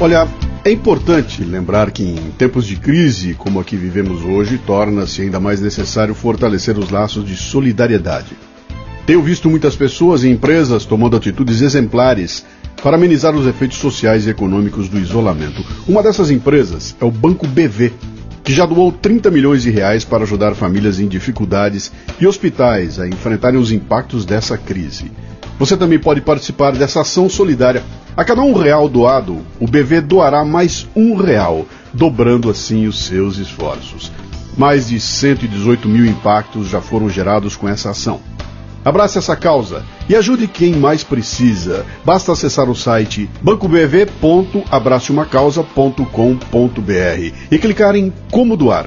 Olha, é importante lembrar que em tempos de crise como a que vivemos hoje, torna-se ainda mais necessário fortalecer os laços de solidariedade. Tenho visto muitas pessoas e empresas tomando atitudes exemplares para amenizar os efeitos sociais e econômicos do isolamento. Uma dessas empresas é o Banco BV, que já doou 30 milhões de reais para ajudar famílias em dificuldades e hospitais a enfrentarem os impactos dessa crise. Você também pode participar dessa ação solidária. A cada um real doado, o BV doará mais um real, dobrando assim os seus esforços. Mais de 118 mil impactos já foram gerados com essa ação. Abrace essa causa e ajude quem mais precisa. Basta acessar o site bancobv.abraceumacausa.com.br e clicar em Como doar.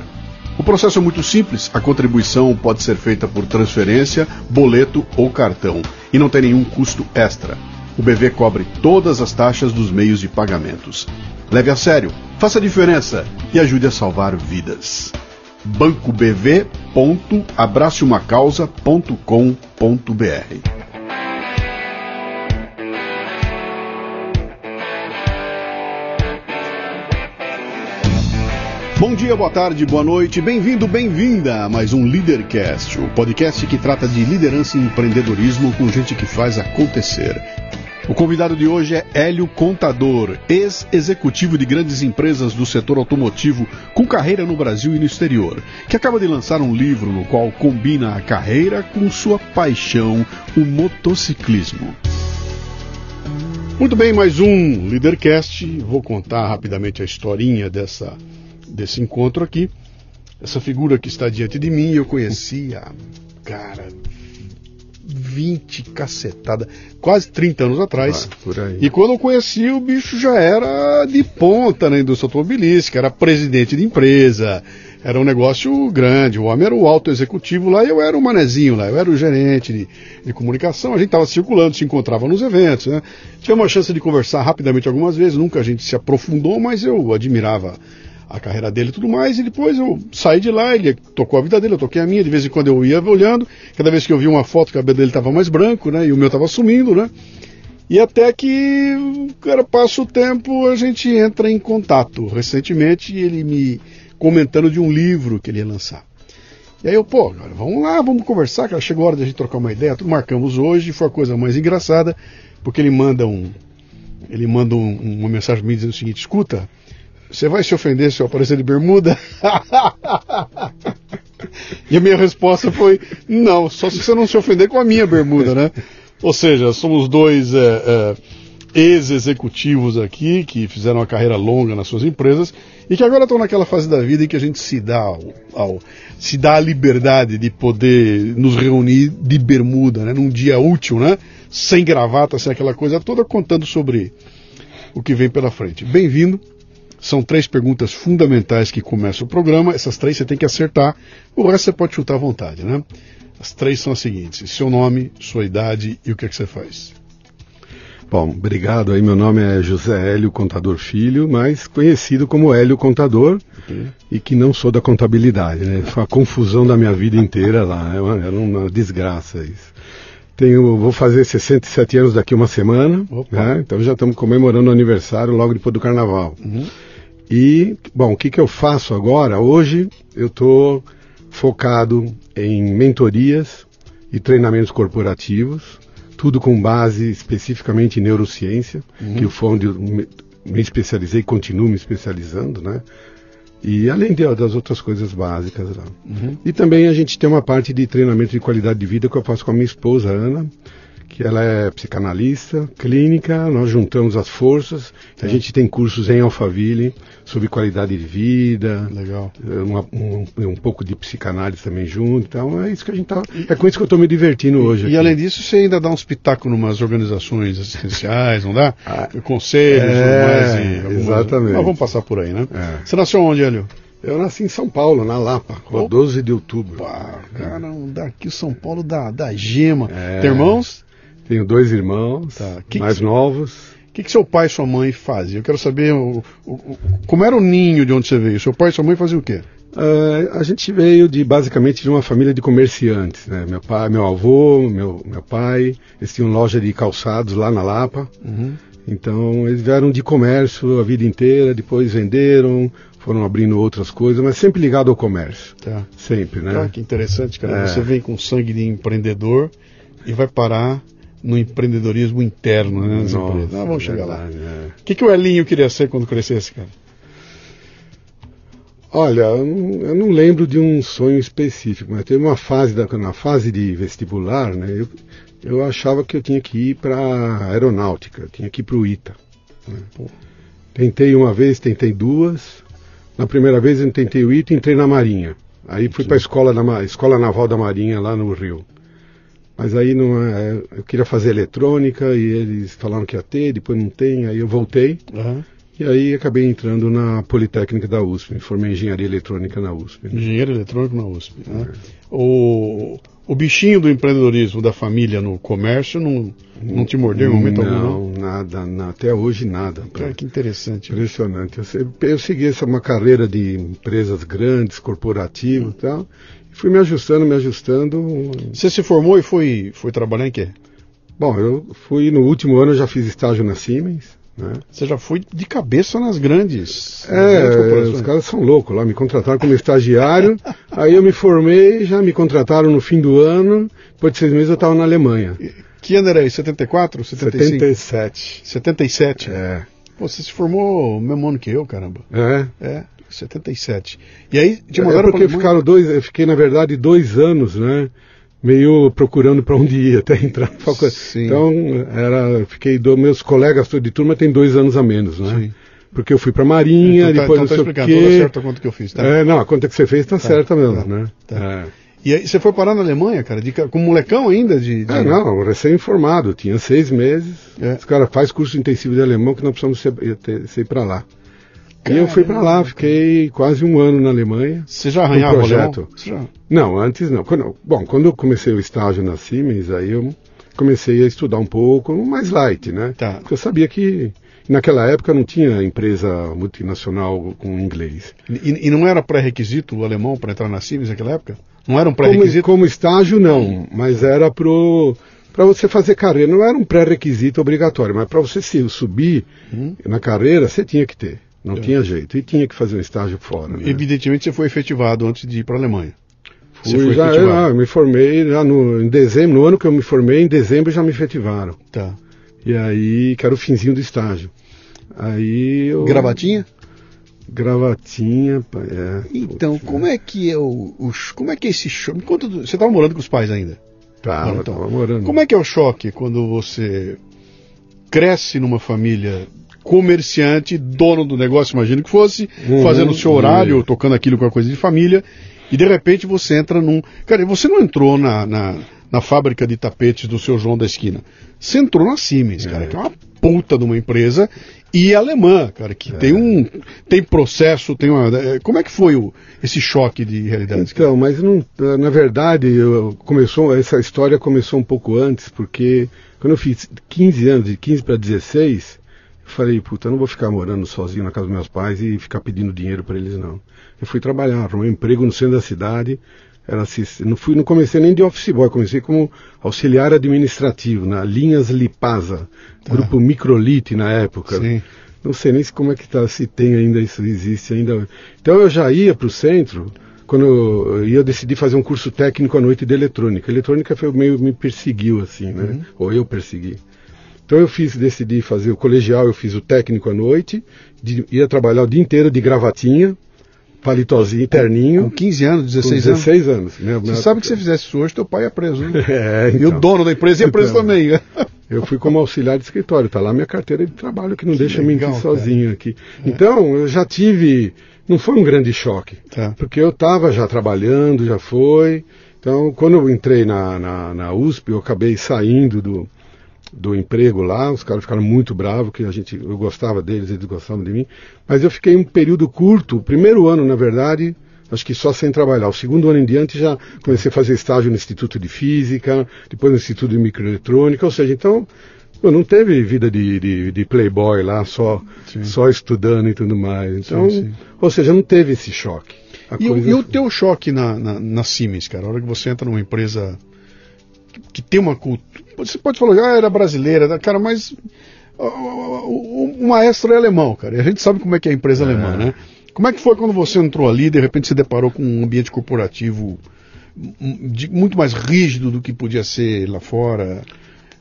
O processo é muito simples, a contribuição pode ser feita por transferência, boleto ou cartão e não tem nenhum custo extra. O BV cobre todas as taxas dos meios de pagamentos. Leve a sério, faça a diferença e ajude a salvar vidas. bancobv.abraceumacausa.com.br Bom dia, boa tarde, boa noite, bem-vindo, bem-vinda a mais um Leadercast, o podcast que trata de liderança e empreendedorismo com gente que faz acontecer. O convidado de hoje é Hélio Contador, ex-executivo de grandes empresas do setor automotivo com carreira no Brasil e no exterior, que acaba de lançar um livro no qual combina a carreira com sua paixão, o motociclismo. Muito bem, mais um Leadercast. Vou contar rapidamente a historinha dessa desse encontro aqui. Essa figura que está diante de mim eu conheci há, cara, 20 cacetada, quase 30 anos atrás. Ah, e quando eu conheci, o bicho já era de ponta na indústria automobilística, era presidente de empresa, era um negócio grande. O homem era o alto executivo lá e eu era o manezinho lá, eu era o gerente de, de comunicação. A gente estava circulando, se encontrava nos eventos, né? Tinha uma chance de conversar rapidamente algumas vezes, nunca a gente se aprofundou, mas eu admirava a carreira dele e tudo mais, e depois eu saí de lá, ele tocou a vida dele, eu toquei a minha, de vez em quando eu ia olhando, cada vez que eu via uma foto, o cabelo dele estava mais branco, né, e o meu estava sumindo, né, e até que, cara, passa o tempo, a gente entra em contato. Recentemente, ele me comentando de um livro que ele ia lançar. E aí eu, pô, cara, vamos lá, vamos conversar, cara, chegou a hora de a gente trocar uma ideia, marcamos hoje, foi a coisa mais engraçada, porque ele manda um, ele manda um, uma mensagem me dizendo o seguinte, escuta, você vai se ofender se eu aparecer de bermuda? e a minha resposta foi: não, só se você não se ofender com a minha bermuda, né? Ou seja, somos dois é, é, ex-executivos aqui que fizeram uma carreira longa nas suas empresas e que agora estão naquela fase da vida em que a gente se dá ao, ao, se dá a liberdade de poder nos reunir de bermuda, né? Num dia útil, né? Sem gravata, sem aquela coisa toda, contando sobre o que vem pela frente. Bem-vindo. São três perguntas fundamentais que começam o programa. Essas três você tem que acertar. O resto você pode chutar à vontade, né? As três são as seguintes: seu nome, sua idade e o que, é que você faz. Bom, obrigado. Aí meu nome é José Hélio Contador Filho, mas conhecido como Hélio Contador okay. e que não sou da contabilidade, né? Foi a confusão da minha vida inteira lá. Era uma, era uma desgraça isso. Tenho, vou fazer 67 anos daqui uma semana, né? então já estamos comemorando o aniversário logo depois do carnaval. Uhum. E, bom, o que, que eu faço agora? Hoje eu estou focado em mentorias e treinamentos corporativos, tudo com base especificamente em neurociência, uhum. que foi onde eu me, me especializei e continuo me especializando, né? E além de, das outras coisas básicas lá. Uhum. E também a gente tem uma parte de treinamento de qualidade de vida que eu faço com a minha esposa, Ana, que ela é psicanalista, clínica, nós juntamos as forças. É. A gente tem cursos em Alphaville sobre qualidade de vida. Legal. Eh, uma, um, um, pouco de psicanálise também junto. Então é isso que a gente tá. É com isso que eu estou me divertindo hoje. E aqui. além disso, você ainda dá uns pitacos em umas organizações assistenciais, não dá? Ah, Conselhos, é, algumas, exatamente. Mas vamos passar por aí, né? É. Você nasceu onde, Hélio? Eu nasci em São Paulo, na Lapa, com 12 de outubro. Pá, cara, daqui São Paulo da, da gema. É. Tem irmãos? Tenho dois irmãos, tá. que mais que, novos. O que, que, seu pai e sua mãe faziam? Eu quero saber o, o, o, como era o ninho de onde você veio. Seu pai e sua mãe faziam o quê? Uh, a gente veio de basicamente de uma família de comerciantes. Né? Meu pai, meu avô, meu, meu pai, eles tinham loja de calçados lá na Lapa. Uhum. Então eles vieram de comércio a vida inteira, depois venderam, foram abrindo outras coisas, mas sempre ligado ao comércio. Tá. Sempre, né? Ah, que interessante, cara. É. Você vem com sangue de empreendedor e vai parar no empreendedorismo interno, né? nas Nossa, empresas. Ah, vamos chegar lá. verdade, é. O que, que o Elinho queria ser quando crescesse, cara? Olha, eu não, eu não lembro de um sonho específico, mas teve uma fase, da, na fase de vestibular, né, eu, eu achava que eu tinha que ir para aeronáutica, eu tinha que ir para o ITA. né. Tentei uma vez, tentei duas. Na primeira vez eu tentei o ITA e entrei na Marinha. Aí fui para a escola, escola Naval da Marinha lá no Rio. Mas aí não é, eu queria fazer eletrônica e eles falaram que ia ter, depois não tem, aí eu voltei. Aham. E aí acabei entrando na Politécnica da USP, me formei Engenharia Eletrônica na USP. né? Engenheiro eletrônico na USP. né? O, o bichinho do empreendedorismo da família no comércio não, não te mordeu em momento algum, não? Não, nada, na- até hoje nada. Cara, que interessante. Impressionante. Eu, eu segui essa uma carreira de empresas grandes, corporativas e tal, e fui me ajustando, me ajustando. Você se formou e foi, foi trabalhar em quê? Bom, eu fui no último ano, eu já fiz estágio na Siemens. Né? Você já foi de cabeça nas grandes, nas grandes É, corporações. os caras são loucos lá, me contrataram como estagiário, aí eu me formei, já me contrataram no fim do ano, depois de seis meses eu estava na Alemanha. Que ano era isso? 74? 75? 77. 77? É. Pô, você se formou o mesmo ano que eu, caramba. É. É, 77. E aí, te É mandaram porque pra ficaram dois, eu fiquei na verdade dois anos, né? Meio procurando para onde ir até entrar na faculdade. Sim. Então, era, fiquei, do, meus colegas de turma têm dois anos a menos, né? Sim. Porque eu fui para Marinha, então, tá, depois então tá não sei o toda certa a conta que eu fiz, tá? É, não, a conta que você fez tá, certa mesmo, tá, né? tá. É. E aí, você foi parar na Alemanha, cara, de, como molecão ainda? De, de... É, não, recém-informado, tinha seis meses. É. Os caras faz curso intensivo de alemão que nós precisamos ser, ser para lá. E eu fui para lá, fiquei quase um ano na Alemanha. Você já arranhava Um projeto. Já... Não, antes não. Quando, bom, quando eu comecei o estágio na Siemens, aí eu comecei a estudar um pouco mais light, né? Tá. Porque eu sabia que naquela época não tinha empresa multinacional com inglês. E, e não era pré-requisito o alemão para entrar na Siemens naquela época? Não era um Como, pré-requisito? como estágio, não, mas era pro para você fazer carreira. Não era um pré-requisito obrigatório, mas para você subir Hum. na carreira, você tinha que ter. Não tinha jeito. E tinha que fazer um estágio fora. Né? Evidentemente você foi efetivado antes de ir para a Alemanha. Você Fui foi já, efetivado. eu, eu me formei já no, em dezembro, no ano que eu me formei, em dezembro já me efetivaram. Tá. E aí, que era o finzinho do estágio. Aí eu. Gravatinha? Gravatinha, é. Então, como é que é o, o ch- como é que é esse choque? Me conta do- você estava morando com os pais ainda? Tava, Então, tava morando. Como é que é o choque quando você cresce numa família comerciante, dono do negócio, imagino que fosse, Uhum, fazendo o seu horário, uhum. tocando aquilo com a coisa de família, e de repente você entra num. Cara, você não entrou na, na, na fábrica de tapetes do seu João da esquina. Você entrou na Siemens, cara, É. que é uma puta de uma empresa e alemã, cara, que tem um. tem processo, tem uma. é, Como é que foi o, esse choque de realidade? cara? Então, mas não, na verdade, eu, começou, essa história começou um pouco antes, porque quando eu fiz 15 anos, de 15 para 16, eu falei, puta, eu não vou ficar morando sozinho na casa dos meus pais e ficar pedindo dinheiro para eles, não. Eu fui trabalhar, arrumei um emprego no centro da cidade, era, não, fui, não comecei nem de office boy, comecei como auxiliar administrativo, na Linhas Lipasa, grupo Microlite na época. Sim. Não sei nem se como é que tá, se tem ainda isso, existe ainda. Então eu já ia para o centro, quando eu, eu ia decidir fazer um curso técnico à noite de eletrônica. Eletrônica foi meio me perseguiu assim, né? Ou eu persegui. Então eu fiz, decidi fazer o colegial, eu fiz o técnico à noite, de- ia trabalhar o dia inteiro de gravatinha, palitozinho, terninho. Com 15 anos, com 16 anos. 16 anos. né? Você sabe que se você fizesse isso hoje, teu pai ia preso, né? É, E o então. dono da empresa ia preso Então. também. Eu fui como auxiliar de escritório, tá lá minha carteira de trabalho que não deixa legal, me ir cara. sozinho aqui. Então, eu já tive, não foi um grande choque, Tá. porque eu estava já trabalhando, já foi. Então, quando eu entrei na, na, na USP, eu acabei saindo do, do emprego lá, os caras ficaram muito bravos, que a gente, eu gostava deles, eles gostavam de mim, mas eu fiquei um período curto, o primeiro ano, na verdade, acho que só sem trabalhar. O segundo ano em diante já comecei a fazer estágio no Instituto de Física, depois no Instituto de Microeletrônica, ou seja, então eu não teve vida de, de, de playboy lá, só, Sim. só estudando e tudo mais. Então, Sim, sim. ou seja, não teve esse choque. E, o- coisa e o teu choque na, na, na Siemens, cara? A hora que você entra numa empresa que, que tem uma cultura. Você pode falar, ah, era brasileira, cara, mas o, o, o, maestro é alemão, cara. E a gente sabe como é que é a empresa é. alemã, né? Como é que foi quando você entrou ali e de repente se deparou com um ambiente corporativo muito mais rígido do que podia ser lá fora?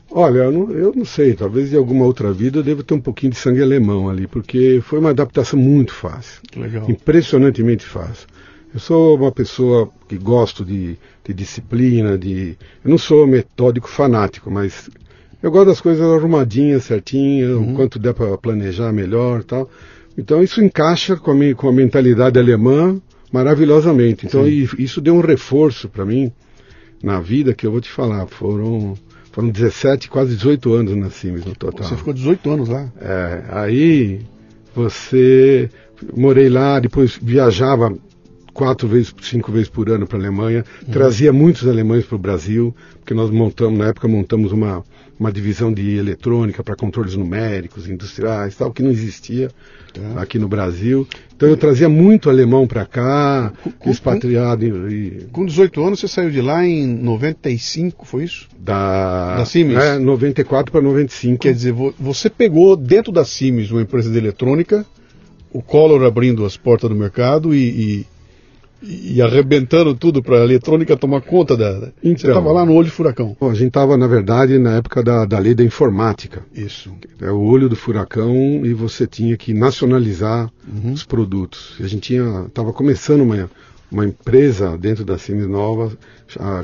Olha, eu não, eu não, sei, talvez em alguma outra vida eu devo ter um pouquinho de sangue alemão ali, porque foi uma adaptação muito fácil. Legal. Impressionantemente fácil. Eu sou uma pessoa que gosto de, de disciplina, de. Eu não sou metódico fanático, mas eu gosto das coisas arrumadinhas, certinhas, uhum. o quanto der para planejar melhor tal. Então isso encaixa com a, minha, com a mentalidade alemã maravilhosamente. Então isso deu um reforço para mim na vida que eu vou te falar. Foram foram 17, quase 18 anos na Sims no total. Você ficou 18 anos lá? É, aí você. Morei lá, depois viajava quatro vezes, cinco vezes por ano para a Alemanha, uhum. trazia muitos alemães para o Brasil, porque nós montamos, na época montamos uma, uma divisão de eletrônica para controles numéricos, industriais, tal, que não existia tá. aqui no Brasil. Então eu trazia muito alemão para cá, com, expatriado. Com, e... com 18 anos você saiu de lá em 95, foi isso? Da, da Siemens? É, 94 para 95. Quer dizer, você pegou dentro da Siemens uma empresa de eletrônica, o Collor abrindo as portas do mercado e, e e arrebentando tudo para a eletrônica tomar conta da. Então, Você estava lá no olho do furacão. Bom, a gente estava, na verdade, na época da, da lei da informática. Isso. É o olho do furacão e você tinha que nacionalizar uhum. os produtos. A gente estava começando uma, uma empresa dentro da Siemens Nova,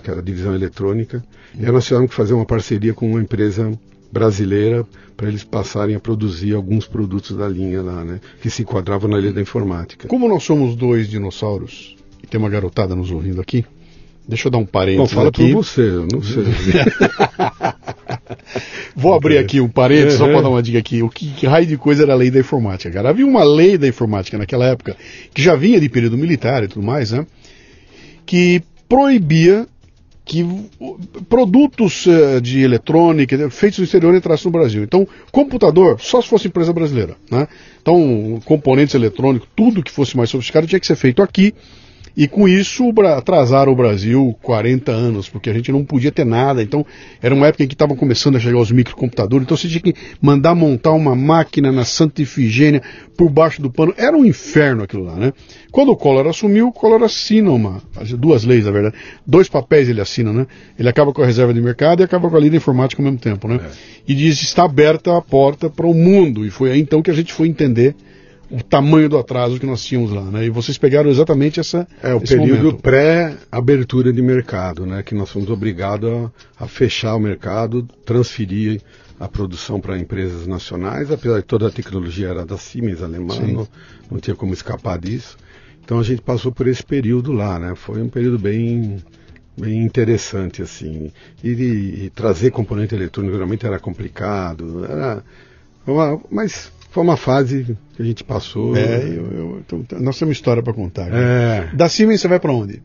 que era a divisão eletrônica, uhum. e nós tivemos que fazer uma parceria com uma empresa brasileira para eles passarem a produzir alguns produtos da linha lá, né, que se enquadravam na lei da informática. Como nós somos dois dinossauros, tem uma garotada nos ouvindo aqui. Deixa eu dar um parênteses Bom, fala aqui. por você, eu não sei. Vou abrir aqui um parênteses uhum. só para dar uma dica aqui. O que, que, raio de coisa era a lei da informática, cara? Havia uma lei da informática naquela época, que já vinha de período militar e tudo mais, né? Que proibia que produtos uh, de eletrônica feitos no exterior entrassem no Brasil. Então, computador, só se fosse empresa brasileira. Né? Então, componentes eletrônicos, tudo que fosse mais sofisticado tinha que ser feito aqui e com isso atrasaram o Brasil 40 anos, porque a gente não podia ter nada. Então era uma época em que estavam começando a chegar os microcomputadores, então você tinha que mandar montar uma máquina na Santa Ifigênia por baixo do pano. Era um inferno aquilo lá, né? Quando o Collor assumiu, o Collor assina uma, duas leis, na verdade. Dois papéis ele assina, né? Ele acaba com a reserva de mercado e acaba com a lei da informática ao mesmo tempo, né? É. E diz está aberta a porta para o mundo. E foi aí então que a gente foi entender o tamanho do atraso que nós tínhamos lá, né? E vocês pegaram exatamente essa é o período pré-abertura de mercado, né? Que nós fomos obrigados a, a, fechar o mercado, transferir a produção para empresas nacionais, apesar de toda a tecnologia era da Siemens alemã, não, não, tinha como escapar disso. Então a gente passou por esse período lá, né? Foi um período bem bem interessante assim. E, e, e trazer componente eletrônico realmente era complicado, era mas foi uma fase que a gente passou. É, eu, eu, então, nós temos história para contar. Né? É. Da Siemens você vai para onde?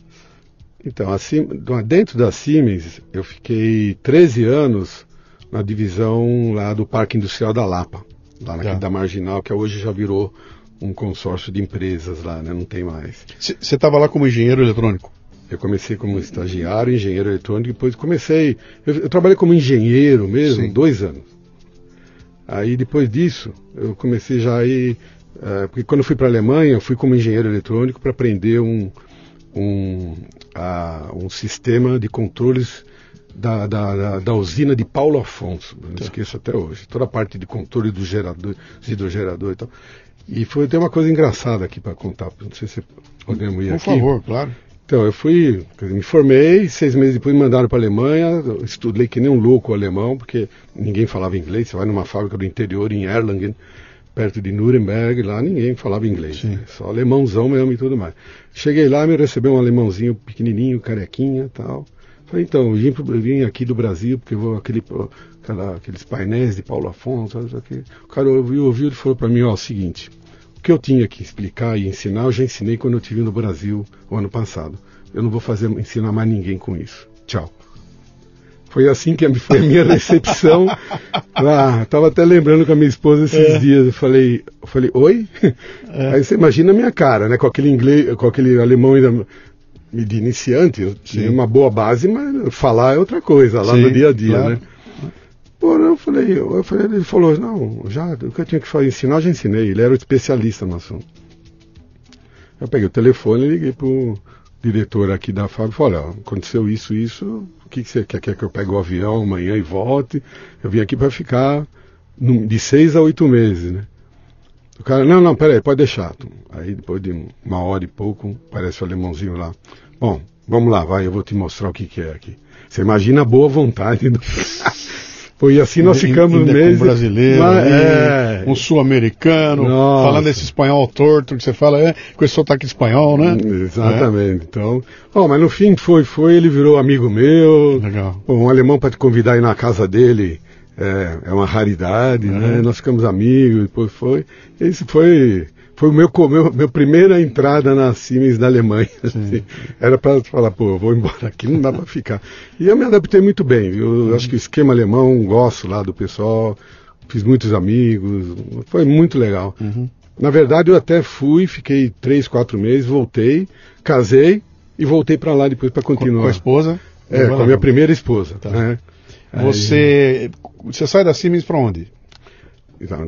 Então, assim, dentro da Siemens, eu fiquei 13 anos na divisão lá do Parque Industrial da Lapa, lá na, da Marginal, que hoje já virou um consórcio de empresas lá, né? Não tem mais. Você estava lá como engenheiro eletrônico? Eu comecei como estagiário, engenheiro eletrônico, depois comecei. Eu, eu trabalhei como engenheiro mesmo, Sim. dois anos. Aí depois disso, eu comecei já a ir. Uh, porque quando eu fui para a Alemanha, eu fui como engenheiro eletrônico para aprender um, um, uh, um sistema de controles da, da, da, da, usina de Paulo Afonso. Não tá. esqueço até hoje. Toda a parte de controle dos gerador, hidrogeradores e tal. E foi, tem uma coisa engraçada aqui para contar. Não sei se podemos ir Por aqui. Por favor, claro. Então, eu fui, me formei, seis meses depois me mandaram para a Alemanha, estudei que nem um louco alemão, porque ninguém falava inglês, você vai numa fábrica do interior em Erlangen, perto de Nuremberg, lá ninguém falava inglês, né? só alemãozão mesmo e tudo mais. Cheguei lá, me recebeu um alemãozinho pequenininho, carequinha tal. Falei, então, eu vim, eu vim aqui do Brasil, porque vou aquele, aquela, aqueles painéis de Paulo Afonso, aqui. o cara ouviu, ouviu e falou para mim, ó, o seguinte, que eu tinha que explicar e ensinar, eu já ensinei quando eu estive no Brasil o ano passado. Eu não vou fazer ensinar mais ninguém com isso. Tchau. Foi assim que foi a minha recepção. Ah, tava até lembrando com a minha esposa esses é. dias. Eu falei, eu falei, oi? É. Aí você imagina a minha cara, né? Com aquele inglês, com aquele alemão ainda de iniciante, tinha uma boa base, mas falar é outra coisa lá Sim, no dia a dia, claro. né? Eu falei, eu falei, ele falou, não, já, o que eu tinha que fazer, ensinar, já ensinei. Ele era o especialista no assunto. Eu peguei o telefone e liguei pro diretor aqui da fábrica e falei, olha, aconteceu isso, isso, o que, que você quer? Quer que eu pegue o avião amanhã e volte? Eu vim aqui para ficar de seis a oito meses, né? O cara, não, não, peraí, pode deixar. Aí depois de uma hora e pouco, parece o alemãozinho lá. Bom, vamos lá, vai, eu vou te mostrar o que, que é aqui. Você imagina a boa vontade do. Foi assim nós ficamos ainda meses. Um brasileiro, Mas, né? é. um sul-americano, falando esse espanhol torto que você fala, é, com esse sotaque espanhol, né? Exatamente. Então, ó, mas no fim foi, foi, ele virou amigo meu. Legal. Um alemão para te convidar a ir na casa dele é, é uma raridade, né? Uhum. Nós ficamos amigos, depois foi. Esse foi, foi o meu, meu, meu primeira entrada na Siemens da Alemanha. assim. Era para falar, pô, eu vou embora aqui, não dá para ficar. E eu me adaptei muito bem. Eu acho que o esquema alemão, gosto lá do pessoal, fiz muitos amigos, foi muito legal. Uhum. Na verdade, eu até fui, fiquei três, quatro meses, voltei, casei e voltei para lá depois para continuar. com a esposa? É, com a minha primeira esposa. Tá. Né? Você, você sai da Siemens para onde?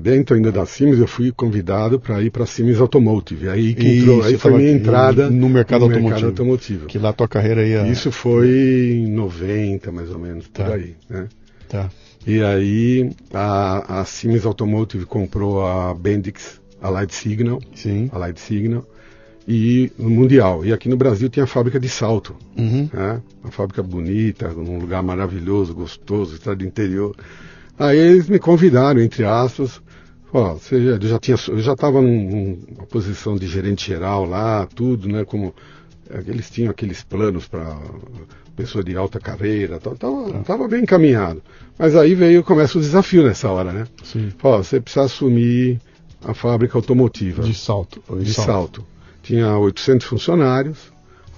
Dentro ainda da Siemens, eu fui convidado para ir para a Siemens Automotive. Aí que Isso, entrou, aí você foi minha entrada no mercado automotivo. mercado automotivo. Que lá tua carreira ia... Isso foi em 90, mais ou menos, Tá. por aí. Né? Tá. E aí a, a Siemens Automotive comprou a Bendix, a Light Signal, Sim. a Light Signal, e no Mundial. E aqui no Brasil tinha a fábrica de salto. Uhum. né? Uma fábrica bonita, num lugar maravilhoso, gostoso, estado do interior. Aí eles me convidaram, entre aspas. Ó, você já, eu já tinha, eu já estava numa posição de gerente geral lá, tudo, né? Como eh, eles tinham aqueles planos para pessoa de alta carreira, tal, tava, tava bem encaminhado. Mas aí veio, começa o desafio nessa hora, né? Sim. Ó, você precisa assumir a fábrica automotiva De salto. de salto. Tinha 800 funcionários,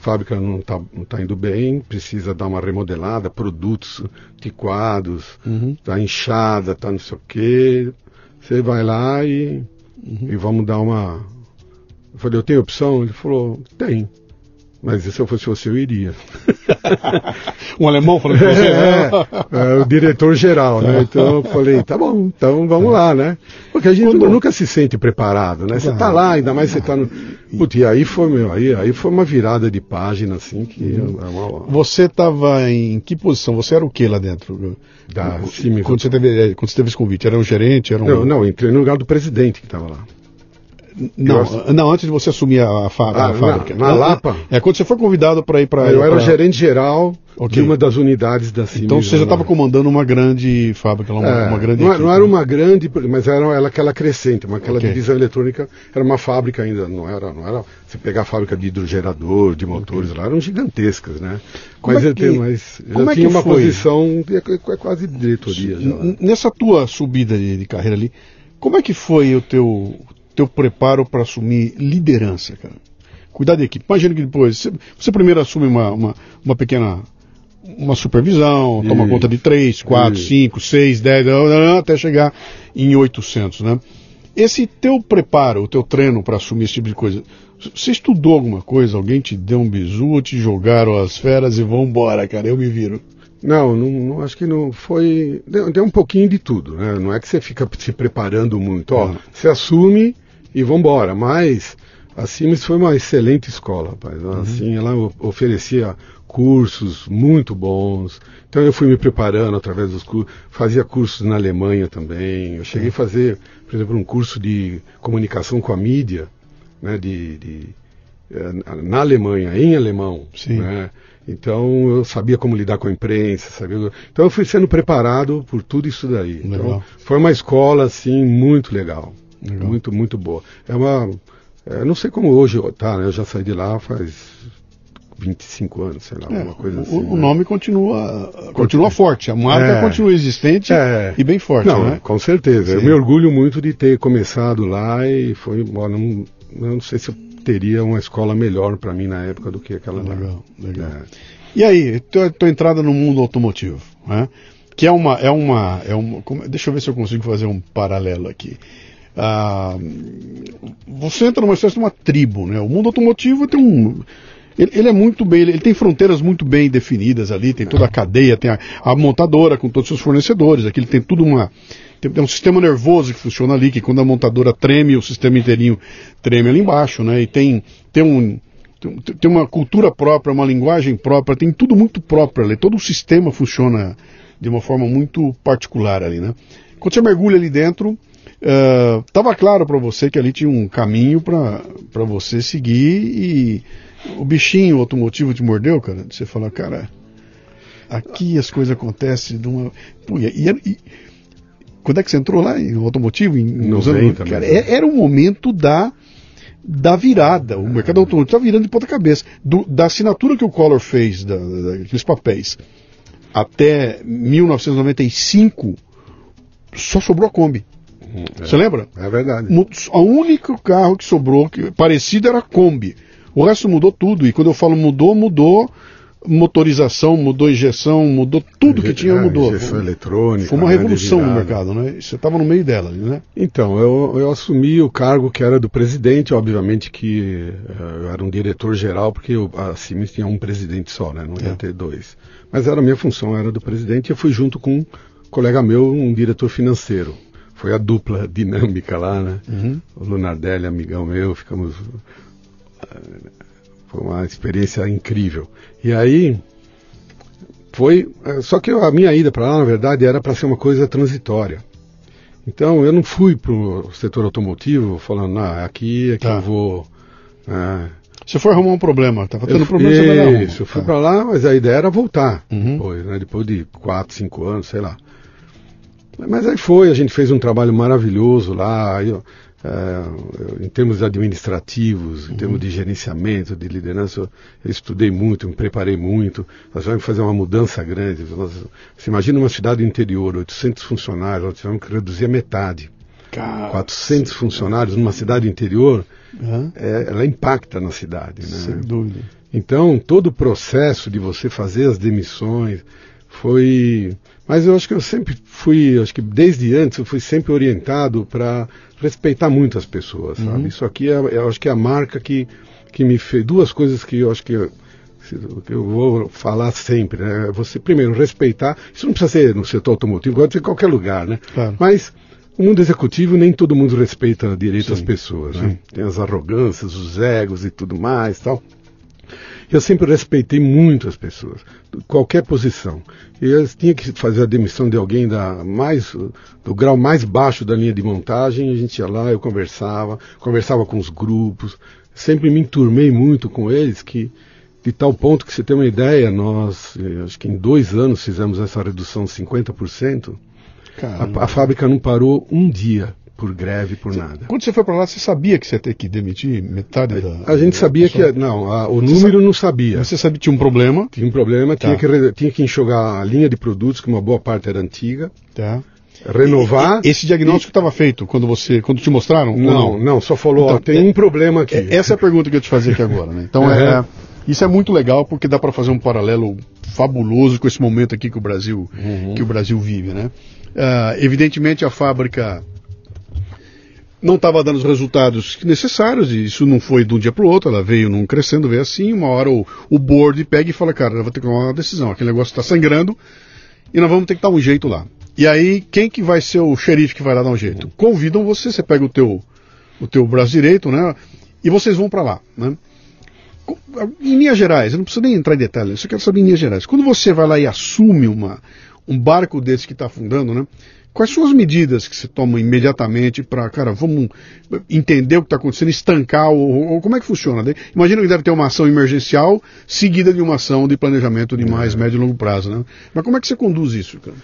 fábrica não está tá indo bem, precisa dar uma remodelada, produtos antiquados, Uhum. está inchada, está não sei o quê. Você vai lá e, Uhum. e vamos dar uma. Eu falei, eu tenho opção? Ele falou, tem. Mas se eu fosse você, eu iria. Um alemão falando com você? É, é, o diretor geral, né? Então eu falei, tá bom, então vamos lá, né? Porque a gente Quando- nunca se sente preparado, né? Você tá lá, ainda mais você tá no. Putz, e aí foi, meu, aí, aí foi uma virada de página, assim, que Uhum. é uma. Você estava em que posição? Você era o que lá dentro? Da quando, você teve, eh, quando você teve esse convite? Era um gerente? Era um... Não, não, entrei no lugar do presidente que estava lá. Não, Eu- não, antes de você assumir a, Ah, na- fábrica. na Lapa? É, quando você foi convidado para ir para. eu era o gerente geral Ok. de uma das unidades da Siemens. Então você já estava comandando uma grande fábrica, uma, É, uma grande. não, equipe, não era né? uma grande, mas era ela aquela crescente, uma aquela Ok. divisão eletrônica, era uma fábrica ainda, não era, não era. Você pegar a fábrica de hidrogerador, de motores lá, eram gigantescas, né? Como mas é eu que- mas como já é tinha uma foi? posição de, é quase diretoria já. Nessa tua subida de, de carreira ali, como é que foi o teu, teu preparo para assumir liderança, cara? Cuidar da equipe. Imagina que depois, você, você primeiro assume uma, uma, uma pequena uma supervisão, toma Isso. conta de 3, 4, Isso. 5, 6, 10, até chegar em 800, né? Esse teu preparo, o teu treino para assumir esse tipo de coisa, você estudou alguma coisa? Alguém te deu um bizu, ou te jogaram as feras e vão embora, cara, eu me viro. Não, não, não- acho que não foi. Deu, deu um pouquinho de tudo, né? Não é que você fica se preparando muito. Ó, Não. você assume e vambora. Mas a Siemens foi uma excelente escola, rapaz. Assim, ela oferecia cursos muito bons. Então eu fui me preparando através dos cursos. Fazia cursos na Alemanha também. Eu cheguei a fazer, por exemplo, um curso de comunicação com a mídia, né? De, de, eh, na Alemanha, em alemão. Sim. né? Então eu sabia como lidar com a imprensa, sabia. Então eu fui sendo preparado por tudo isso daí. Então, Legal. foi uma escola assim muito legal, Legal. muito muito boa. É uma, é, não sei como hoje tá, né? Eu já saí de lá faz 25 anos, sei lá, É, alguma coisa o, assim. o né? nome continua, continua forte, a marca É. continua existente É. e bem forte, Não, né? com certeza. Eu Sim. me orgulho muito de ter começado lá e foi, bom, não, eu não sei se eu teria uma escola melhor para mim na época do que aquela lá. Legal, legal. É. E aí, tua, tua entrada no mundo automotivo, né? Que é uma, é uma, é uma como- deixa eu ver se eu consigo fazer um paralelo aqui. Ah, você entra numa espécie de uma tribo, né? O mundo automotivo tem um, Ele, ele, é muito bem, ele, tem fronteiras muito bem definidas ali, tem toda a cadeia, tem a, a montadora com todos os seus fornecedores, aqui ele tem tudo uma. Tem, tem, um sistema nervoso que funciona ali, que quando a montadora treme, o sistema inteirinho treme ali embaixo, né? E tem, tem um. Tem, tem uma cultura própria, uma linguagem própria, tem tudo muito próprio ali, todo o sistema funciona de uma forma muito particular ali, né? Quando você mergulha ali dentro, estava uh, claro para você que ali tinha um caminho para você seguir e o bichinho automotivo te mordeu, cara. Você fala, cara, aqui as coisas acontecem de uma. Pô, e, e, quando é que você entrou lá em automotivo? Em, em 90, anos, cara, é, era o momento da da virada. O mercado automotivo está virando de ponta cabeça. Do, da assinatura que o Collor fez, da, da, daqueles papéis, até 1995, só sobrou a Kombi. É, Você lembra? É verdade. O único carro que sobrou que parecido era a Kombi. O resto mudou tudo. E quando eu falo mudou, mudou motorização, mudou injeção, mudou tudo que tinha, mudou. Injeção eletrônica. Foi uma né, revolução no mercado, né? Você estava no meio dela, né? Então, eu, eu assumi o cargo que era do presidente, obviamente que eh, eu era um diretor-geral, porque eu, a Siemens tinha um presidente só, né? Não ia é. ter dois. Mas era a minha função, era do presidente, e eu fui junto com um colega meu, um diretor financeiro. Foi a dupla dinâmica lá, né? Uhum. O Lunardelli, amigão meu, ficamos foi uma experiência incrível. E aí foi, é, só que a minha ida para lá, na verdade, era para ser uma coisa transitória. Então eu não fui para o setor automotivo falando, ah, aqui é que tá. eu vou. É. Você foi arrumar um problema, estava tendo eu, problema. Isso, eu fui tá. para lá, mas a ideia era voltar uhum. depois, né, depois de 4, 5 anos, sei lá. Mas aí foi, a gente fez um trabalho maravilhoso lá. Eu, Uh, em termos administrativos, em uhum. termos de gerenciamento, de liderança, eu, eu, estudei muito, me preparei muito. Nós que fazer uma mudança grande. Nós, você imagina uma cidade interior, 800 funcionários, nós tivemos que reduzir a metade. Cara, 400 sim. funcionários numa cidade interior, uhum. é, ela impacta na cidade. Né? Sem dúvida. Então, todo o processo de você fazer as demissões foi mas eu acho que eu sempre fui, acho que desde antes eu fui sempre orientado para respeitar muito as pessoas, sabe? Uhum. Isso aqui é, eu acho que é a marca que, que me fez. Duas coisas que eu acho que eu, eu vou falar sempre, né? Você, primeiro, respeitar. Isso não precisa ser no setor automotivo, pode ser em qualquer lugar, né? Claro. Mas o mundo executivo nem todo mundo respeita direito às pessoas, né? Tem as arrogâncias, os egos e tudo mais tal. Eu sempre respeitei muito as pessoas, qualquer posição. E eu tinha que fazer a demissão de alguém da mais, do grau mais baixo da linha de montagem, a gente ia lá, eu conversava, conversava com os grupos, sempre me enturmei muito com eles, que de tal ponto que você tem uma ideia, nós, eh, acho que em dois anos fizemos essa redução de 50%. A, a fábrica não parou um dia por greve, por nada. Quando você foi para lá, você sabia que você ia ter que demitir metade da. A gente sabia que. Não, a, o número sabe, não sabia. Você sabia que tinha um problema? Tinha um problema, tá. tinha, que, tinha que enxugar a linha de produtos, que uma boa parte era antiga. Tá. Renovar. E, esse diagnóstico estava feito quando você. quando te mostraram? Não, não, não, só falou, então, ó, tem é, um problema aqui. É, essa é a pergunta que eu te fazer aqui agora, né? Então é. é isso é muito legal porque dá para fazer um paralelo fabuloso com esse momento aqui que o Brasil, uhum. que o Brasil vive, né? Uh, evidentemente a fábrica não estava dando os resultados necessários, e isso não foi de um dia para o outro, ela veio num crescendo, veio assim, uma hora o, o board pega e fala, cara, eu vou ter que tomar uma decisão, aquele negócio está sangrando, e nós vamos ter que dar um jeito lá. E aí, quem que vai ser o xerife que vai lá dar um jeito? Convidam você, você pega o teu, o teu braço direito, né, e vocês vão para lá, né. Em Minas Gerais, eu não preciso nem entrar em detalhes, eu só quero saber em Minas Gerais. Quando você vai lá e assume uma, um barco desse que está afundando, né? Quais são as medidas que se tomam imediatamente para, cara, vamos entender o que está acontecendo, estancar, ou, ou, como é que funciona? Imagina que deve ter uma ação emergencial seguida de uma ação de planejamento de mais é. médio e longo prazo, né? Mas como é que você conduz isso, cara?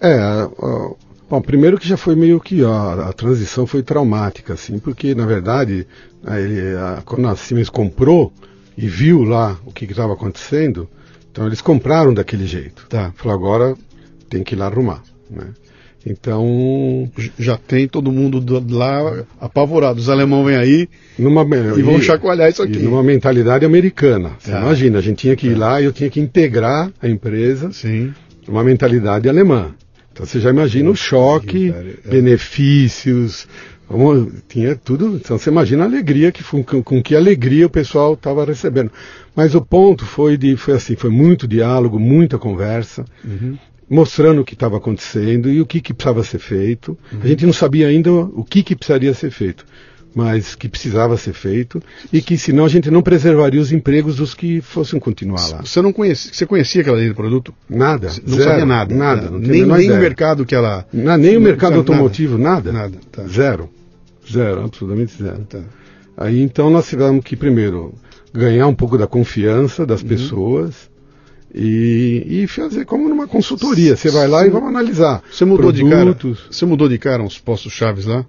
É, uh, bom, primeiro que já foi meio que a, a transição foi traumática, assim, porque na verdade, ele, a, quando a Siemens comprou e viu lá o que estava acontecendo, então eles compraram daquele jeito. Tá. Falou, agora tem que ir lá arrumar, né? Então já tem todo mundo lá apavorado. Os alemães vêm aí numa, e vão chacoalhar isso aqui. numa mentalidade americana. Tá. imagina, a gente tinha que ir tá. lá e eu tinha que integrar a empresa Sim. uma mentalidade alemã. Então você já imagina o choque, Sim, é. benefícios, tinha tudo. Então você imagina a alegria que com, com que alegria o pessoal estava recebendo. Mas o ponto foi de foi assim, foi muito diálogo, muita conversa, uhum. Mostrando o que estava acontecendo e o que, que precisava ser feito. Uhum. A gente não sabia ainda o que, que precisaria ser feito mas que precisava ser feito e que senão a gente não preservaria os empregos dos que fossem continuar lá. Você não conhecia, você conhecia aquela linha de produto? Nada. Não zero, sabia nada. Nada. nem nem o mercado que ela. Nem o mercado automotivo, nada. Nada. Tá. Zero. Zero, absolutamente zero. Tá. Aí então nós tivemos que primeiro ganhar um pouco da confiança das uhum. pessoas e, e, fazer como numa consultoria. Você vai lá e vamos analisar. Você mudou produtos. de cara? Você mudou de cara uns postos chaves lá?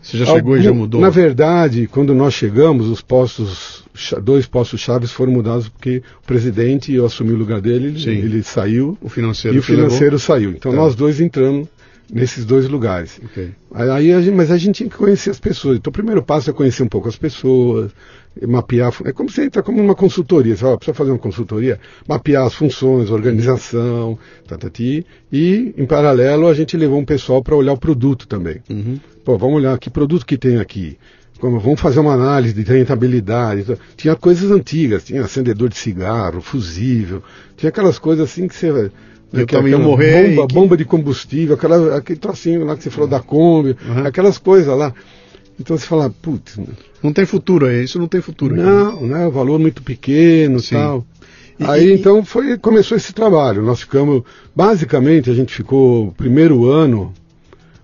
Você já chegou Algum, e já mudou? Na verdade, quando nós chegamos, os postos, dois postos chaves foram mudados porque o presidente, eu assumi o lugar dele, ele, ele saiu. O financeiro E o financeiro levou? saiu. Então tá. nós dois entramos nesses dois lugares. Okay. Aí, a gente, mas a gente tinha que conhecer as pessoas. Então o primeiro passo é conhecer um pouco as pessoas, mapear. É como você entra como uma consultoria. Você fala, precisa fazer uma consultoria, mapear as funções, organização, tatati, e em paralelo a gente levou um pessoal para olhar o produto também. Uhum. Pô, vamos olhar que produto que tem aqui. Como, vamos fazer uma análise de rentabilidade. Tinha coisas antigas, tinha acendedor de cigarro, fusível, tinha aquelas coisas assim que você eu também ia morrer. Bomba, que... bomba de combustível, aquela, aquele trocinho lá que você falou da Kombi, uhum. aquelas coisas lá. Então você fala, putz. Não tem futuro aí, isso não tem futuro. Não, aqui. né? O valor muito pequeno e tal. E, aí e... então foi, começou esse trabalho. Nós ficamos, basicamente, a gente ficou, primeiro ano,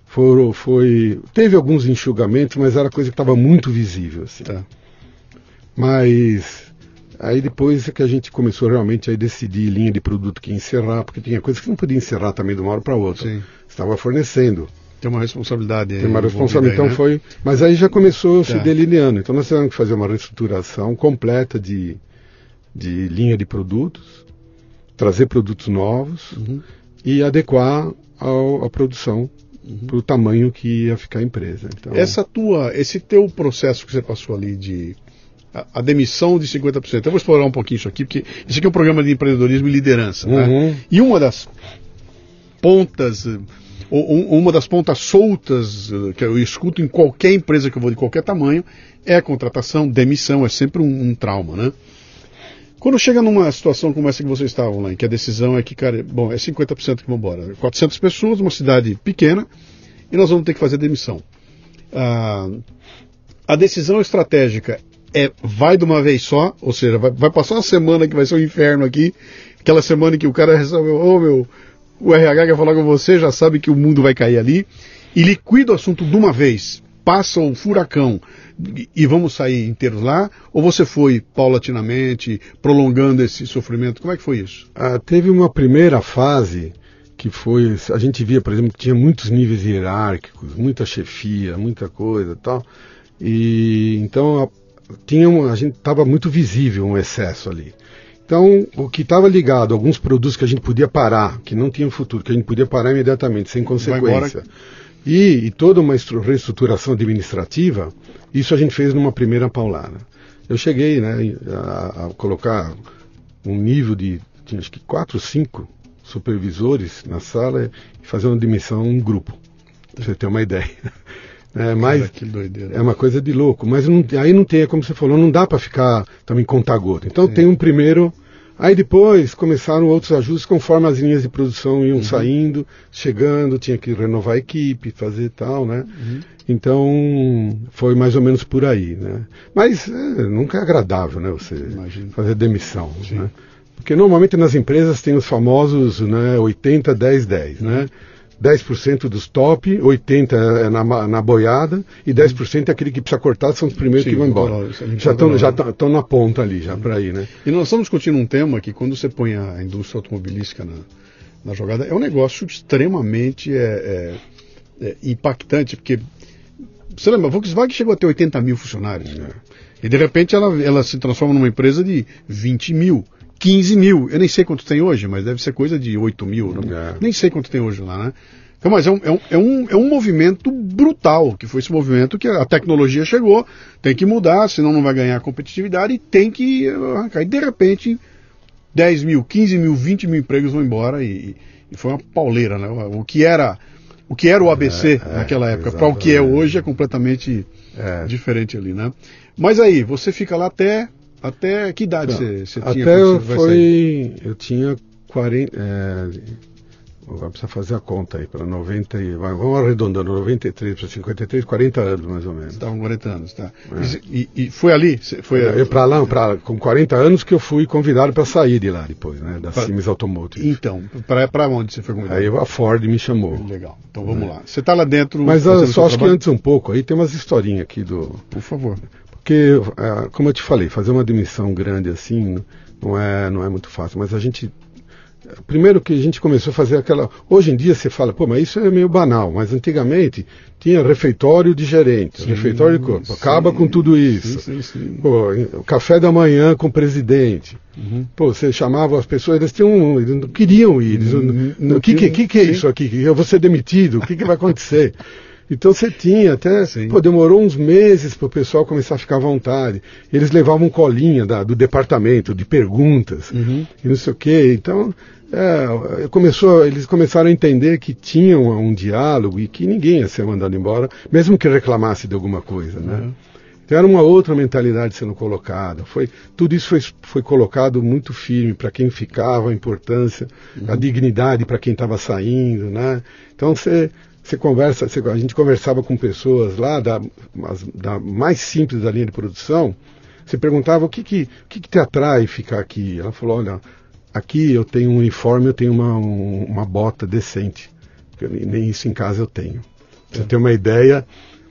foi, foi, teve alguns enxugamentos, mas era coisa que estava muito visível. Assim. Tá. Mas aí depois é que a gente começou realmente a decidir linha de produto que encerrar, porque tinha coisas que não podia encerrar também de uma hora para outra. Sim. Estava fornecendo. Tem uma responsabilidade. Tem uma responsabilidade. Então né? foi. Mas aí já começou tá. se delineando. Então nós tivemos que fazer uma reestruturação completa de, de linha de produtos, trazer produtos novos uhum. e adequar ao, a produção uhum. para o tamanho que ia ficar a empresa. Então, Essa tua, esse teu processo que você passou ali de a, a, demissão de 50%. Eu vou explorar um pouquinho isso aqui, porque isso aqui é um programa de empreendedorismo e liderança. Né? Uhum. Né? E uma das pontas, uma das pontas soltas eh, que eu escuto em qualquer empresa que eu vou de qualquer tamanho é a contratação, demissão, é sempre um, um trauma, né? Quando chega numa situação como essa que vocês estavam lá, em que a decisão é que, cara, bom, é 50% que vão embora. 400 pessoas, uma cidade pequena, e nós vamos ter que fazer demissão. Ah, a decisão estratégica é vai de uma vez só, ou seja, vai, vai, passar uma semana que vai ser um inferno aqui, aquela semana que o cara resolveu, ô oh, meu, o RH quer falar com você, já sabe que o mundo vai cair ali, e liquida o assunto de uma vez, passa o furacão, e vamos sair inteiros lá? Ou você foi paulatinamente, prolongando esse sofrimento? Como é que foi isso? Ah, teve uma primeira fase que foi, a gente via, por exemplo, que tinha muitos níveis hierárquicos, muita chefia, muita coisa tal. E então a, tinha uma, a gente estava muito visível um excesso ali. Então, o que estava ligado, alguns produtos que a gente podia parar, que não tinham futuro, que a gente podia parar imediatamente, sem consequência e, e toda uma reestruturação administrativa, isso a gente fez numa primeira paulada. Eu cheguei né, a, a colocar um nível de, tinha acho que quatro, cinco supervisores na sala e fazer uma demissão um grupo, pra você ter uma ideia. É, mas é uma coisa de louco. Mas não, aí não tem, como você falou, não dá para ficar também contar gota. Então Sim. tem um primeiro Aí depois começaram outros ajustes conforme as linhas de produção iam uhum. saindo, chegando, tinha que renovar a equipe, fazer tal, né? Uhum. Então foi mais ou menos por aí, né? Mas é, nunca é agradável, né? Você Imagina. fazer demissão, né? Porque normalmente nas empresas tem os famosos né, 80, 10, 10, né? 10% dos top, 80% é na, na boiada e 10% é aquele que precisa cortar, são os primeiros Sim, que vão embora. já estão já estão na ponta ali, já para ir, né? E nós estamos discutindo um tema que quando você põe a indústria automobilística na, na jogada, é um negócio extremamente é, é, é impactante, porque você lembra, a Volkswagen chegou a ter 80 mil funcionários, né? E de repente ela, ela se transforma numa empresa de 20 mil. 15 mil. Eu nem sei quanto tem hoje, mas deve ser coisa de 8 mil. É. Nem sei quanto tem hoje lá, né? Então, mas é um, é, um, é, um, é um movimento brutal, que foi esse movimento que a tecnologia chegou, tem que mudar, senão não vai ganhar competitividade e tem que arrancar. E de repente, 10 mil, 15 mil, 20 mil empregos vão embora e, e foi uma pauleira, né? O que era o que era o ABC é, naquela época, para o que é hoje é completamente diferente ali, né? Mas aí, você fica lá até até que idade você, você tinha? Até eu foi, eu tinha 40, Agora precisa fazer a conta aí, para 90 e. Vamos arredondando, 93 para 53, 40 anos mais ou menos. Estavam 40 anos, tá. É. E, e, foi ali? Foi é, para lá, pra, com 40 anos que eu fui convidado para sair de lá depois, né? Da pra... Siemens Automotive. Então, para onde você foi convidado? Aí a Ford me chamou. Legal. Então vamos é. lá. Você está lá dentro. Mas eu só acho trabalho? que antes um pouco, aí tem umas historinhas aqui do. Por favor. Porque, é, como eu te falei, fazer uma demissão grande assim não é, não é muito fácil, mas a gente Primeiro que a gente começou a fazer aquela. Hoje em dia você fala, pô, mas isso é meio banal, mas antigamente tinha refeitório de gerente, sim, refeitório de corpo. Acaba sim, com tudo isso. Sim, Pô, café da manhã com o presidente. Uhum. Pô, você chamava as pessoas, eles, tinham, eles não queriam ir. Uhum. o que, que, que, que, é isso aqui? Eu vou ser demitido? O que, que vai acontecer? Então você tinha até, pô, demorou uns meses para o pessoal começar a ficar à vontade. Eles levavam colinha da, do departamento de perguntas uhum. e não sei o quê. Então é, começou, eles começaram a entender que tinham um diálogo e que ninguém ia ser mandado embora, mesmo que reclamasse de alguma coisa, né? Uhum. Então era uma outra mentalidade sendo colocada. Foi, tudo isso foi, foi colocado muito firme para quem ficava, a importância, uhum. a dignidade para quem estava saindo, né? Então você você conversa, você, a gente conversava com pessoas lá da, da, mais simples da linha de produção. Você perguntava o que que, o que que te atrai ficar aqui. Ela falou, olha, aqui eu tenho um uniforme, eu tenho uma, um, uma bota decente. Nem isso em casa eu tenho. Você ter uma ideia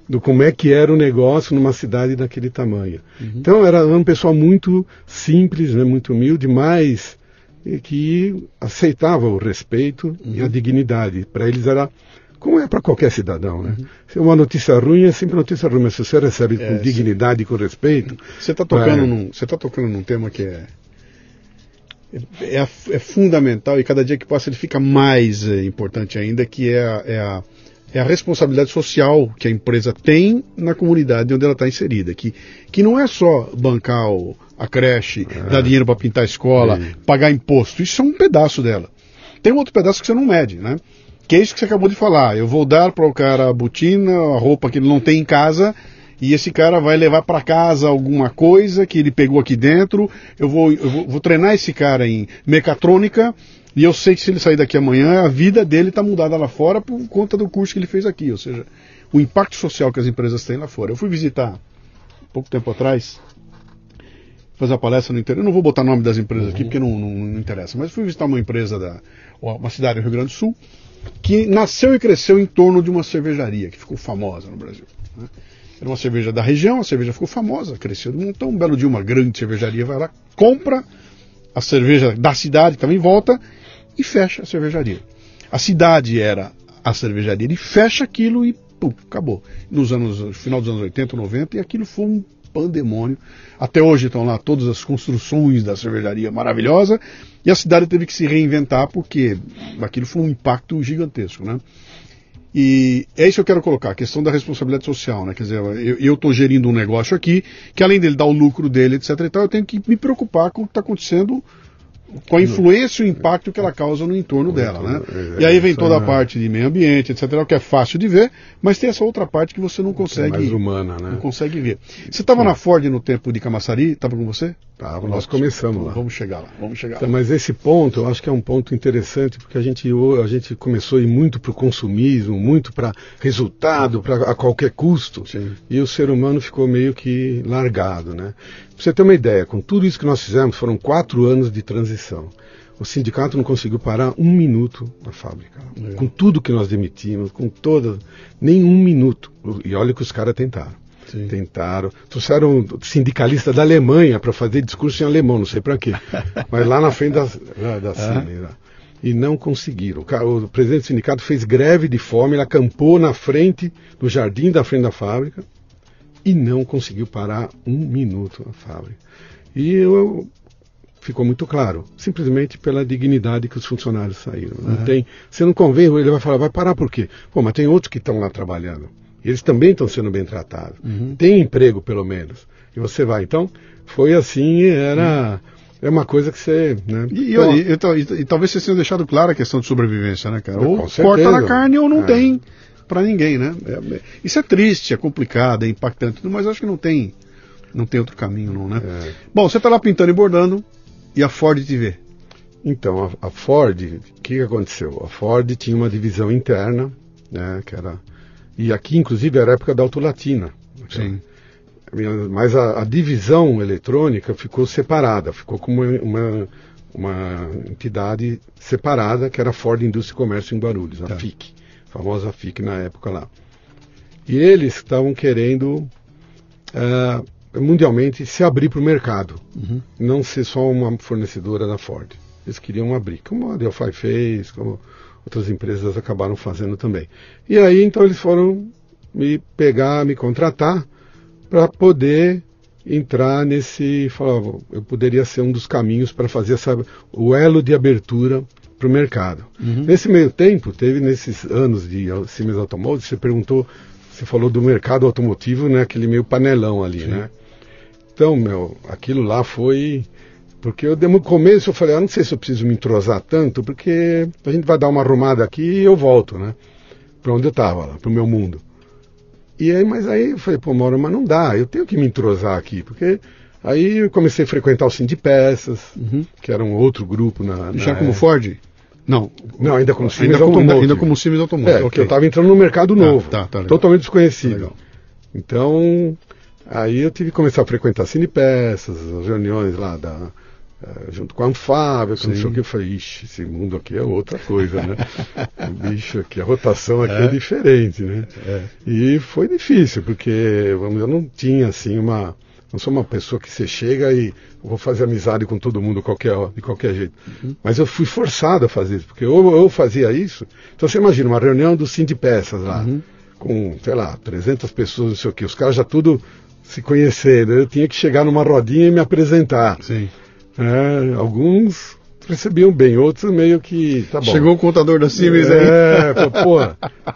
do como é que era o negócio numa cidade daquele tamanho. Uhum. Então era um pessoal muito simples, né, muito humilde, mas que aceitava o respeito uhum. e a uhum. dignidade. Para eles era como é para qualquer cidadão, né? Uhum. Se é uma notícia ruim é sempre notícia ruim, mas se você recebe é, com dignidade e com respeito. Você está tocando, é... num, tá tocando num tema que é, é, é, fundamental e cada dia que passa ele fica mais é, importante ainda, que é a, é a, é a responsabilidade social que a empresa tem na comunidade onde ela está inserida. Que, que não é só bancar o, a creche, é. dar dinheiro para pintar a escola, pagar imposto. Isso é um pedaço dela. Tem um outro pedaço que você não mede, né? Que é isso que você acabou de falar. Eu vou dar para o cara a botina, a roupa que ele não tem em casa, e esse cara vai levar para casa alguma coisa que ele pegou aqui dentro. Eu vou, eu vou, vou, treinar esse cara em mecatrônica, e eu sei que se ele sair daqui amanhã, a vida dele está mudada lá fora por conta do curso que ele fez aqui. Ou seja, o impacto social que as empresas têm lá fora. Eu fui visitar, pouco tempo atrás, fazer a palestra no interior. Eu não vou botar o nome das empresas uhum. aqui porque não, não, não, interessa, mas fui visitar uma empresa da uma cidade do Rio Grande do Sul que nasceu e cresceu em torno de uma cervejaria que ficou famosa no Brasil. Né? Era uma cerveja da região, a cerveja ficou famosa, cresceu. Então, um belo dia, uma grande cervejaria vai lá, compra a cerveja da cidade, também volta e fecha a cervejaria. A cidade era a cervejaria, ele fecha aquilo e pum, acabou. Nos anos, no final dos anos 80, 90, e aquilo foi um pandemônio. Até hoje estão lá todas as construções da cervejaria maravilhosa e a cidade teve que se reinventar porque aquilo foi um impacto gigantesco, né? E é isso que eu quero colocar, a questão da responsabilidade social, né? Quer dizer, eu estou gerindo um negócio aqui, que além dele dar o lucro dele, etc e tal, eu tenho que me preocupar com o que está acontecendo com a influência e o impacto que ela causa no entorno dela, né? É, e aí vem toda a parte de meio ambiente, etc, que é fácil de ver, mas tem essa outra parte que você não consegue, é mais humana, né? Não consegue ver. Você estava na Ford no tempo de Camaçari? Estava com você? Tava, nós começamos lá. Vamos chegar lá, vamos chegar então, lá. Mas esse ponto, eu acho que é um ponto interessante, porque a gente, a gente começou a ir muito para o consumismo, muito para resultado, para a qualquer custo, Sim. e o ser humano ficou meio que largado, né? Pra você ter uma ideia, com tudo isso que nós fizemos, foram quatro anos de transição. O sindicato não conseguiu parar um minuto na fábrica. É. Com tudo que nós demitimos, com todas. Nem um minuto. E olha que os caras tentaram. Sim. Tentaram. Trouxeram sindicalista da Alemanha para fazer discurso em alemão, não sei para quê. Mas lá na frente da, da, da Cine, E não conseguiram. O presidente do sindicato fez greve de fome, ele acampou na frente, no jardim da frente da fábrica e não conseguiu parar um minuto na fábrica. E eu, ficou muito claro, simplesmente pela dignidade que os funcionários saíram. Não uhum. tem, você não convém, ele vai falar, vai parar por quê? Pô, mas tem outros que estão lá trabalhando. Eles também estão sendo bem tratados. Uhum. Tem emprego, pelo menos. E você vai. Então, foi assim, era. Uhum. é uma coisa que você. Né? E, então, e, e, e, talvez você tenha deixado clara a questão de sobrevivência, né, cara? Ou certeza. corta na carne ou não é. tem para ninguém, né? É, isso é triste, é complicado, é impactante, mas acho que não tem, não tem outro caminho, não, né? É. Bom, você está lá pintando e bordando e a Ford te vê. Então, a, a Ford, o que, que aconteceu? A Ford tinha uma divisão interna, né, que era... E aqui, inclusive, era a época da Autolatina. Sim. Mas a, a, divisão eletrônica ficou separada, ficou como uma, uma entidade separada, que era a Ford Indústria e Comércio em Guarulhos, a tá. FIC, famosa FIC na época lá. E eles estavam querendo uh, mundialmente se abrir para o mercado, uhum. não ser só uma fornecedora da Ford. Eles queriam abrir, como a Delphi fez, como outras empresas acabaram fazendo também. E aí então eles foram me pegar, me contratar para poder entrar nesse, falava, eu poderia ser um dos caminhos para fazer essa, o elo de abertura para o mercado. Uhum. Nesse meio tempo, teve nesses anos de Siemens Automotive, você perguntou, você falou do mercado automotivo, né, aquele meio panelão ali, Sim. né? Então, meu, aquilo lá foi porque eu, no começo, eu falei, ah, não sei se eu preciso me entrosar tanto, porque a gente vai dar uma arrumada aqui e eu volto, né? Para onde eu estava, para o meu mundo. E aí, mas aí eu falei, pô, Mauro, mas não dá, eu tenho que me entrosar aqui, porque aí eu comecei a frequentar o Sim de Peças, uhum. que era um outro grupo na. na Já como Ford? Não. Não, ainda como Siemens ainda Automotive. Ainda, ainda como Siemens Automotive. É, okay. eu estava entrando no mercado tá, novo, tá, tá, totalmente desconhecido. Tá então, aí eu tive que começar a frequentar Cine Peças, as reuniões lá da Uh, junto com a Anfávia, com não sei o que, eu falei, ixi, esse mundo aqui é outra coisa, né? o bicho aqui, a rotação aqui é, é diferente, né? É. E foi difícil, porque vamos, eu não tinha assim uma. Não sou uma pessoa que você chega e vou fazer amizade com todo mundo qualquer, de qualquer jeito. Uhum. Mas eu fui forçado a fazer isso, porque ou eu fazia isso. Então você imagina uma reunião do Sim de Peças lá, uhum. com, sei lá, 300 pessoas, não sei o que, os caras já tudo se conhecendo. Eu tinha que chegar numa rodinha e me apresentar. Sim. É, alguns recebiam bem, outros meio que. Tá bom. Chegou o contador da Siemens é, aí. É, pô,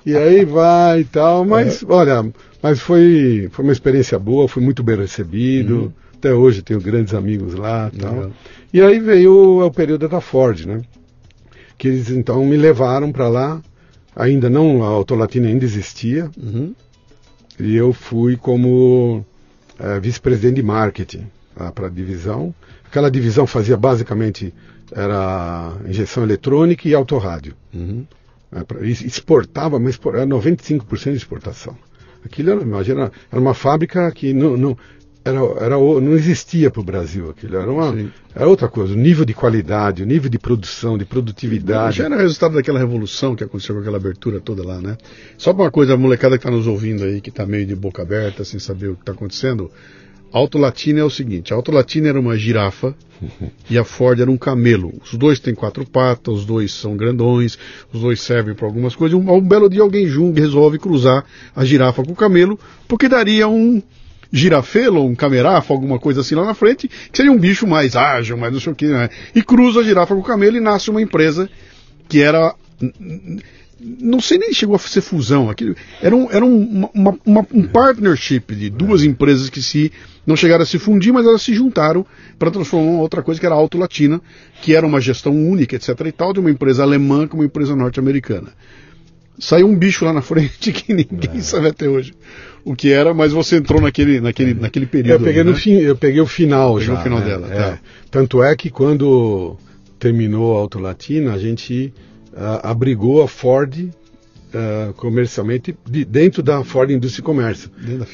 e aí vai e tal, mas é. olha, mas foi, foi uma experiência boa, fui muito bem recebido. Uhum. Até hoje tenho grandes amigos lá e tal. E aí veio o período da Ford, né? Que eles então me levaram para lá. Ainda não, a Autolatina ainda existia. Uhum. E eu fui como é, vice-presidente de marketing para a divisão. Aquela divisão fazia basicamente era injeção eletrônica e autorrádio. Uhum. É, exportava, mas era 95% de exportação. Aquilo era, imagina, era uma fábrica que não, não, era, era, não existia para o Brasil. Aquilo era, uma, era outra coisa. O nível de qualidade, o nível de produção, de produtividade. Já era resultado daquela revolução que aconteceu com aquela abertura toda lá, né? Só para uma coisa, a molecada que está nos ouvindo aí, que está meio de boca aberta, sem saber o que está acontecendo. Auto Latina é o seguinte: a Auto Latina era uma girafa e a Ford era um camelo. Os dois têm quatro patas, os dois são grandões, os dois servem para algumas coisas. Um, um belo dia alguém junga resolve cruzar a girafa com o camelo, porque daria um girafelo, um camerafa, alguma coisa assim lá na frente, que seria um bicho mais ágil, mais não sei o que, né? E cruza a girafa com o camelo e nasce uma empresa que era não sei nem chegou a ser fusão, aquilo, era, um, era um, uma, uma, um partnership de duas empresas que se não chegaram a se fundir, mas elas se juntaram para transformar uma outra coisa que era a Auto Latina, que era uma gestão única, etc. e tal, de uma empresa alemã com uma empresa norte-americana. Saiu um bicho lá na frente que ninguém é. sabe até hoje o que era, mas você entrou naquele, naquele, naquele período. Eu peguei, né? no fim, eu peguei o final já. o final né? dela. É. Tá. Tanto é que quando terminou a Auto Latina, a gente abrigou a Ford uh, comercialmente de, dentro da Ford Indústria e Comércio.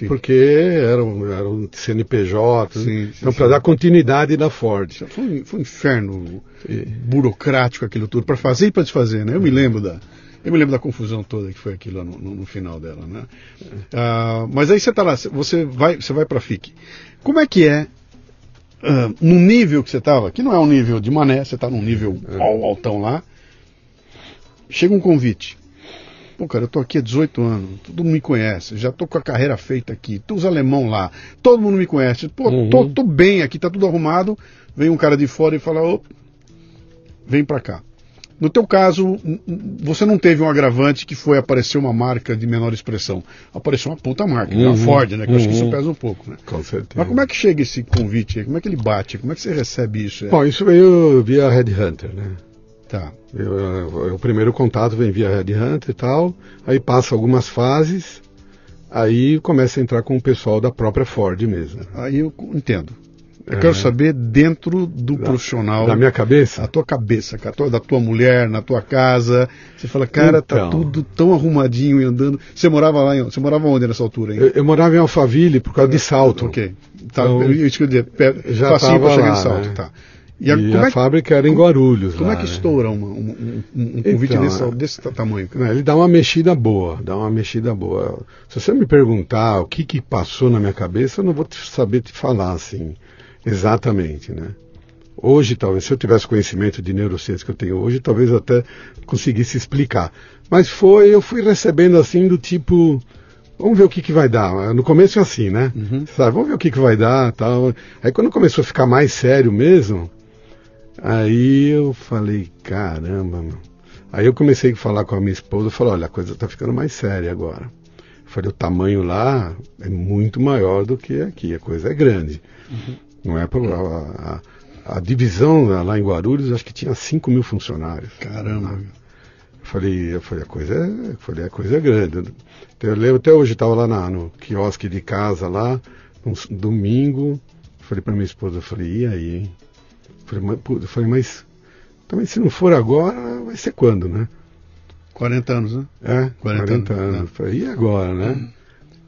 Porque era um, era um CNPJ, sim, então para dar continuidade da Ford. Foi um, foi um inferno burocrático aquilo tudo, para fazer e para desfazer, né? Eu me uhum. lembro da. Eu me lembro da confusão toda que foi aquilo no, no, no final dela, né? Uh, mas aí você está lá, você vai, você vai para a FIC. Como é que é uh, no nível que você estava? Que não é um nível de mané, você está num nível é. altão lá. Chega um convite. Pô, cara, eu tô aqui há 18 anos, todo mundo me conhece, já tô com a carreira feita aqui, tô os alemão lá, todo mundo me conhece, pô, uhum. tô, tô, bem aqui, tá tudo arrumado. Vem um cara de fora e fala, ô, vem pra cá. No teu caso, você não teve um agravante que foi aparecer uma marca de menor expressão. Apareceu uma puta marca, uhum, é a Ford, né? Que uhum. eu acho que isso uhum. pesa um pouco, né? Com certeza. Mas como é que chega esse convite aí? Como é que ele bate? Como é que você recebe isso? Bom, isso veio via Red Hunter, né? Tá. Eu, eu, o primeiro contato vem via Red Hunter e tal, aí passa algumas fases, aí começa a entrar com o pessoal da própria Ford mesmo. Aí eu entendo. Eu é. quero saber dentro do da, profissional. Da minha cabeça? A tua cabeça, cara, da tua mulher, na tua casa. Você fala, cara, tá então, tá tudo tão arrumadinho e andando. Você morava lá em, Você morava onde nessa altura, hein? Eu, eu morava em Alphaville por causa de salto. Ok. Tá, então, isso que eu dizer, já facinho pra chegar lá, em salto, né? tá. E a, e a é fábrica era em Guarulhos. Como lá, é que estoura um, um, um, convite então, desse, desse, tamanho? Cara? Ele dá uma mexida boa, dá uma mexida boa. Se você me perguntar o que, que passou na minha cabeça, eu não vou saber te falar assim. Exatamente, né? Hoje, talvez, se eu tivesse conhecimento de neurociência que eu tenho hoje, talvez eu até conseguisse explicar. Mas foi, eu fui recebendo assim do tipo, vamos ver o que, que vai dar. No começo é assim, né? Uhum. Sabe, vamos ver o que, que vai dar tal. Aí quando começou a ficar mais sério mesmo, aí eu falei, caramba, mano. Aí eu comecei a falar com a minha esposa, eu falei, olha, a coisa está ficando mais séria agora. Eu falei, o tamanho lá é muito maior do que aqui, a coisa é grande. Uhum. Não é a, a, a, divisão lá em Guarulhos, acho que tinha 5 mil funcionários. Caramba. Eu falei, eu falei, a coisa é, falei, a coisa é grande. Então, eu lembro até hoje, estava lá na, no quiosque de casa lá, um domingo, falei para minha esposa, eu falei, e aí, hein? Eu falei, mas também se não for agora, vai ser quando, né? 40 anos, né? É, 40, 40 anos. anos. Né? Falei, e agora, né? Hum.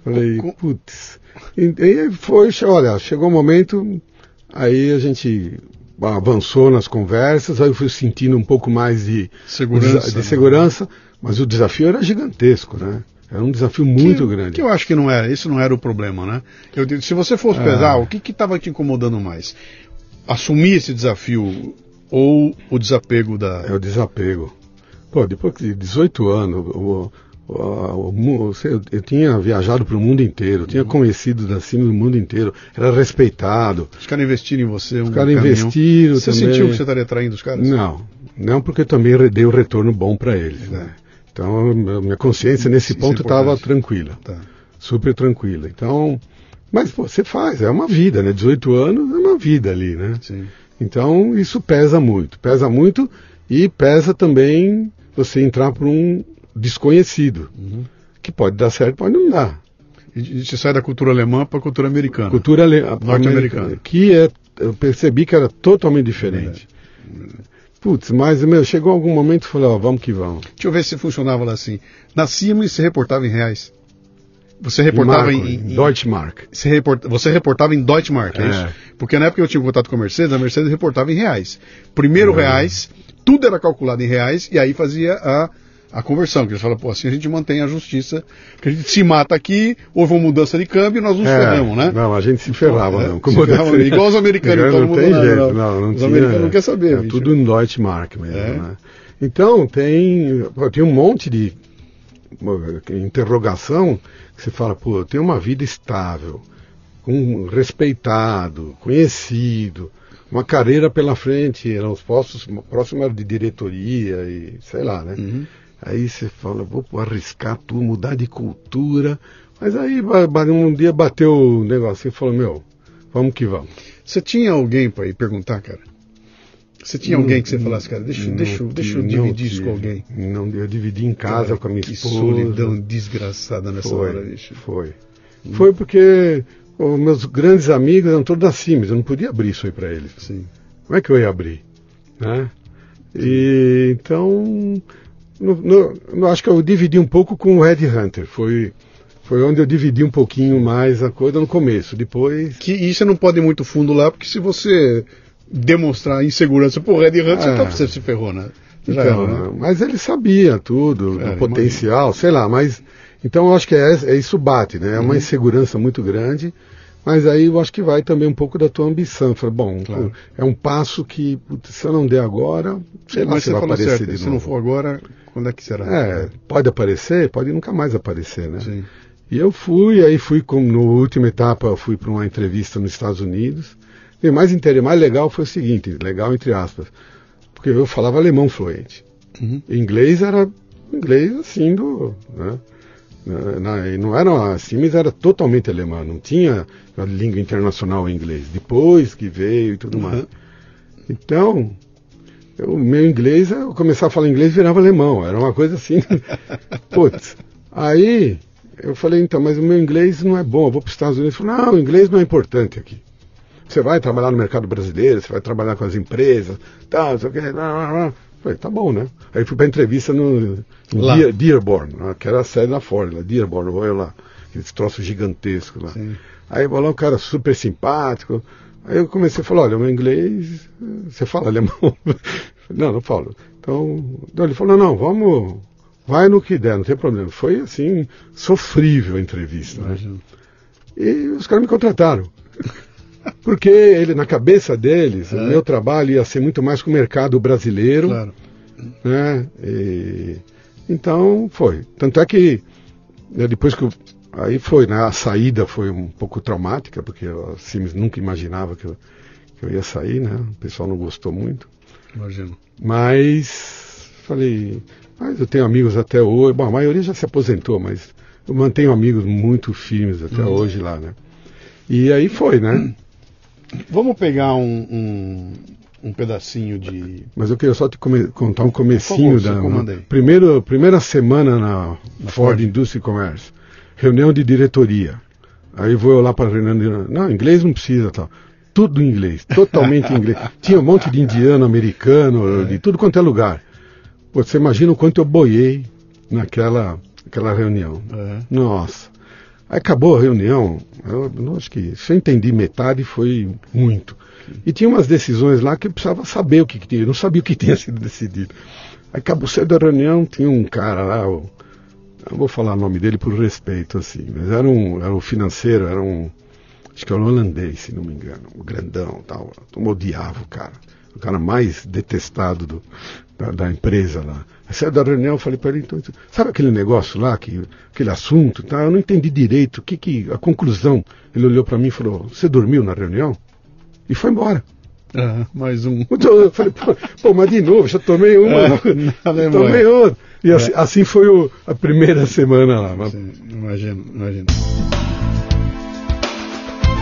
Falei, putz. E, e foi, olha, chegou o um momento, aí a gente avançou nas conversas, aí eu fui sentindo um pouco mais de segurança, de, segurança né? mas o desafio era gigantesco, né? Era um desafio muito que, grande. Que eu acho que não era, isso não era o problema, né? Eu, se você fosse é. pesar, o que estava te incomodando mais? Assumir esse desafio ou o desapego da. É o desapego. Pô, depois de 18 anos, o, eu tinha viajado para o mundo inteiro, tinha conhecido da cima do mundo inteiro, era respeitado. Os caras investiram em você, um Os caras investiram Você também. sentiu que você estaria traindo os caras? Não, não porque eu também dei um retorno bom para eles. Né? Então, minha consciência nesse Isso é ponto estava é tranquila, tá. super tranquila. Então, mas pô, você faz, é uma vida, né? 18 anos é uma vida ali, né? Sim. Então, isso pesa muito, pesa muito e pesa também você entrar por um desconhecido, uhum. que pode dar certo, pode não dar. E você sai da cultura alemã para a cultura americana. Cultura norte-americana. Que é, eu percebi que era totalmente diferente. Putz, mas meu, chegou algum momento e falei, ó, vamos que vamos. Deixa eu ver se funcionava lá assim. Na Siemens se reportava em reais. Você reportava em, em, em Deutschmark. Você, report, você reportava em Deutschmark, é, é isso? Porque na época eu tinha contato com a Mercedes, a Mercedes reportava em reais. Primeiro é. reais, tudo era calculado em reais e aí fazia a a conversão, que eles falam, pô, assim a gente mantém a justiça, que a gente se mata aqui, houve uma mudança de câmbio e nós nos é, ferramos, né? Não, a gente se ferrava, é, não. Como ferrava, igual os americanos, não, não tem jeito, não, não, Os tinha, americanos não querem saber. É, tudo em Deutschmark mesmo, é. né? Então, tem, tem um monte de interrogação você fala, pô, tem uma vida estável, um respeitado, conhecido, uma carreira pela frente, eram os postos próximos de diretoria e sei lá, né? Uhum. Aí você fala, vou arriscar tudo, mudar de cultura. Mas aí um dia bateu o negócio e falou, meu, vamos que vamos. Você tinha alguém para ir perguntar, cara? Você tinha alguém que você falasse, cara, deixa, não, deixa, deixa eu dividir isso com alguém? Não, eu dividi em casa cara, com a minha que esposa. Que solidão desgraçada nessa foi, hora, bicho. Foi. Hum. Foi porque os meus grandes amigos eram todos da Siemens, eu não podia abrir isso aí para eles. Sim. Como é que eu ia abrir? Né? E, então, no, no, no, acho que eu dividi um pouco com o Red Hunter. Foi, foi onde eu dividi um pouquinho mais a coisa no começo. Depois. Que isso você não pode ir muito fundo lá, porque se você demonstrar insegurança pro Red Hunter, é. você se ferrou, né? Então, né? Mas ele sabia tudo, é, do potencial, imagina. sei lá, mas. Então eu acho que é, é isso bate, né? É uma uhum. insegurança muito grande. Mas aí eu acho que vai também um pouco da tua ambição. Fala, bom, claro. é um passo que, se eu não der agora, sei lá se vai aparecer certo, de se novo. não for agora, quando é que será? É, pode aparecer, pode nunca mais aparecer, né? Sim. E eu fui, aí fui, como no última etapa, eu fui para uma entrevista nos Estados Unidos. E mais, mais legal foi o seguinte, legal entre aspas, porque eu falava alemão fluente. Uhum. Inglês era inglês assim do. Né? Na, não era assim, mas era totalmente alemão, não tinha a língua internacional em inglês. Depois que veio e tudo uhum. mais. Então, o meu inglês, eu começava a falar inglês virava alemão. Era uma coisa assim. Putz. Aí eu falei, então, mas o meu inglês não é bom, eu vou para os Estados Unidos. Falei, não, o inglês não é importante aqui. Você vai trabalhar no mercado brasileiro, você vai trabalhar com as empresas, tal, não sei o que. Falei, tá bom, né? Aí fui para entrevista no, no Dearborn, que era a sede da Ford, lá, Dearborn, vou eu lá, aqueles troços gigantescos lá. Sim. Aí lá um cara super simpático. Aí eu comecei a falar, olha, meu inglês, você fala alemão? não, não falo. Então, ele falou, não, vamos, vai no que der, não tem problema. Foi assim, sofrível a entrevista. Né? E os caras me contrataram. Porque ele, na cabeça deles, é. o meu trabalho ia ser muito mais com o mercado brasileiro. Claro. Né? E, então foi. Tanto é que né, depois que eu, aí foi, né? A saída foi um pouco traumática, porque a Sims nunca imaginava que eu, que eu ia sair, né? O pessoal não gostou muito. Imagino. Mas falei, mas eu tenho amigos até hoje. Bom, a maioria já se aposentou, mas eu mantenho amigos muito firmes até uhum. hoje lá, né? E aí foi, né? Vamos pegar um, um, um, pedacinho de. Mas eu queria só te contar um comecinho favor, da. Primeiro, primeira semana na, na Ford, Ford Industry Commerce. Reunião de diretoria. Aí vou eu lá para a reunião de. Não, inglês não precisa tal. Tudo em inglês, totalmente em inglês. Tinha um monte de indiano, americano, é. de tudo quanto é lugar. Você imagina o quanto eu boiei naquela, naquela reunião. É. Nossa. Acabou a reunião, eu, eu acho que se eu entendi metade foi muito. E tinha umas decisões lá que eu precisava saber o que, que tinha, eu não sabia o que tinha sido decidido. Acabou cedo a reunião, tinha um cara lá, eu, eu vou falar o nome dele por respeito, assim, mas era um, era um financeiro, era um, acho que era um holandês, se não me engano, um grandão tal. Eu odiava o cara, o cara mais detestado do, da, da empresa lá. Saiu da reunião, falei para ele, então, sabe aquele negócio lá, que, aquele assunto, tá? eu não entendi direito, o que que, a conclusão. Ele olhou para mim e falou, você dormiu na reunião? E foi embora. Ah, mais um. Então, eu falei, pô, pô, mas de novo, já tomei uma, é, tomei outra. E assim, é. assim foi o, a primeira semana lá. Mas... Sim, imagino, imagino.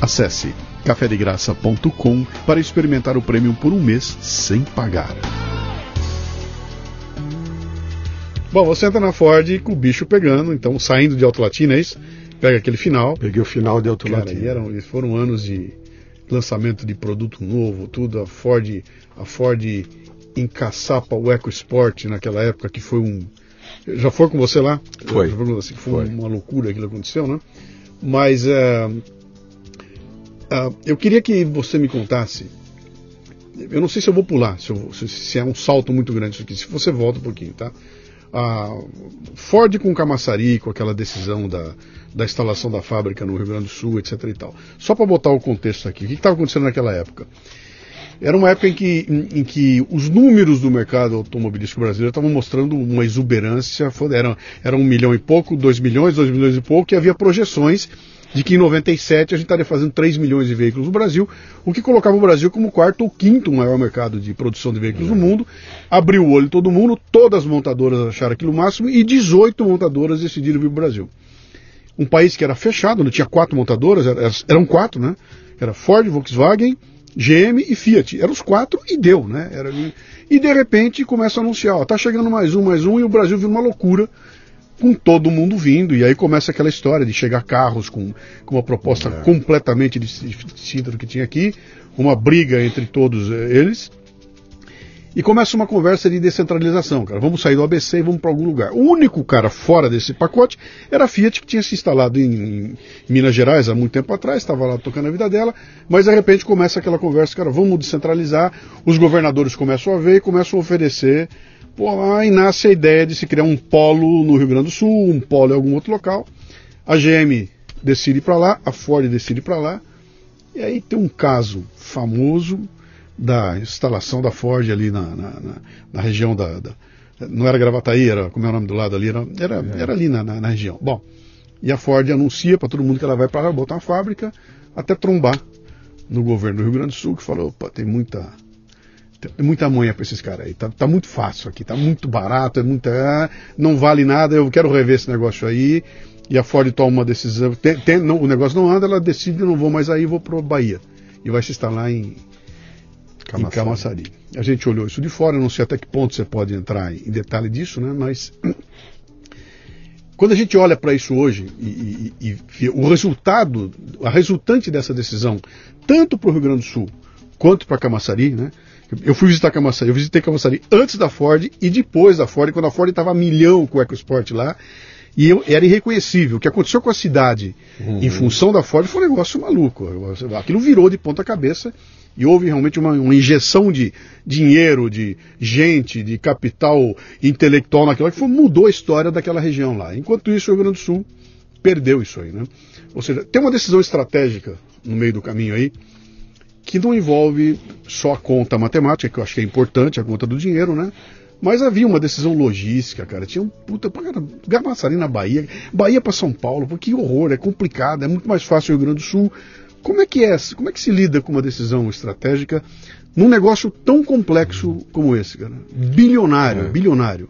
Acesse cafedegraça.com para experimentar o prêmio por um mês sem pagar. Bom, você entra na Ford com o bicho pegando, então saindo de Alto Latina, é isso? Pega aquele final. Peguei o final de Alto Cara, Latina. Eram, foram anos de lançamento de produto novo, tudo. A Ford, a Ford encaçapa o EcoSport naquela época, que foi um. Já foi com você lá? Foi. Assim, foi, foi, uma loucura aquilo que aconteceu, né? Mas uh, Uh, eu queria que você me contasse. Eu não sei se eu vou pular, se, eu, se, se é um salto muito grande isso aqui. Se você volta um pouquinho, tá? Uh, Ford com Camaçari, com aquela decisão da, da instalação da fábrica no Rio Grande do Sul, etc. e tal. Só para botar o contexto aqui, o que estava acontecendo naquela época? Era uma época em que, em, em, que os números do mercado automobilístico brasileiro estavam mostrando uma exuberância, era, era um milhão e pouco, dois milhões, dois milhões e pouco, e havia projeções de que em 97 a gente estaria fazendo 3 milhões de veículos no Brasil, o que colocava o Brasil como quarto ou quinto maior mercado de produção de veículos é. do mundo. Abriu o olho todo mundo, todas as montadoras acharam aquilo máximo e 18 montadoras decidiram vir para o Brasil. Um país que era fechado, não tinha quatro montadoras, eram quatro, né? Era Ford, Volkswagen, GM e Fiat. Eram os quatro e deu, né? Era, e de repente começa a anunciar, ó, tá chegando mais um, mais um, e o Brasil viu uma loucura com todo mundo vindo, e aí começa aquela história de chegar carros com, com uma proposta é. completamente distinta do que tinha aqui, uma briga entre todos eh, eles. E começa uma conversa de descentralização, cara. Vamos sair do ABC e vamos para algum lugar. O único cara fora desse pacote era a Fiat, que tinha se instalado em, em Minas Gerais há muito tempo atrás, estava lá tocando a vida dela, mas de repente começa aquela conversa, cara, vamos descentralizar. Os governadores começam a ver e começam a oferecer. Pô, lá e nasce a ideia de se criar um polo no Rio Grande do Sul, um polo em algum outro local. A GM decide para lá, a Ford decide para lá. E aí tem um caso famoso da instalação da Ford ali na, na, na, na região da, da, Não era Gravataí, era, como é o nome do lado ali? Era, era, é. era ali na, na, região. Bom, e a Ford anuncia para todo mundo que ela vai para botar uma fábrica até trombar no governo do Rio Grande do Sul, que falou: opa, tem muita. Tem muita manha para esses caras aí. Tá, tá, muito fácil aqui, tá muito barato, é muita. Não vale nada, eu quero rever esse negócio aí. E a Ford toma uma decisão. Tem, tem, não, o negócio não anda, ela decide, não vou mais aí, vou para Bahia. E vai se instalar em, Camaçari. em Camaçari. A gente olhou isso de fora, não sei até que ponto você pode entrar em detalhe disso, né? mas quando a gente olha para isso hoje e, e, e, o resultado, a resultante dessa decisão, tanto para o Rio Grande do Sul quanto para Camaçari, né? Eu fui visitar Camaçari, eu visitei Camaçari antes da Ford e depois da Ford, quando a Ford estava milhão com o EcoSport lá. E eu, era irreconhecível. O que aconteceu com a cidade uhum. em função da Ford foi um negócio maluco. Aquilo virou de ponta cabeça e houve realmente uma, uma, injeção de dinheiro, de gente, de capital intelectual naquela que foi, mudou a história daquela região lá. Enquanto isso, o Rio Grande do Sul perdeu isso aí, né? Ou seja, tem uma decisão estratégica no meio do caminho aí que não envolve só a conta matemática, que eu acho que é importante, a conta do dinheiro, né? Mas havia uma decisão logística, cara. Tinha um puta. Gamaçari na Bahia, Bahia para São Paulo, porque que horror, é complicado, é muito mais fácil o Rio Grande do Sul. Como é que é? Como é que se lida com uma decisão estratégica num negócio tão complexo como esse, cara? Bilionário, é. bilionário.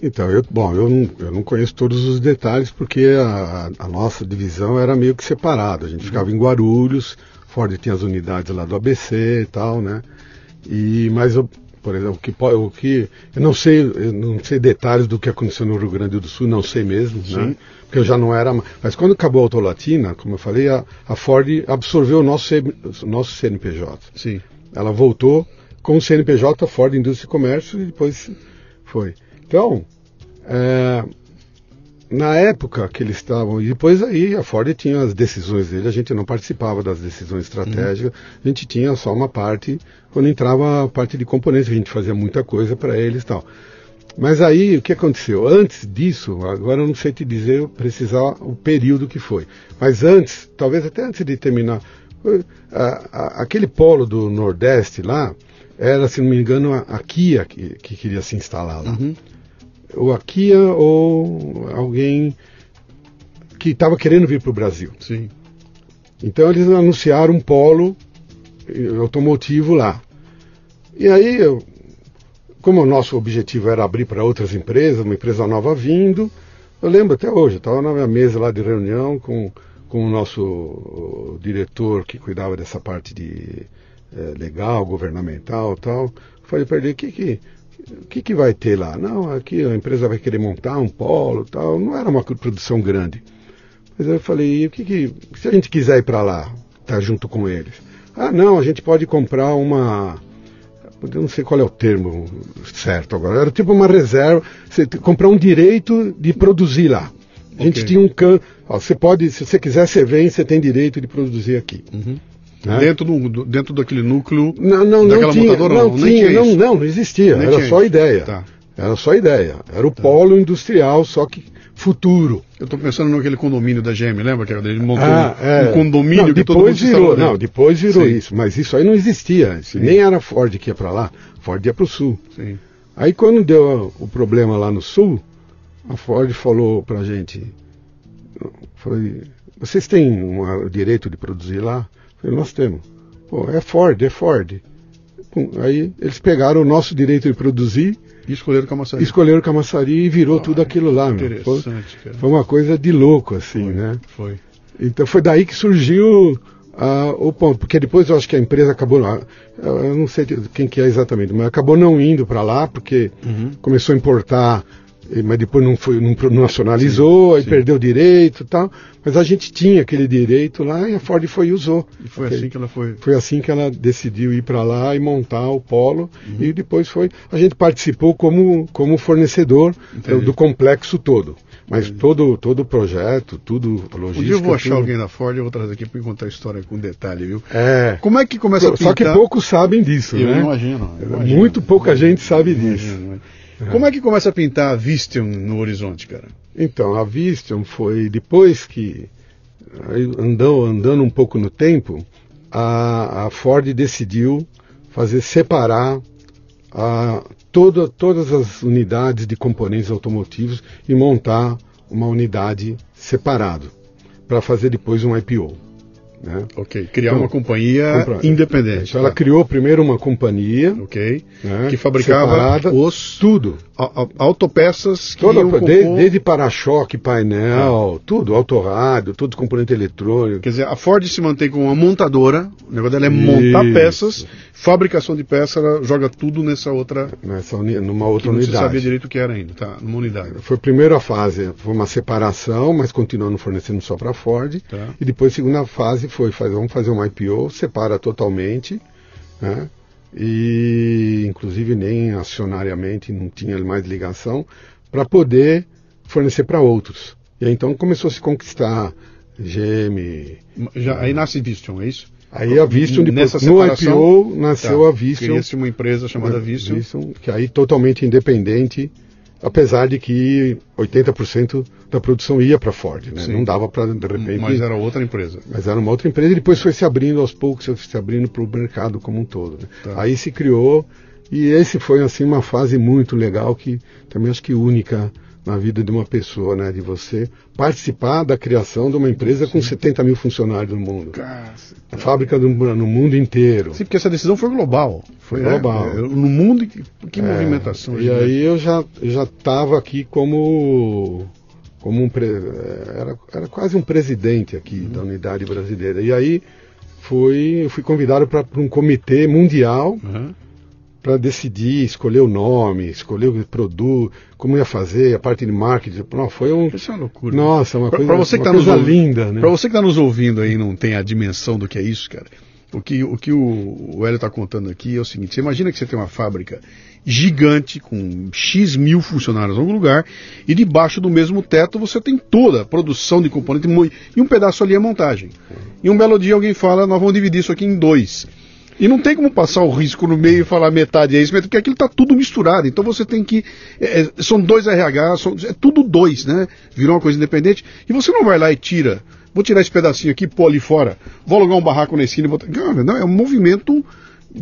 Então, eu, bom, eu não, eu não conheço todos os detalhes porque a, a nossa divisão era meio que separada. A gente ficava em Guarulhos, Ford tinha as unidades lá do ABC e tal, né? E, mas eu, por exemplo, o que, o que eu não sei, eu não sei detalhes do que aconteceu no Rio Grande do Sul, não sei mesmo, Sim. né? Porque eu já não era, mas quando acabou a Autolatina, como eu falei, a, a Ford absorveu o nosso, nosso CNPJ. Sim. Ela voltou com o CNPJ Ford Indústria e Comércio e depois foi. Então, é, na época que eles estavam, e depois aí a Ford tinha as decisões dele, a gente não participava das decisões estratégicas, uhum. a gente tinha só uma parte, quando entrava a parte de componentes, a gente fazia muita coisa para eles e tal. Mas aí o que aconteceu? Antes disso, agora eu não sei te dizer, precisar o período que foi. Mas antes, talvez até antes de terminar, a, a, aquele polo do Nordeste lá, era, se não me engano, a, a Kia que, que, queria se instalar lá. Uhum ou a Kia ou alguém que estava querendo vir para o Brasil. Sim. Então eles anunciaram um polo eh, automotivo lá. E aí, eu, como o nosso objetivo era abrir para outras empresas, uma empresa nova vindo, eu lembro até hoje, estava na minha mesa lá de reunião com, com o nosso diretor que cuidava dessa parte de é, legal, governamental tal. Falei para ele, o que, que o que, que vai ter lá? Não, aqui a empresa vai querer montar um polo tal. Não era uma produção grande. Mas eu falei, o que, que se a gente quiser ir para lá, tá junto com eles? Ah, não, a gente pode comprar uma. Eu não sei qual é o termo certo agora. Era tipo uma reserva, você comprar um direito de produzir lá. A gente okay. tinha um can. você pode, se você quiser, você vem, você tem direito de produzir aqui. Uhum. Né? Dentro, do, dentro daquele núcleo não, não, daquela não tinha, montadora, não, não, tinha, tinha não, não, não, existia, nem era só isso. ideia. Tá. Era só ideia. Era o tá. polo industrial, só que futuro. Eu estou pensando naquele condomínio da GM, lembra que ele montou ah, um, é. um, condomínio não, que todo mundo virou, Não, depois virou Sim. isso, mas isso aí não existia antes. Nem era Ford que ia para lá, Ford ia para o sul. Sim. Aí quando deu o problema lá no sul, a Ford falou para a gente, foi, vocês têm o direito de produzir lá? Falei, nós temos. Pô, é Ford, é Ford. Aí eles pegaram o nosso direito de produzir. E escolheram Camaçari. Escolheram Camaçari e virou ah, tudo aquilo lá. Interessante, foi, foi, uma coisa de louco, assim, foi, né? Foi. Então foi daí que surgiu uh, o ponto. Porque depois eu acho que a empresa acabou. Uh, eu não sei quem que é exatamente, mas acabou não indo para lá, porque uhum. começou a importar mas depois não, foi, não, nacionalizou, sim, aí sim. perdeu direito e tal. Mas a gente tinha aquele direito lá e a Ford foi e usou. E foi assim que ela foi. Foi assim que ela decidiu ir para lá e montar o polo. Uhum. E depois foi. A gente participou como, como fornecedor do, do, complexo todo. Mas Entendi. todo todo o projeto, tudo logística. Um dia eu vou achar tudo... alguém da Ford e vou trazer aqui para contar a história com detalhe, viu? É. Como é que começa a pintar? Só que poucos sabem disso, eu né? Imagino, eu imagino. Muito pouca gente sabe disso. Imagino, como é que começa a pintar a Vistion no horizonte, cara? Então, a Vistion foi depois que andou andando um pouco no tempo, a, a Ford decidiu fazer separar a, toda, todas as unidades de componentes automotivos e montar uma unidade separada para fazer depois um IPO. Né? Ok, criar então, uma companhia independente. Então, ela criou primeiro uma companhia ok né? que fabricava separada, os tudo. Autopeças que Toda, compor... desde, desde para-choque, painel, ah. tudo, autorrádio, tudo componente eletrônico. Quer dizer, a Ford se mantém como uma montadora, o negócio dela é montar Isso. peças, fabricação de peças, ela joga tudo nessa outra. Nessa uni... numa outra unidade. Não sabia direito o que era ainda, tá? Numa unidade. Foi a primeira fase, foi uma separação, mas continuando fornecendo só para a Ford. Tá. E depois a segunda fase foi fazer, vamos fazer um IPO, separa totalmente, né? E inclusive nem acionariamente não tinha mais ligação, para poder fornecer para outros. E aí, então começou a se conquistar GM. Já, aí nasce Vistion, é isso? Aí a Vistion, depois, Nessa no IPO, nasceu tá, a Vistion. Cria-se uma empresa chamada Vistion. Vistion. Que aí totalmente independente, apesar de que 80% da produção ia para a Ford, né? Não dava para, de repente... Mas era outra empresa. Mas era uma outra empresa e depois foi se abrindo aos poucos, foi se abrindo para o mercado como um todo. Né? Tá. Aí se criou, e esse foi, assim, uma fase muito legal, que também acho que única na vida de uma pessoa, né? De você participar da criação de uma empresa Sim. com 70 mil funcionários no mundo. Caceta. A fábrica do, no mundo inteiro. Sim, porque essa decisão foi global. Foi global. É, no mundo, que, que é, movimentação. E aí eu já já estava aqui como como um era, era quase um presidente aqui uhum. da unidade brasileira. E aí fui fui convidado para um comitê mundial. Uhum para decidir, escolher o nome, escolher o produto, como ia fazer, a parte de marketing. Não, foi um. Isso é uma loucura. Nossa, uma pra, coisa, pra você que uma tá coisa nos linda, né? Para você que está nos ouvindo aí não tem a dimensão do que é isso, cara. O que o, que o, o Hélio está contando aqui é o seguinte: você imagina que você tem uma fábrica gigante com X mil funcionários em algum lugar e debaixo do mesmo teto você tem toda a produção de componente e um pedaço ali é montagem. E um belo dia alguém fala: nós vamos dividir isso aqui em dois. E não tem como passar o risco no meio e falar metade é isso, porque aquilo está tudo misturado. Então você tem que. É, é são dois RH, são, é tudo dois, né? Virou uma coisa independente. E você não vai lá e tira. Vou tirar esse pedacinho aqui, pôr ali fora. Vou alugar um barraco na esquina e botar. Não, não, é um movimento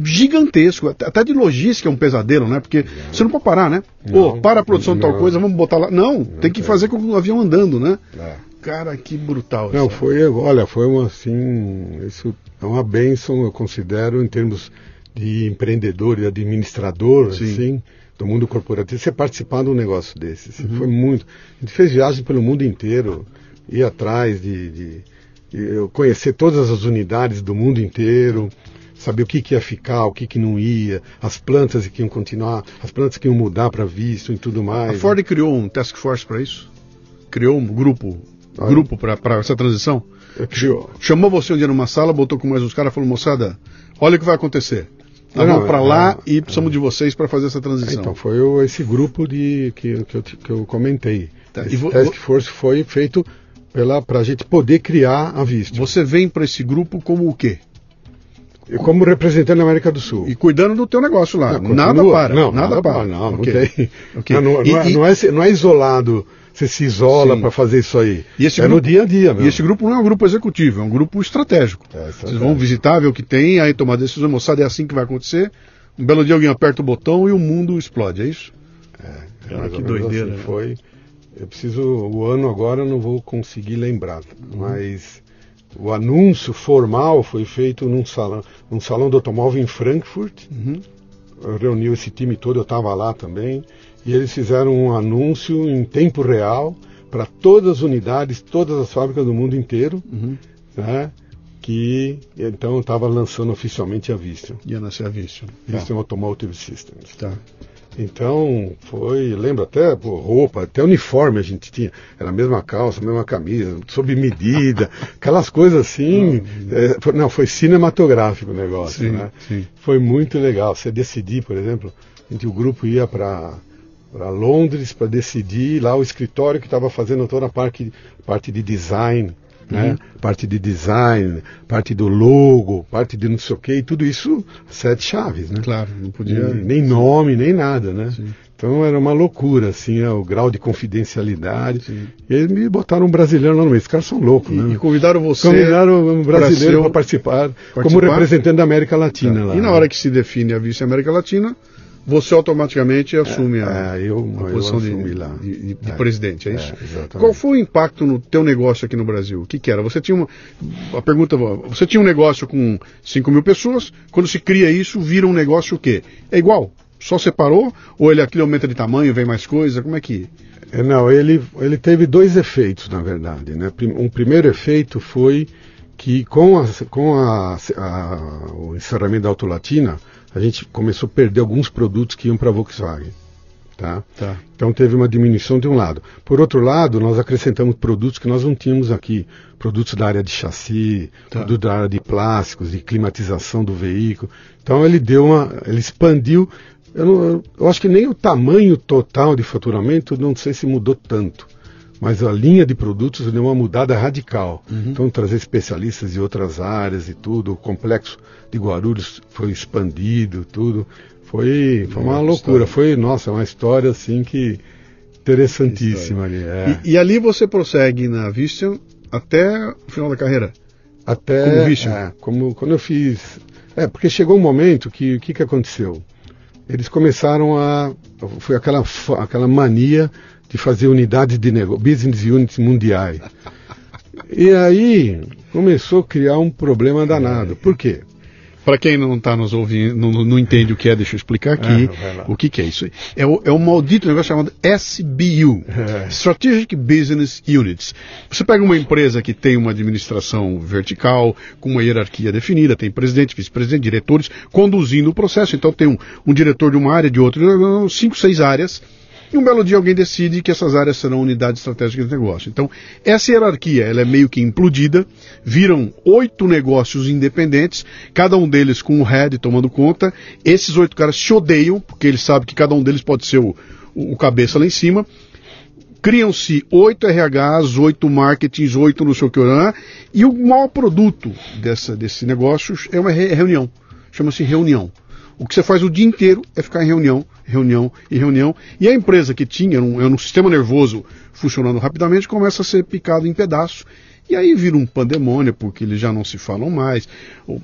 gigantesco, até de logística é um pesadelo, né? Porque você não pode parar, né? Pô, para a produção de tal coisa, vamos botar lá. Não, tem que fazer com o avião andando, né? É. Cara, que brutal. Não, foi, olha, foi uma assim, isso é uma bênção, eu considero, em termos de empreendedor e administrador, Sim. assim, do mundo corporativo, você participar de um negócio desse. Assim, uhum. Foi muito. A gente fez viagens pelo mundo inteiro, ir atrás de, de, de conhecer todas as unidades do mundo inteiro saber o que, que ia ficar, o que, que não ia, as plantas que iam continuar, as plantas que iam mudar para visto e tudo mais. A Ford criou um task force para isso? Criou um grupo grupo para essa transição? Chamou você um dia numa sala, botou com mais uns caras e falou, moçada, olha o que vai acontecer. Nós vamos para lá é, e precisamos de vocês para fazer essa transição. Então, foi o, esse grupo de, que, que, eu, que eu comentei. Tá, esse vo, task force foi feito para a gente poder criar a Vista. Você vem para esse grupo como o quê? Eu como representante da América do Sul. E cuidando do teu negócio lá. Não, nada para. Não, nada, nada para. Não, okay. não tem. Okay. Não, não, e, não, é, não, é, não é isolado você se isola para fazer isso aí. E esse é grupo, no dia a dia mesmo. E esse grupo não é um grupo executivo, é um grupo estratégico. É, Vocês vão visitar, ver o que tem, aí tomar decisão, moçada, é assim que vai acontecer. Um belo dia alguém aperta o botão e o mundo explode, é isso? É, é que doideira. Assim, né? Foi. Eu preciso. O ano agora eu não vou conseguir lembrar, uhum. mas o anúncio formal foi feito num salão, num salão do automóvel em Frankfurt. Uhum. Reuniu esse time todo, eu estava lá também e eles fizeram um anúncio em tempo real para todas as unidades, todas as fábricas do mundo inteiro, uhum. né, que então estava lançando oficialmente a Vision. Ia nascer a Vision. Vision Automotive Systems. Tá. Então, foi, lembro até, pô, roupa, até uniforme a gente tinha. Era a mesma calça, a mesma camisa, sob medida, aquelas coisas assim. É, foi- não, foi cinematográfico o negócio, Sim, né? sim. Foi muito legal. Você decidir, por exemplo, a gente, o grupo ia para para Londres para decidir lá o escritório que estava fazendo toda a parte, parte de design, né? Parte de design, parte do logo, parte de não sei o quê, e tudo isso sete chaves, né? Claro, não podia. Nem, nome, nem nada, né? Sim. Então era uma loucura, assim, é, o grau de confidencialidade. Sim. E eles me botaram um brasileiro lá no meio. Esses caras são loucos, E, né? e convidaram você. Convidaram um brasileiro para o- participar, como participar? representante da América Latina lá. E na hora que se define a vice América Latina, você automaticamente assume a, é, eu- a posição de, lá. de- de- de É. presidente, é É, isso? Qual foi o impacto no teu negócio aqui no Brasil? O que, que era? Você tinha uma. A pergunta, você tinha um negócio com 5 mil pessoas, quando se cria isso, vira um negócio o quê? É igual? Só separou? Ou ele aquilo aumenta de tamanho, vem mais coisa? Como é que. É, Não, ele, ele teve dois efeitos, na verdade. Né? Um primeiro efeito foi que com, a, com a- a- o encerramento da Autolatina, a gente começou a perder alguns produtos que iam para a Volkswagen. Tá? Tá. Então teve uma diminuição de um lado. Por outro lado, nós acrescentamos produtos que nós não tínhamos aqui. Produtos da área de chassi, Tá. produtos da área de plásticos, de climatização do veículo. Então ele deu uma. ele expandiu. Eu, não- eu- eu acho que nem o tamanho total de faturamento, não sei se mudou tanto. Mas a linha de produtos deu uma mudada radical. Então trazer especialistas de outras áreas e tudo, o complexo de Guarulhos foi expandido, tudo. Foi, foi uma Legal, loucura. história. Foi, nossa, uma história assim que interessantíssima ali. é. E, e ali você prossegue na Vision até o final da carreira. Até como Vision? é, como quando eu fiz, é porque chegou um momento que o que que aconteceu? Eles começaram a foi aquela aquela mania de fazer unidades de negócio, business units mundiais. E aí começou a criar um problema danado. Por quê? Para quem não está nos ouvindo, não, não entende o que é, deixa eu explicar aqui Ah, lá. o que, que é isso. aí. É o, é um maldito negócio chamado SBU, É. Strategic Business Units. Você pega uma empresa que tem uma administração vertical, com uma hierarquia definida, tem presidente, vice-presidente, diretores, conduzindo o processo. Então tem um, um diretor de uma área, de outra, cinco, seis áreas. E um belo dia alguém decide que essas áreas serão unidades estratégicas de negócio. Então, essa hierarquia ela é meio que implodida, viram oito negócios independentes, cada um deles com um head tomando conta. Esses oito caras se odeiam, porque eles sabem que cada um deles pode ser o, o, cabeça lá em cima. Criam-se oito RHs, oito marketings, oito não sei o que, lá, e o maior produto dessa, desse negócio é uma re- reunião. Chama-se reunião. O que você faz o dia inteiro é ficar em reunião, reunião e reunião. E a empresa que tinha um, um sistema nervoso funcionando rapidamente começa a ser picado em pedaços. E aí vira um pandemônio, porque eles já não se falam mais. O-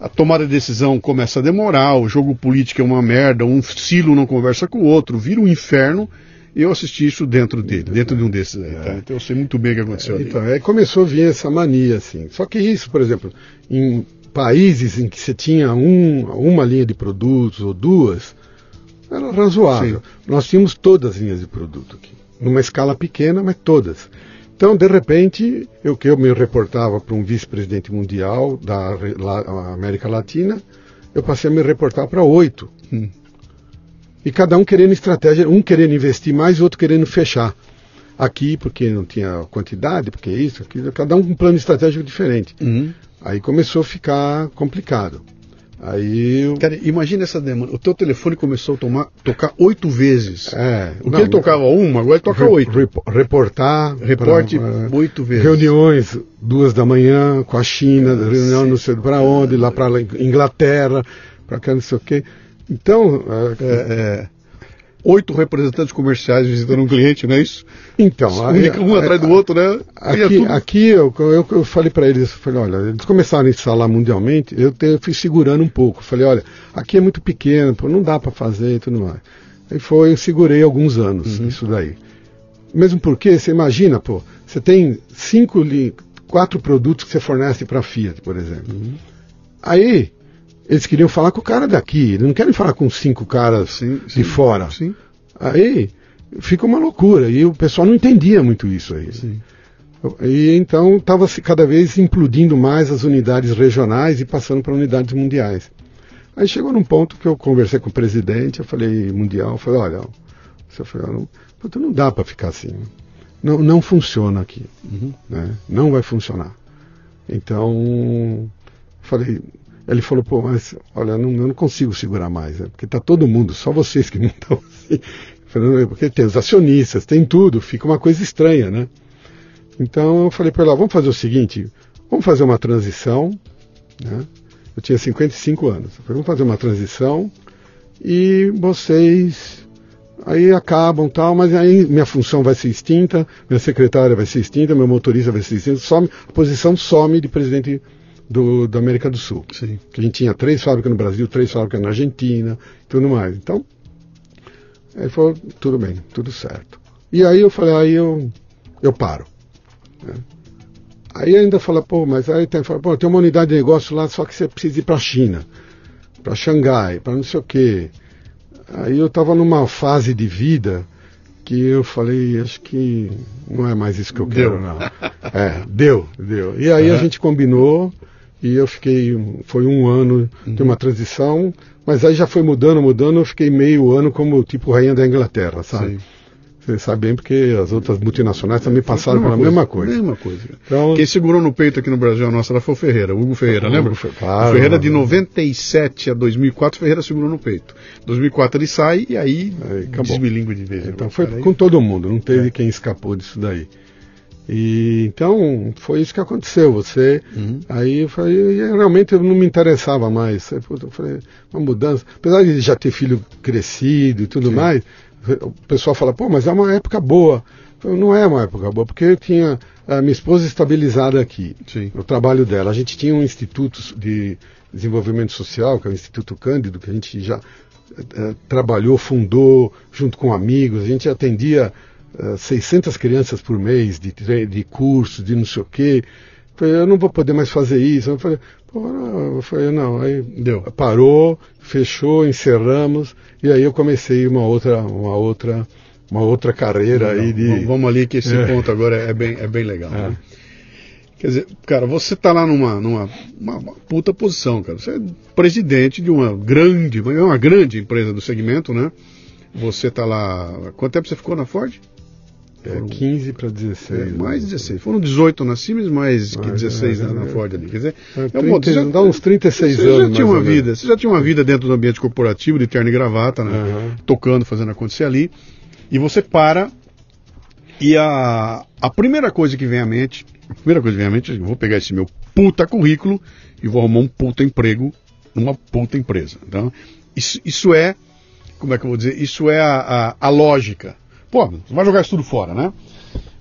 a tomada de decisão começa a demorar, o jogo político é uma merda, um silo não conversa com o outro, vira um inferno. Eu assisti isso dentro dele, dentro de um desses aí, tá? Então eu sei muito bem o que aconteceu ali. Então, aí começou a vir essa mania, assim. Só que isso, por exemplo, em países em que você tinha um, uma linha de produtos ou duas, era razoável. Nós tínhamos todas as linhas de produto aqui. Numa escala pequena, mas todas. Então, de repente, eu que eu me reportava para um vice-presidente mundial da la- América Latina, eu passei a me reportar para oito. Hum. E cada um querendo estratégia, um querendo investir mais, outro querendo fechar. Aqui, porque não tinha quantidade, porque isso, aquilo, cada um com um plano estratégico diferente. Uhum. Aí começou a ficar complicado. Aí eu. Cara, imagina essa demanda. O teu telefone começou a tomar, tocar oito vezes. É, O que não, ele tocava uma, agora ele toca re- oito. repo- reportar. Reporte pra- é, oito vezes. Reuniões duas da manhã com a China, reunião não sei para onde, lá para Inglaterra, para cá não sei o quê. Então, é, É, é, oito representantes comerciais visitando um cliente, não é isso? então Um, aí- um atrás do outro, né? Aqui, tudo- aqui eu, eu, eu falei para eles, eu falei, olha, eles começaram a instalar mundialmente, eu, te- eu fui segurando um pouco. Falei, olha, aqui é muito pequeno, pô, não dá para fazer e tudo mais. Aí foi, eu segurei alguns anos Uhum. isso daí. Mesmo porque, você imagina, pô, você tem cinco, quatro produtos que você fornece para a Fiat, por exemplo. Uhum. Aí, eles queriam falar com o cara daqui, eles não querem falar com cinco caras Sim, de sim, fora. Sim. Aí fica uma loucura. E o pessoal não entendia muito isso aí. E então estava cada vez implodindo mais as unidades regionais e passando para unidades mundiais. Aí chegou num ponto que eu conversei com o presidente, eu falei mundial, eu falei, olha, você falou, não, não dá para ficar assim. Não, não funciona aqui. Uhum. Né? Não vai funcionar. Então, falei, ele falou, pô, mas olha, não, eu não consigo segurar mais, né? porque está todo mundo, só vocês que não estão assim. Falei, porque tem os acionistas, tem tudo, fica uma coisa estranha, né? Então eu falei para ela, vamos fazer o seguinte, vamos fazer uma transição, né? Eu tinha 55 anos. Falei, vamos fazer uma transição e vocês aí acabam tal, mas aí minha função vai ser extinta, minha secretária vai ser extinta, meu motorista vai ser extinto, some, a posição some de presidente do, da América do Sul. Sim. Que a gente tinha três fábricas no Brasil, três fábricas na Argentina, tudo mais. Então, ele falou, tudo bem, tudo certo. E aí eu falei, aí eu, eu paro. Né? Aí ainda fala, pô, mas aí tem, fala, pô, tem uma unidade de negócio lá, só que você precisa ir para a China, para Xangai, para não sei o quê. Aí eu estava numa fase de vida que eu falei, acho que não é mais isso que eu quero, deu. não. É, deu, deu. E aí a gente combinou e eu fiquei, foi um ano uhum. de uma transição, mas aí já foi mudando, mudando, eu fiquei meio ano como tipo rainha da Inglaterra, sabe? Sim. Você sabe bem porque as outras multinacionais também passaram pela coisa, mesma coisa. Mesma coisa. Então, Quem segurou no peito aqui no Brasil a nossa foi o Ferreira, Hugo Ferreira, Hugo lembra? Claro, o Ferreira de 97 a 2004, Ferreira segurou no peito. 2004 ele sai e aí, aí desmilingue de vez. Então foi com todo mundo, não teve é. quem escapou disso daí. E então foi isso que aconteceu. Você uhum. aí eu falei, realmente eu não me interessava mais. Eu falei, uma mudança, apesar de já ter filho crescido e tudo Sim. mais, o pessoal fala, pô, mas é uma época boa. Não é uma época boa, porque eu tinha a minha esposa estabilizada aqui, Sim. no trabalho dela. A gente tinha um instituto de desenvolvimento social, que é o Instituto Cândido, que a gente já é, trabalhou, fundou, junto com amigos. A gente atendia 600 crianças por mês de, de cursos, de não sei o quê. Falei, eu não vou poder mais fazer isso. Eu falei, eu falei, não, aí Deu. parou, fechou, encerramos, e aí eu comecei uma outra, uma outra, uma outra carreira não, aí de. Vamos ali que esse é. ponto agora é bem, é bem legal. É. Né? Quer dizer, cara, você tá lá numa, numa uma, uma puta posição, cara. Você é presidente de uma grande, uma grande empresa do segmento, né? Você tá lá. Quanto tempo você ficou na Ford? É, 15 para 16. É, mais 16. Foram 18 na Siemens, mais que 16 é, na, na, Ford ali. Quer dizer, é, 30, é já, dá uns 36 você anos. Já tinha uma vida, você já tinha uma vida dentro do ambiente corporativo, de terno e gravata, né? Uhum. Tocando, fazendo acontecer ali. E você para. E a, a primeira coisa que vem à mente, a primeira coisa que vem à mente, eu vou pegar esse meu puta currículo e vou arrumar um puta emprego numa puta empresa. Então, isso, isso é, como é que eu vou dizer? Isso é a, a, a lógica Pô, você vai jogar isso tudo fora, né?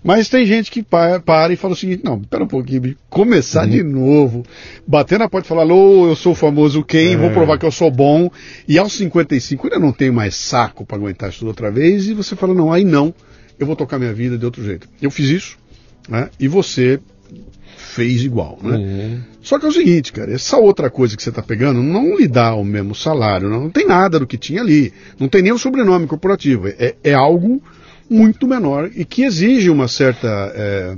Mas tem gente que para, e fala o seguinte: não, pera um pouquinho, começar uhum. de novo, bater na porta e falar, alô, eu sou o famoso quem, é. vou provar que eu sou bom, e aos 55 eu não tenho mais saco para aguentar isso tudo outra vez, e você fala, não, aí não, eu vou tocar minha vida de outro jeito. Eu fiz isso, né? E você fez igual, né? Uhum. Só que é o seguinte, cara, essa outra coisa que você está pegando não lhe dá o mesmo salário, não, não, tem nada do que tinha ali, não tem nem o sobrenome corporativo, é, é algo muito menor e que exige uma certa é,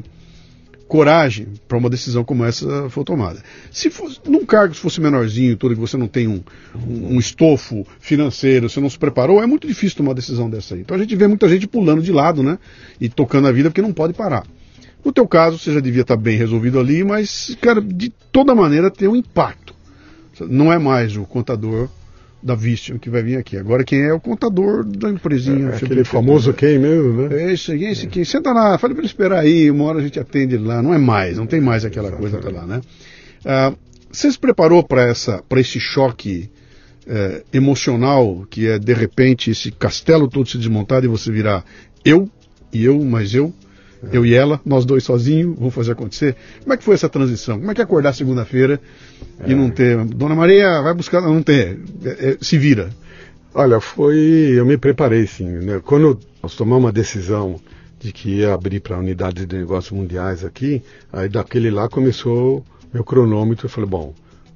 coragem para uma decisão como essa for tomada. Se fosse, num cargo se fosse menorzinho, tudo que você não tem um, um, um, estofo financeiro, você não se preparou, é muito difícil tomar uma decisão dessa aí. Então a gente vê muita gente pulando de lado, né? E tocando a vida porque não pode parar. No teu caso, você já devia estar bem resolvido ali, mas, cara, de toda maneira tem um impacto. Não é mais o contador da Vision que vai vir aqui. Agora quem é o contador da empresinha. É, aquele famoso quem mesmo, né? É esse, esse quem. Senta lá, fale para ele esperar aí, uma hora a gente atende lá. Não é mais, não tem mais aquela coisa até lá, né? Ah, você se preparou para esse choque é, emocional que é de repente esse castelo todo se desmontado e você virar eu e eu, mais eu, eu e ela, nós dois sozinhos, vamos fazer acontecer. Como é que foi essa transição? Como é que é acordar segunda-feira é. e não ter. Dona Maria, vai buscar. Não ter. É, é, se vira. Olha, foi. Eu me preparei sim. Né? Quando nós tomamos uma decisão de que ia abrir para unidades de negócios mundiais aqui, aí daquele lá começou meu cronômetro. Eu falei, bom,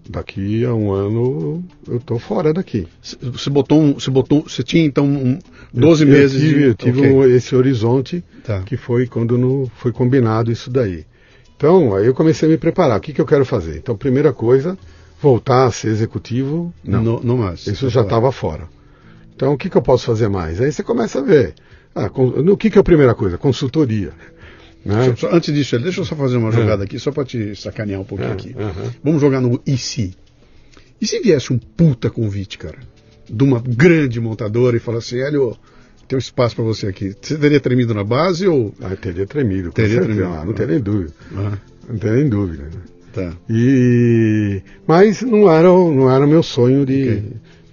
daqui a um ano eu tô fora daqui. Você botou um, você botou, você tinha então um, 12 eu, meses eu tive, de... eu tive okay. um, esse horizonte tá. que foi quando no, foi combinado isso daí. Então, aí eu comecei a me preparar. O que, que eu quero fazer? Então, primeira coisa, voltar a ser executivo, não. Não, não mais. Isso já estava fora. Então, o que, que eu posso fazer mais? Aí você começa a ver. Ah, o que, que é a primeira coisa? Consultoria. Né? Só, antes disso, deixa eu só fazer uma é. jogada aqui, só para te sacanear um pouquinho é, aqui. Vamos jogar no e se. E se viesse um puta convite, cara, de uma grande montadora e falar assim, Hélio, tem um espaço para você aqui. Você teria tremido na base ou. Ah, teria tremido. Teria tremido. Ah, não tem nem dúvida. Ah. Não tem nem dúvida. Né? Tá. E... Mas não era, não era meu sonho de. Okay.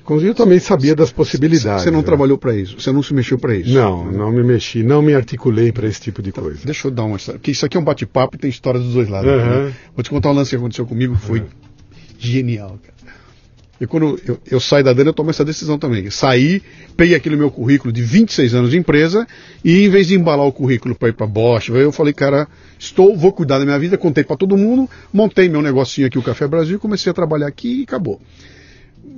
Eu também sabia das possibilidades. Você não né? trabalhou para isso? Você não se mexeu para isso? Não, não me mexi, não me articulei para esse tipo de tá, coisa. Deixa eu dar uma história. Porque isso aqui é um bate-papo e tem história dos dois lados. Uhum. Né? Vou te contar um lance que aconteceu comigo, foi uhum. genial, cara. E quando eu, eu saio da Dana, eu tomo essa decisão também. Saí, peguei aquele meu currículo de 26 anos de empresa e em vez de embalar o currículo para ir para Bosch, eu falei, cara, estou, vou cuidar da minha vida, contei para todo mundo, montei meu negocinho aqui, o Café Brasil, comecei a trabalhar aqui e acabou.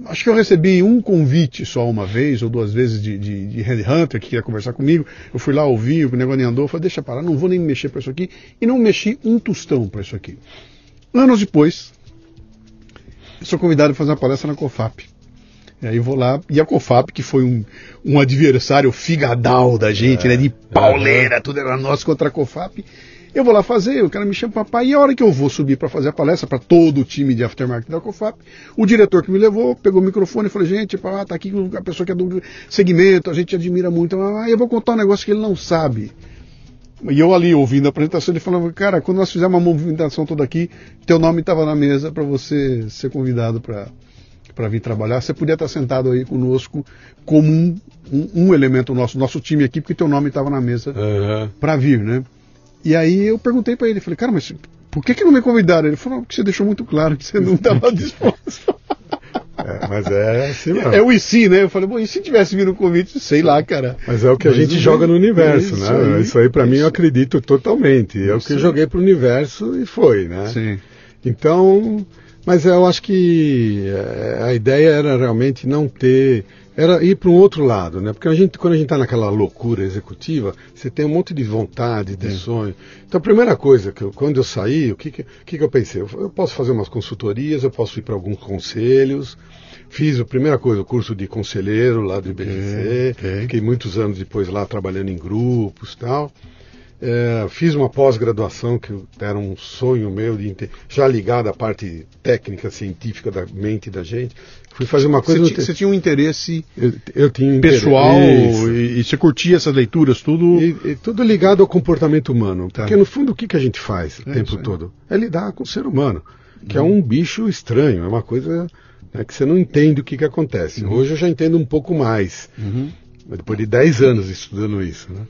Acho que eu recebi um convite só uma vez ou duas vezes de, de, de headhunter que queria conversar comigo. Eu fui lá ouvir, o negócio nem andou, falei, deixa parar, não vou nem mexer para isso aqui. E não mexi um tostão para isso aqui. Anos depois, sou convidado a fazer uma palestra na COFAP. E aí vou lá, e a COFAP, que foi um, um adversário figadal da gente, é, né, de pauleira, é. tudo era nosso contra a COFAP. Eu vou lá fazer, o cara me chama papai, e a hora que eu vou subir para fazer a palestra para todo o time de aftermarket da COFAP, o diretor que me levou pegou o microfone e falou: gente, pá, tá aqui a pessoa que é do segmento, a gente admira muito, aí eu vou contar um negócio que ele não sabe. E eu ali ouvindo a apresentação, ele falava, cara, quando nós fizemos uma movimentação toda aqui, teu nome estava na mesa para você ser convidado para para vir trabalhar. Você podia estar sentado aí conosco como um, um, um elemento nosso, nosso time aqui, porque teu nome estava na mesa uhum. para vir, né? E aí eu perguntei para ele, falei, cara, mas por que, que não me convidaram? Ele falou, porque você deixou muito claro que você não estava disposto. É, mas é assim mesmo. É o e se, né? Eu falei, bom, e se tivesse vindo o convite, sei lá, cara. Mas é o que a gente joga no universo, isso né? Aí, isso aí para mim eu acredito totalmente. É o que eu joguei pro universo e foi, né? Sim. Então, mas eu acho que é, a ideia era realmente não ter era ir para um outro lado, né? Porque a gente, quando a gente está naquela loucura executiva, você tem um monte de vontade, de sonho. Então, a primeira coisa que eu, quando eu saí, o que, que, que, que eu pensei? Eu, eu, posso fazer umas consultorias, eu posso ir para alguns conselhos. Fiz a primeira coisa, o curso de conselheiro lá do IBGC. Okay. Fiquei muitos anos depois lá trabalhando em grupos e tal. É, fiz uma pós-graduação que era um sonho meu de já ligado à parte técnica científica da mente da gente Fui fazer uma coisa. Você, tinha, você tinha um interesse eu, eu tinha pessoal e, e, você curtia essas leituras, tudo. E, e, tudo ligado ao comportamento humano. Tá. Porque no fundo o que, que a gente faz o é tempo todo? É lidar com o ser humano, que uhum. é um bicho estranho, é uma coisa né, que você não entende o que, que acontece. Uhum. Hoje eu já entendo um pouco mais. Uhum. Depois de 10 anos estudando isso. Né?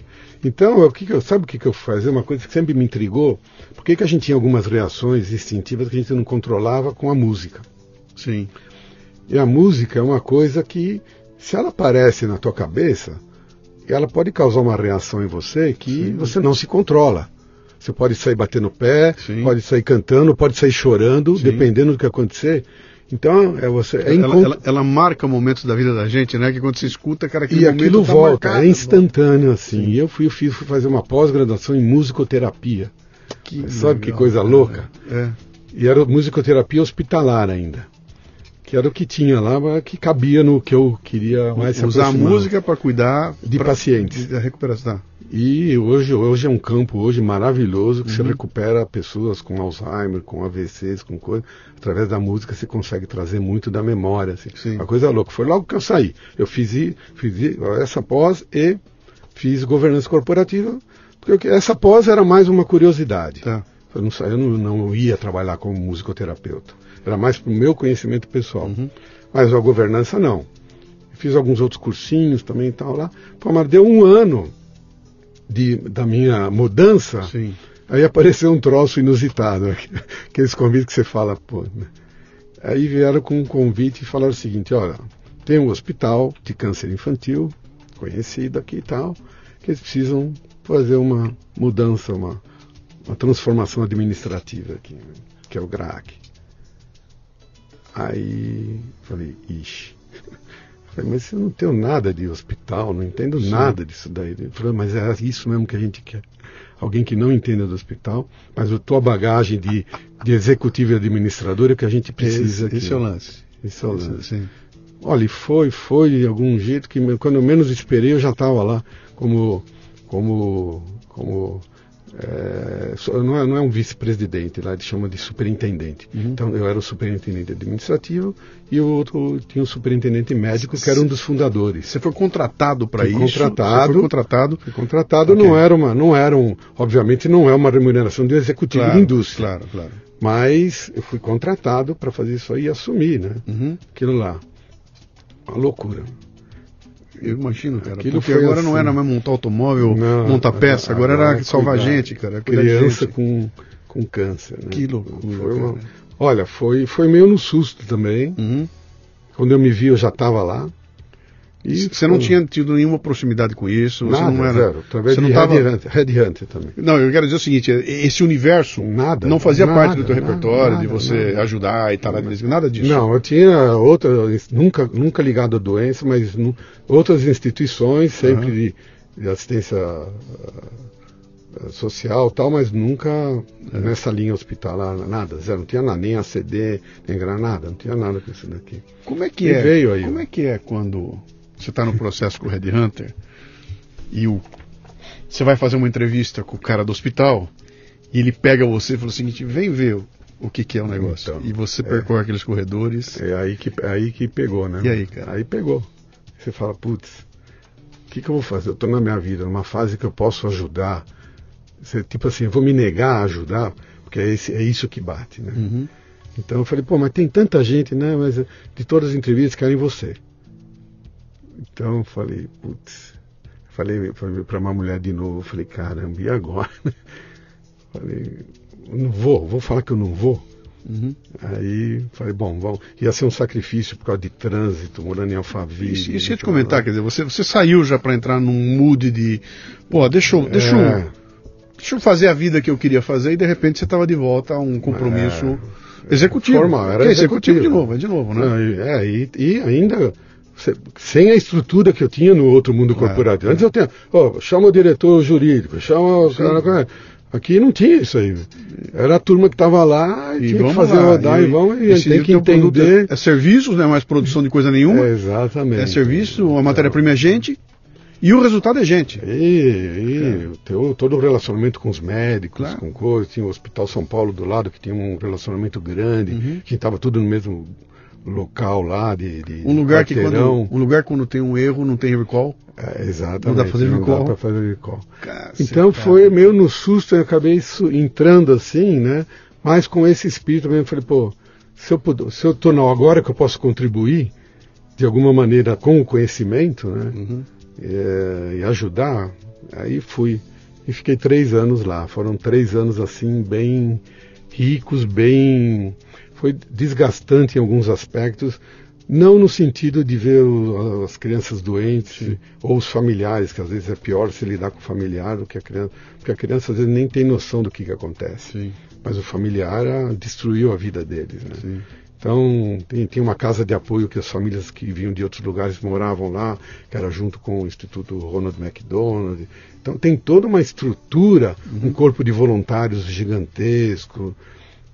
Então, o que, que eu, sabe o que, que eu fazia? Uma coisa que sempre me intrigou. Por que, que a gente tinha algumas reações instintivas que a gente não controlava com a música? Sim. E a música é uma coisa que, se ela aparece na tua cabeça, ela pode causar uma reação em você que Sim. você não se controla. Você pode sair batendo o pé, Sim. pode sair cantando, pode sair chorando, Sim. dependendo do que acontecer. Então, é você. É ela, ela, ela, marca momentos da vida da gente, né? Que quando você escuta, cara, aquele E aquilo tá volta, marcado, é instantâneo, assim. E eu fui, fui fazer uma pós-graduação em musicoterapia. Que Sabe legal, que coisa louca? É. E era musicoterapia hospitalar ainda que era o que tinha lá, que cabia no que eu queria mais Usar a música para cuidar de pra, pacientes. Da recuperação. E hoje, hoje é um campo hoje maravilhoso que uhum. você recupera pessoas com Alzheimer, com AVCs, com coisa. Através da música você consegue trazer muito da memória. Assim. Uma coisa louca. Foi logo que eu saí. Eu fiz, fiz essa pós e fiz governança corporativa. Porque essa pós era mais uma curiosidade. Tá. Eu, não, eu não, não ia trabalhar como musicoterapeuta. Era mais para o meu conhecimento pessoal. Uhum. Mas a governança não. Fiz alguns outros cursinhos também e tal lá. Pô, mas deu um ano de, da minha mudança. Sim. Aí apareceu um troço inusitado. Aqueles convites que você fala, pô. Né? Aí vieram com um convite e falaram o seguinte: olha, tem um hospital de câncer infantil, conhecido aqui e tal, que eles precisam fazer uma mudança, uma, uma transformação administrativa aqui, que é o GRAC. Aí falei, ixi. Falei, mas eu não tenho nada de hospital, não entendo Sim. nada disso daí. Ele falou, mas é isso mesmo que a gente quer. Alguém que não entenda do hospital, mas a tua bagagem de, de executivo e administrador é o que a gente precisa. Esse, esse é o lance. Esse é o lance. Sim. Olha, foi, foi de algum jeito que quando eu menos esperei eu já estava lá como, como, como é, não, é, não, é, um vice-presidente, lá eles chamam de superintendente. Uhum. Então eu era o superintendente administrativo e o outro tinha o superintendente médico, que era um dos fundadores. Você foi contratado para isso? Contratado. foi contratado. Foi contratado, okay. não era uma, não era um, obviamente não é uma remuneração de um executivo claro, de indústria. Claro, claro. Mas eu fui contratado para fazer isso aí e assumir, né? Uhum. Aquilo lá. Uma loucura. Eu imagino, cara. Aquilo porque agora assim. não era mais montar automóvel, não, montar peça, agora, agora era salvar cuidar, gente, cara. Criança gente. Com, com câncer. Né? Que loucura. Foi uma, olha, foi, foi meio no susto também. Uhum. Quando eu me vi, eu já estava lá. E você não tinha tido nenhuma proximidade com isso? Nada, você não era, zero. Através você não tava... Red Hunter também. Não, eu quero dizer o seguinte, esse universo nada, não fazia nada, parte do teu nada, repertório, nada, de você ajudar e tal, nada disso? Não, eu tinha outra, nunca, nunca ligado à doença, mas nu, outras instituições, sempre uhum. de, de, assistência uh, social tal, mas nunca uhum. nessa linha hospitalar, nada, zero, não tinha nada, nem ACD, nem granada, não tinha nada com isso daqui. Como é que e é? Veio aí, como é que é quando você está no processo com o Red Hunter e o, você vai fazer uma entrevista com o cara do hospital e ele pega você e fala o seguinte: vem ver o que, que é o negócio. Então, e você percorre é, aqueles corredores. É aí que, aí que pegou, né? E aí, cara? Aí pegou. Você fala: putz, o que, que eu vou fazer? Eu estou na minha vida, numa fase que eu posso ajudar. Você, tipo assim, eu vou me negar a ajudar, porque é, esse, é isso que bate, né? Uhum. Então eu falei: pô, mas tem tanta gente, né? Mas de todas as entrevistas querem você. Então eu falei, putz, falei, para uma mulher de novo, falei, caramba, e agora? falei, não vou, vou falar que eu não vou. Uhum. Aí falei, bom, vamos. ia ser um sacrifício por causa de trânsito, morando em Alphaville. Isso, isso ia te comentar, quer dizer, você, você saiu já para entrar num mood de, pô, deixa eu, deixa, é... eu, deixa eu fazer a vida que eu queria fazer e de repente você estava de volta a um compromisso é... executivo. Formal, era é executivo. executivo de novo, é de novo, né? É, e, e ainda sem a estrutura que eu tinha no outro mundo é, corporativo. É. Antes eu tinha, oh, chama o diretor jurídico, chama o cara. Aqui não tinha isso aí. Era a turma que estava lá e, tinha que fazer lá. rodar e, e vamos e tem que entender. É, é serviços, não é mais produção de coisa nenhuma. É, exatamente. É serviço, a matéria-prima é gente e o resultado é gente. E, e é. todo o relacionamento com os médicos, claro. com coisas. Tinha o Hospital São Paulo do lado que tinha um relacionamento grande, uhum. que estava tudo no mesmo local lá de, de um lugar que quando um lugar quando tem um erro não tem recall? É, exatamente não dá para fazer não recall? dá fazer recall. Então foi meio no susto eu acabei entrando assim né? Mas com esse espírito mesmo falei pô se eu puder, se eu tô não agora que eu posso contribuir de alguma maneira com o conhecimento né? Uhum. é, e ajudar aí fui. E fiquei três anos lá. Foram três anos assim bem ricos bem foi desgastante em alguns aspectos, não no sentido de ver as crianças doentes Sim. ou os familiares, que às vezes é pior se lidar com o familiar do que a criança, porque a criança às vezes nem tem noção do que, que acontece. Sim. Mas o familiar a, destruiu a vida deles. Né? Então, tem, tem, uma casa de apoio que as famílias que vinham de outros lugares moravam lá, que era junto com o Instituto Ronald McDonald. Então, tem toda uma estrutura, uhum. um corpo de voluntários gigantesco.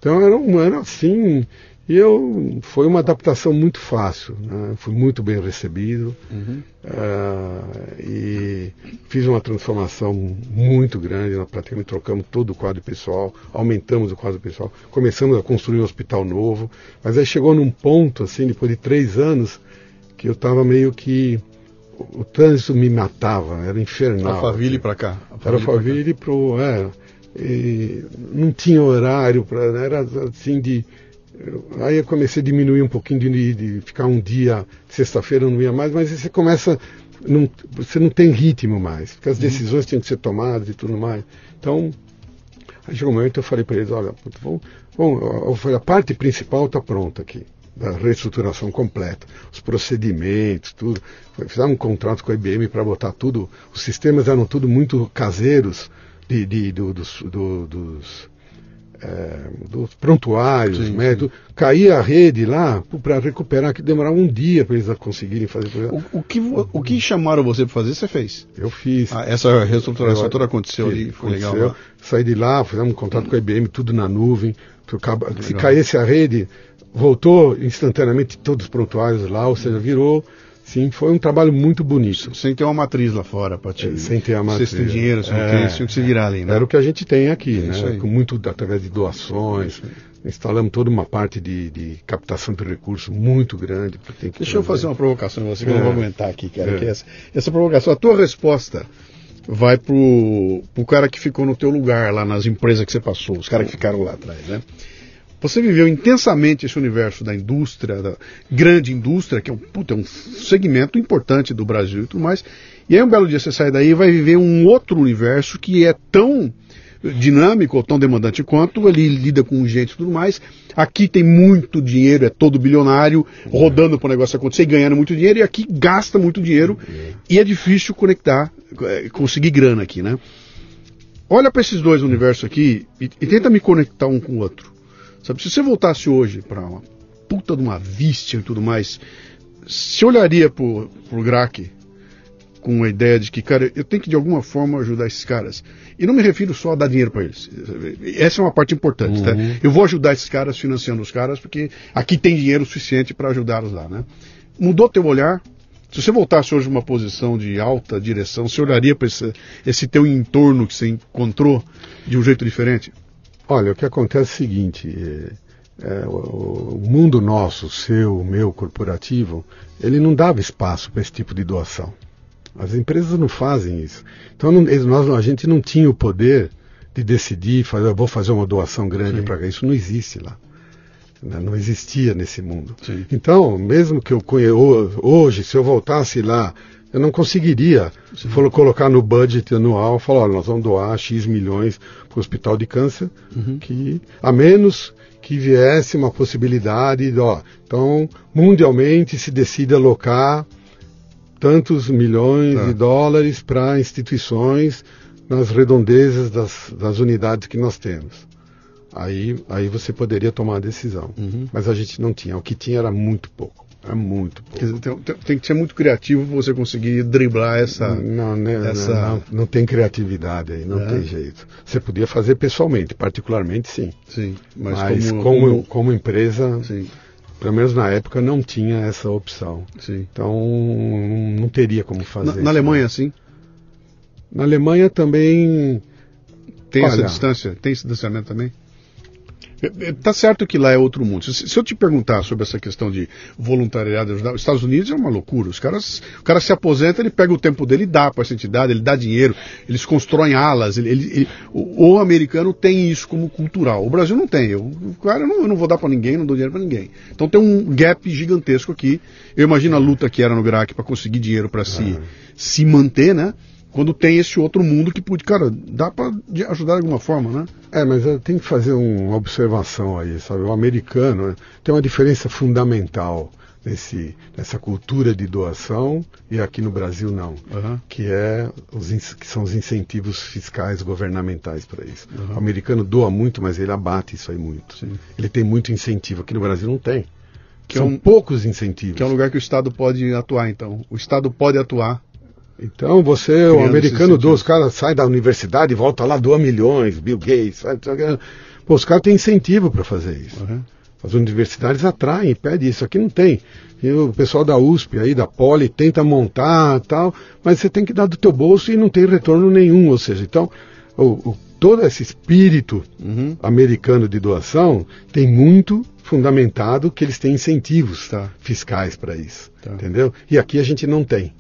Então era um ano assim, e eu foi uma adaptação muito fácil, né? fui muito bem recebido uhum. uh, e fiz uma transformação muito grande. Nós praticamente trocamos todo o quadro pessoal, aumentamos o quadro pessoal, começamos a construir um hospital novo. Mas aí chegou num ponto assim, depois de três anos, que eu estava meio que o, trânsito me matava, era infernal. Alphaville para cá. Alphaville era Alphaville para o é, e não tinha horário para era assim de aí eu comecei a diminuir um pouquinho de, de ficar um dia sexta-feira não ia mais mas você começa não, você não tem ritmo mais porque as uhum. decisões tinham que ser tomadas e tudo mais então aí chegou um momento eu falei para eles olha vamos, vamos, a parte principal está pronta aqui da reestruturação completa, os procedimentos, tudo. Fizemos um contrato com a IBM para botar tudo. Os sistemas eram tudo muito caseiros, de, de do, dos, do, dos é, dos prontuários, sim, métodos, sim. caía a rede lá para recuperar, que demorava um dia para eles conseguirem fazer. O, o, que, o que chamaram você para fazer, você fez? Eu fiz. Ah, essa reestruturação toda aconteceu ali, foi aconteceu, legal. Lá. Saí de lá, fizemos um contrato com a IBM, tudo na nuvem. Se caísse a rede, voltou instantaneamente todos os prontuários lá, ou seja, virou Sim, foi um trabalho muito bonito. Sem ter uma matriz lá fora para te. É, sem ter a matriz. Você tem dinheiro, é, não tem, isso que se virar ali, né? Era o que a gente tem aqui, é né? Com muito através de doações. Instalamos toda uma parte de, de captação de recursos muito grande. Deixa trazer. eu fazer uma provocação você que eu não vou é. aguentar aqui, cara. É. Que essa, essa provocação, a tua resposta vai pro, pro cara que ficou no teu lugar lá nas empresas que você passou, os caras que ficaram lá atrás, né? Você viveu intensamente esse universo da indústria, da grande indústria, que é um, puta, é um segmento importante do Brasil e tudo mais. E aí um belo dia você sai daí e vai viver um outro universo que é tão dinâmico ou tão demandante quanto, ele lida com gente e tudo mais. Aqui tem muito dinheiro, é todo bilionário, rodando para o negócio acontecer e ganhando muito dinheiro, e aqui gasta muito dinheiro e é difícil conectar, é, conseguir grana aqui, né? Olha para esses dois universos aqui e, e tenta me conectar um com o outro. Sabe, se você voltasse hoje para uma puta de uma vista e tudo mais, você olharia pro, pro Grack com a ideia de que, cara, eu tenho que de alguma forma ajudar esses caras. E não me refiro só a dar dinheiro para eles. Essa é uma parte importante, tá? uhum. tá? Eu vou ajudar esses caras financiando os caras porque aqui tem dinheiro suficiente para ajudá-los lá, né? Mudou teu olhar? Se você voltasse hoje numa posição de alta direção, você olharia para esse, esse teu entorno que você encontrou de um jeito diferente? Olha, o que acontece é o seguinte: é, o, o, mundo nosso, seu, meu, corporativo, ele não dava espaço para esse tipo de doação. As empresas não fazem isso. Então não, nós, a gente não tinha o poder de decidir, fazer, vou fazer uma doação grande para isso. Não existe lá. Né? Não existia nesse mundo. Sim. Então, mesmo que eu hoje, se eu voltasse lá eu não conseguiria se for colocar no budget anual, falar, olha, nós vamos doar X milhões para o hospital de câncer, uhum. que a menos que viesse uma possibilidade, de, ó, então mundialmente se decide alocar tantos milhões ah. de dólares para instituições nas redondezas das, das unidades que nós temos. Aí, aí você poderia tomar a decisão. Uhum. Mas a gente não tinha. O que tinha era muito pouco. É muito pouco. Dizer, tem, tem, que ser muito criativo para você conseguir driblar essa. Não, né, essa... Não, não, não, tem criatividade aí, não é. tem jeito. Você podia fazer pessoalmente, particularmente sim. Sim, mas, mas como, como, como... como, empresa, sim. pelo menos na época, não tinha essa opção. Sim. Então não teria como fazer. Na, na Alemanha, sim? Na Alemanha também. Tem Olha, essa distância? Tem esse distanciamento também? É, é, tá certo que lá é outro mundo. Se, se, eu te perguntar sobre essa questão de voluntariado, os Estados Unidos é uma loucura. Os caras, o cara se aposenta, ele pega o tempo dele e dá para essa entidade, ele dá dinheiro, eles constroem alas. Ele, ele, ele, o, o, americano tem isso como cultural. O Brasil não tem. Eu, o cara, eu não, eu não vou dar para ninguém, não dou dinheiro para ninguém. Então tem um gap gigantesco aqui. Eu imagino a luta que era no Iraque para conseguir dinheiro para se, se manter, né? Quando tem esse outro mundo que pode, cara, dá para ajudar de alguma forma, né? É, mas tenho que fazer uma observação aí, sabe? O americano né, tem uma diferença fundamental nesse, nessa cultura de doação e aqui no Brasil não, uhum. que é os que são os incentivos fiscais governamentais para isso. Uhum. O americano doa muito, mas ele abate isso aí muito. Sim. Ele tem muito incentivo, aqui no Brasil não tem. Que são é um, poucos incentivos. Que é um lugar que o Estado pode atuar, então. O Estado pode atuar então você, o americano doa, os caras saem da universidade e volta lá, doa milhões, Bill Gates. Pô, os caras têm incentivo para fazer isso. Uhum. As universidades atraem, pedem isso. Aqui não tem. E o pessoal da USP aí, da Poli, tenta montar tal, mas você tem que dar do teu bolso e não tem retorno nenhum. Ou seja, então, o, o, todo esse espírito uhum. americano de doação tem muito fundamentado que eles têm incentivos tá. fiscais para isso. Tá. Entendeu? E aqui a gente não tem.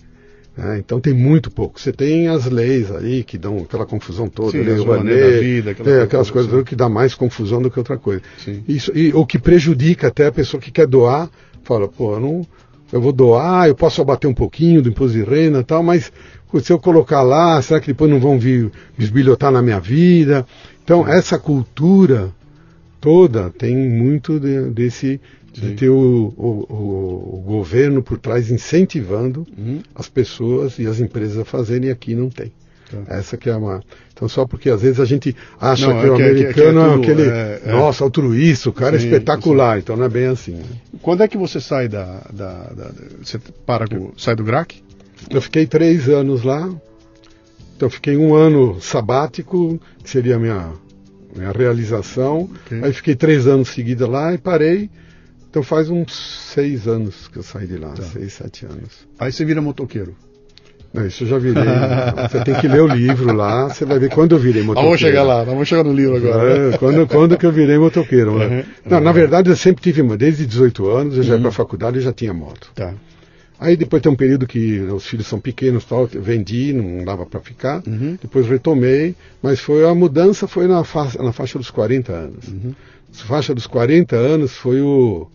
É, então tem muito pouco. Você tem as leis aí que dão aquela confusão toda, Sim, lei Rouanet, vida, aquela é, aquelas coisas assim. que dá mais confusão do que outra coisa. Sim. Isso, e o que prejudica até a pessoa que quer doar, fala, pô, eu não, eu vou doar, eu posso abater um pouquinho do imposto de renda e tal, mas se eu colocar lá, será que depois não vão vir bisbilhotar na minha vida? Então, Sim. essa cultura toda tem muito de, desse de ter o, o, o, governo por trás incentivando uhum. as pessoas e as empresas a fazerem, e aqui não tem. Tá. Essa que é uma. Então, só porque às vezes a gente acha não, que o americano é, aquele. É, é, nossa, altruísta, o cara sim, é espetacular. Sim. Então não é bem assim. Né? Quando é que você sai da. da, da você para, sai do GRAC? Eu fiquei três anos lá. Então fiquei um ano sabático, que seria a minha, minha realização. Okay. Aí fiquei três anos seguidos lá e parei. Então faz uns seis anos que eu saí de lá, tá. seis, sete anos. Aí você vira motoqueiro? Não, isso eu já virei. você tem que ler o livro lá, você vai ver quando eu virei motoqueiro. Vamos chegar lá, vamos chegar no livro agora. É, quando, quando que eu virei motoqueiro. Uhum, não. Na verdade, eu sempre tive, desde 18 anos, eu já uhum. ia para a faculdade e já tinha moto. Tá. Aí depois tem um período que os filhos são pequenos, tal, vendi, não dava para ficar. Uhum. Depois retomei, mas foi a mudança foi na, fa na faixa dos 40 anos. Uhum. A faixa dos 40 anos foi o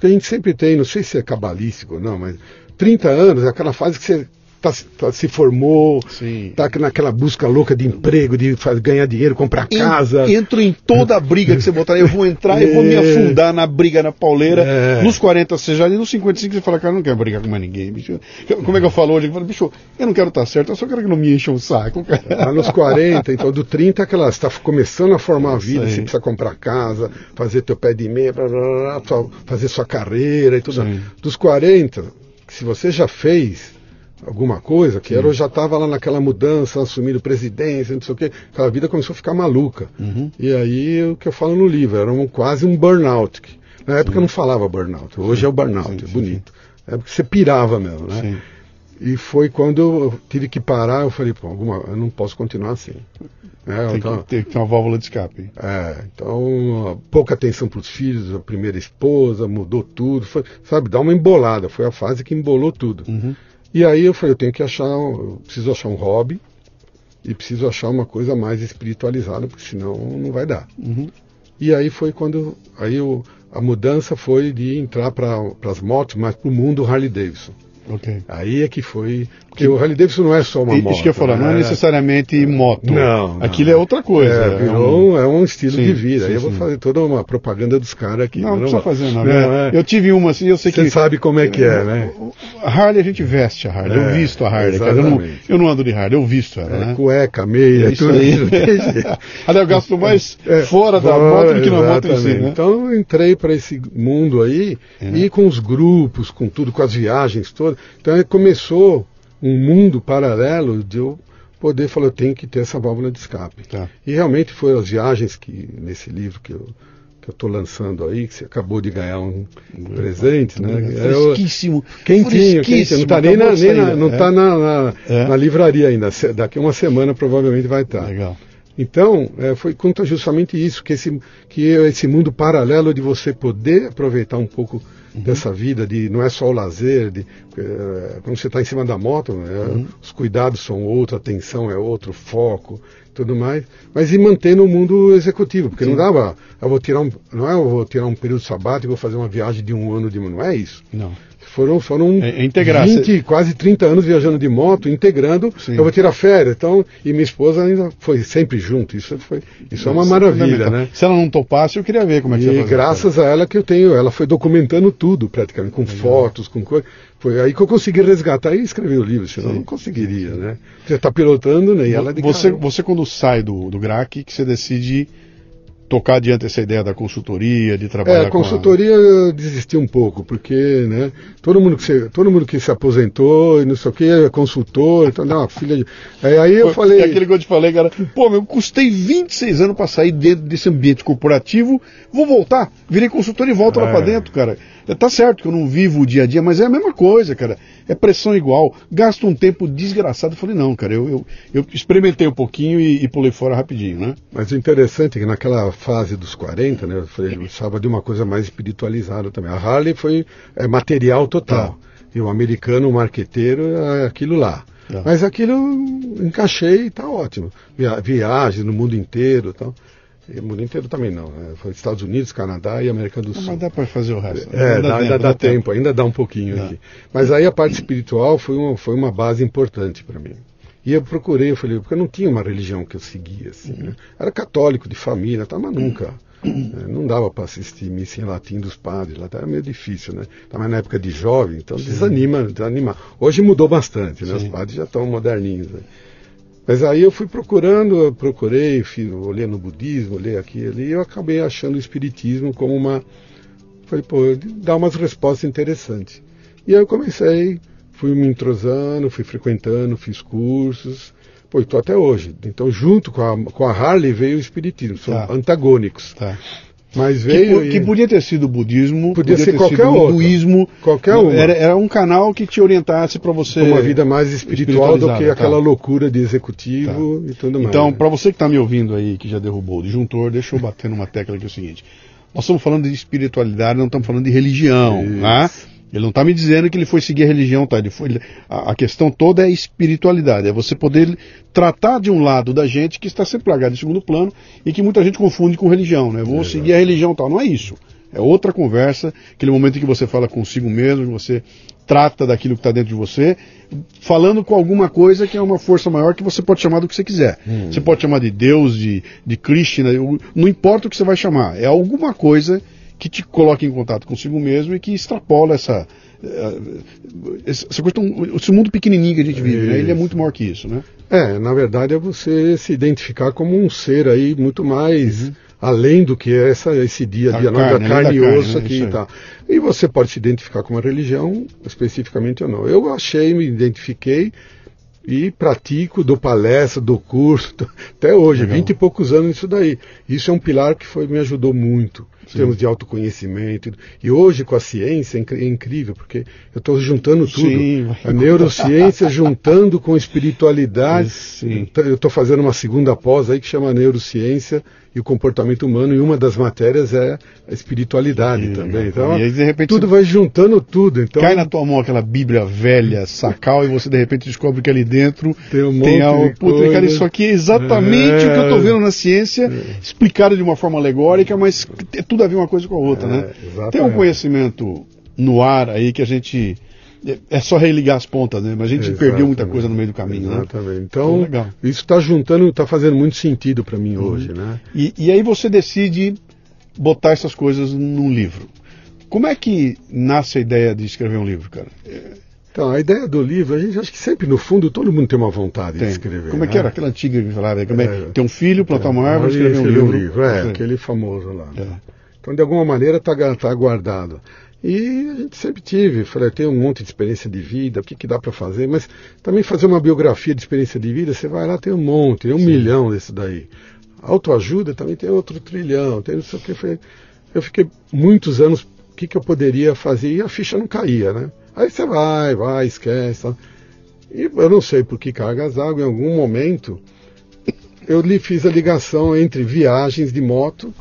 que a gente sempre tem, não sei se é cabalístico ou não, mas 30 anos é aquela fase que você tá, tá, se formou, está naquela busca louca de emprego, de ganhar dinheiro, comprar casa. Entro em toda a briga que você botar, eu vou entrar, eu vou me é. afundar na briga na pauleira. É. Nos 40 você já, e nos 55 você fala, cara, eu não quero brigar com mais ninguém, bicho. Como é que eu falo hoje? Eu falo, bicho, eu não quero estar certo, eu só quero que não me encham o saco. Cara. nos 40, então do 30 é aquela, você está começando a formar a vida, você precisa comprar casa, fazer teu pé de meia, blá, blá, blá, fazer sua carreira e tudo. Sim. Dos 40, se você já fez, alguma coisa, que era, eu já estava lá naquela mudança, assumindo presidência, não sei o quê, aquela vida começou a ficar maluca. Uhum. E aí, o que eu falo no livro, era um, quase um burnout. Na época sim. eu não falava burnout, hoje sim. é o burnout, sim, é bonito. É porque você pirava mesmo, né? E foi quando eu tive que parar, eu falei, pô, alguma, eu não posso continuar assim. É, tem, então, que, tem que ter uma válvula de escape. É, então, pouca atenção para os filhos, a primeira esposa, mudou tudo, foi, sabe, dá uma embolada, foi a fase que embolou tudo. Uhum. E aí eu falei, eu tenho que achar, eu preciso achar um hobby e preciso achar uma coisa mais espiritualizada, porque senão não vai dar. Uhum. E aí foi quando, aí eu, a mudança foi de entrar para as motos, mas para o mundo Harley Davidson. Okay. Aí é que foi. Porque o Harley Davidson não é só uma moto. Isso que eu falar, né? não é necessariamente moto. Não. Aquilo é outra coisa. É, virou, é um, é um estilo sim, de vida. Sim, Aí eu vou fazer toda uma propaganda dos caras aqui. Não, não precisa fazer, não. É. Eu tive uma assim, eu sei Você que. Você sabe como é que é, né? A Harley a gente veste a Harley. eu é, visto a Harley. Cara, eu, não, eu não ando de Harley, eu visto ela. É, né? Cueca, meia, isso tudo isso. Até eu gasto mais fora da moto do que na moto em si. Né? Então eu entrei para esse mundo aí e com os grupos, com tudo, com as viagens todas. Então começou um mundo paralelo de eu poder falar, eu tenho que ter essa válvula de escape. Tá. E realmente foram as viagens que, nesse livro que eu que eu estou lançando aí, que você acabou de ganhar um presente, né? Fresquíssimo. Quentinho, quentinho. Não está nem, na, nem na, não é? tá na, na, é? na, livraria ainda. Daqui uma semana provavelmente vai estar. Tá. Legal. Então, é, foi conta justamente isso, que esse, que esse mundo paralelo de você poder aproveitar um pouco uhum. dessa vida, de não é só o lazer, de, é, quando você está em cima da moto, né, uhum. os cuidados são outro, a atenção é outro, foco, tudo mais, mas e mantendo o mundo executivo, porque Sim. não dava, eu vou tirar um, não é eu vou tirar um período sabático e vou fazer uma viagem de um ano de não é isso. Não. Foram, foram é, é integrar, 20, você... quase 30 anos viajando de moto, integrando. Sim. Eu vou tirar férias. Então, e minha esposa ainda foi sempre junto. Isso, foi, isso é uma maravilha, né? Se ela não topasse, eu queria ver como é que E graças a ela que eu tenho, ela foi documentando tudo praticamente, com Legal. fotos, com coisas. Foi aí que eu consegui resgatar e escrever o livro, senão Sim. não conseguiria, né? Você está pilotando, né? E ela de você, você quando sai do, do GRAC, que você decide tocar adiante essa ideia da consultoria, de trabalhar é, a consultoria a... desisti um pouco, porque né, todo, mundo que se, todo mundo que se aposentou e não sei o que é consultor, então não, filha de... É, aí eu Foi, falei... É aquele que eu te falei, cara, pô, eu custei 26 anos para sair dentro desse ambiente corporativo, vou voltar, virei consultor e volto é. lá para dentro, cara. Tá certo que eu não vivo o dia a dia, mas é a mesma coisa, cara. É pressão igual. Gasto um tempo desgraçado. Eu falei, não, cara, eu, eu, eu experimentei um pouquinho e, e, pulei fora rapidinho, né? Mas o interessante é que naquela fase dos 40, né, eu falei, eu precisava de uma coisa mais espiritualizada também. A Harley foi é, material total. Tá. E o americano, o marqueteiro, é aquilo lá. Tá. Mas aquilo encaixei e tá ótimo. Via, viagens no mundo inteiro e tal. O mundo inteiro também não. Né? Foi Estados Unidos, Canadá e América do Sul. Mas dá para fazer o resto. É, ainda, dá, ainda dá, tempo, tempo, ainda dá um pouquinho dá. aqui. Mas aí a parte espiritual foi uma, foi uma base importante para mim. E eu procurei, eu falei, porque eu não tinha uma religião que eu seguia, assim, uhum. né? Era católico, de família, tá, mas nunca. Uhum. Né? Não dava para assistir missa em latim dos padres, lá era meio difícil, né? Estava na época de jovem, então Sim. desanima, desanima. Hoje mudou bastante, né? Sim. Os padres já estão moderninhos. Né? Mas aí eu fui procurando, eu procurei, fiz, olhei no budismo, olhei aqui e ali, e eu acabei achando o espiritismo como uma. Falei, pô, dá umas respostas interessantes. E aí eu comecei, fui me entrosando, fui frequentando, fiz cursos. Pô, estou até hoje. Então, junto com a, com a Harley veio o espiritismo, são Tá. antagônicos. Tá. Mas Que, veio. que e- podia ter sido o budismo, Podia ser ter qualquer sido o hinduísmo. Qualquer uma. Era, era um canal que te orientasse para você. uma vida mais espiritual do que espiritualizada, aquela tá. loucura de executivo e tudo mais. Então, né? para você que está me ouvindo aí, que já derrubou o disjuntor, deixa eu bater numa tecla que é o seguinte. Nós estamos falando de espiritualidade, não estamos falando de religião. Isso. Tá? Ele não está me dizendo que ele foi seguir a religião, tá? Ele foi, ele- a, a questão toda é espiritualidade, é você poder tratar de um lado da gente que está sempre largado em segundo plano e que muita gente confunde com religião, né? Vou Exato. seguir a religião tal. Não é isso. É outra conversa, aquele momento em que você fala consigo mesmo, você trata daquilo que está dentro de você, falando com alguma coisa que é uma força maior que você pode chamar do que você quiser. Hum. Você pode chamar de Deus, de, de Krishna, não importa o que você vai chamar, é alguma coisa que te coloca em contato consigo mesmo e que extrapola essa. eh, essa essa coisa tão- esse mundo pequenininho que a gente vive, né? Ele é muito maior que isso, né? É, na verdade é você se identificar como um ser aí muito mais além do que essa, esse dia a Da dia, carne, da além carne da e carne, osso né? aqui e tal. E você pode se identificar com uma religião especificamente ou não. Eu achei, me identifiquei e pratico, dou palestra, dou curso, até hoje, vinte e poucos anos isso daí. Isso é um pilar que foi, me ajudou muito, em termos de autoconhecimento. E hoje, com a ciência, é é incrível, porque eu estou juntando tudo. Sim, a neurociência juntando com espiritualidade. Sim. Então, Eu estou fazendo uma segunda pós aí que chama Neurociência e o Comportamento Humano, e uma das matérias é a espiritualidade Sim, também. Então, e aí, de repente, tudo vai juntando tudo. Então, Cai na tua mão aquela Bíblia velha, sacal, e você de repente descobre que ali dentro Tem um tem a. monte de Puta, cara, isso aqui é exatamente É. o que eu tô vendo na ciência, explicado de uma forma alegórica, mas tem tudo a ver uma coisa com a outra, É, né? exatamente. Tem um conhecimento no ar aí que a gente. É- É só religar as pontas, né? Mas a gente perdeu muita Exatamente. coisa no meio do caminho, né? Exatamente. Então, Então. Uhum. isso está juntando, está fazendo muito sentido para mim hoje, né? E, e aí você decide botar essas coisas num livro. Como é que nasce a ideia de escrever um livro, cara? Então, a ideia do livro, a gente acha que sempre, no fundo, todo mundo tem uma vontade Tem. de escrever. Como é que né? era aquela antiga que falava? Como é, É. ter um filho, plantar uma árvore, Aí escrever um escrever livro. É, aquele famoso lá. É. Então, de alguma maneira, está guardado. E a gente sempre tive, falei, tem um monte de experiência de vida, o que, que dá para fazer, mas também fazer uma biografia de experiência de vida, você vai lá, tem um monte, tem um milhão desse daí. Autoajuda também tem outro trilhão, tem não sei o que. Foi... Eu fiquei muitos anos, o que, que eu poderia fazer? E a ficha não caía, né? Aí você vai, vai, esquece. Tal. E eu não sei por que cargas d'água, em algum momento, eu lhe fiz a ligação entre viagens de moto,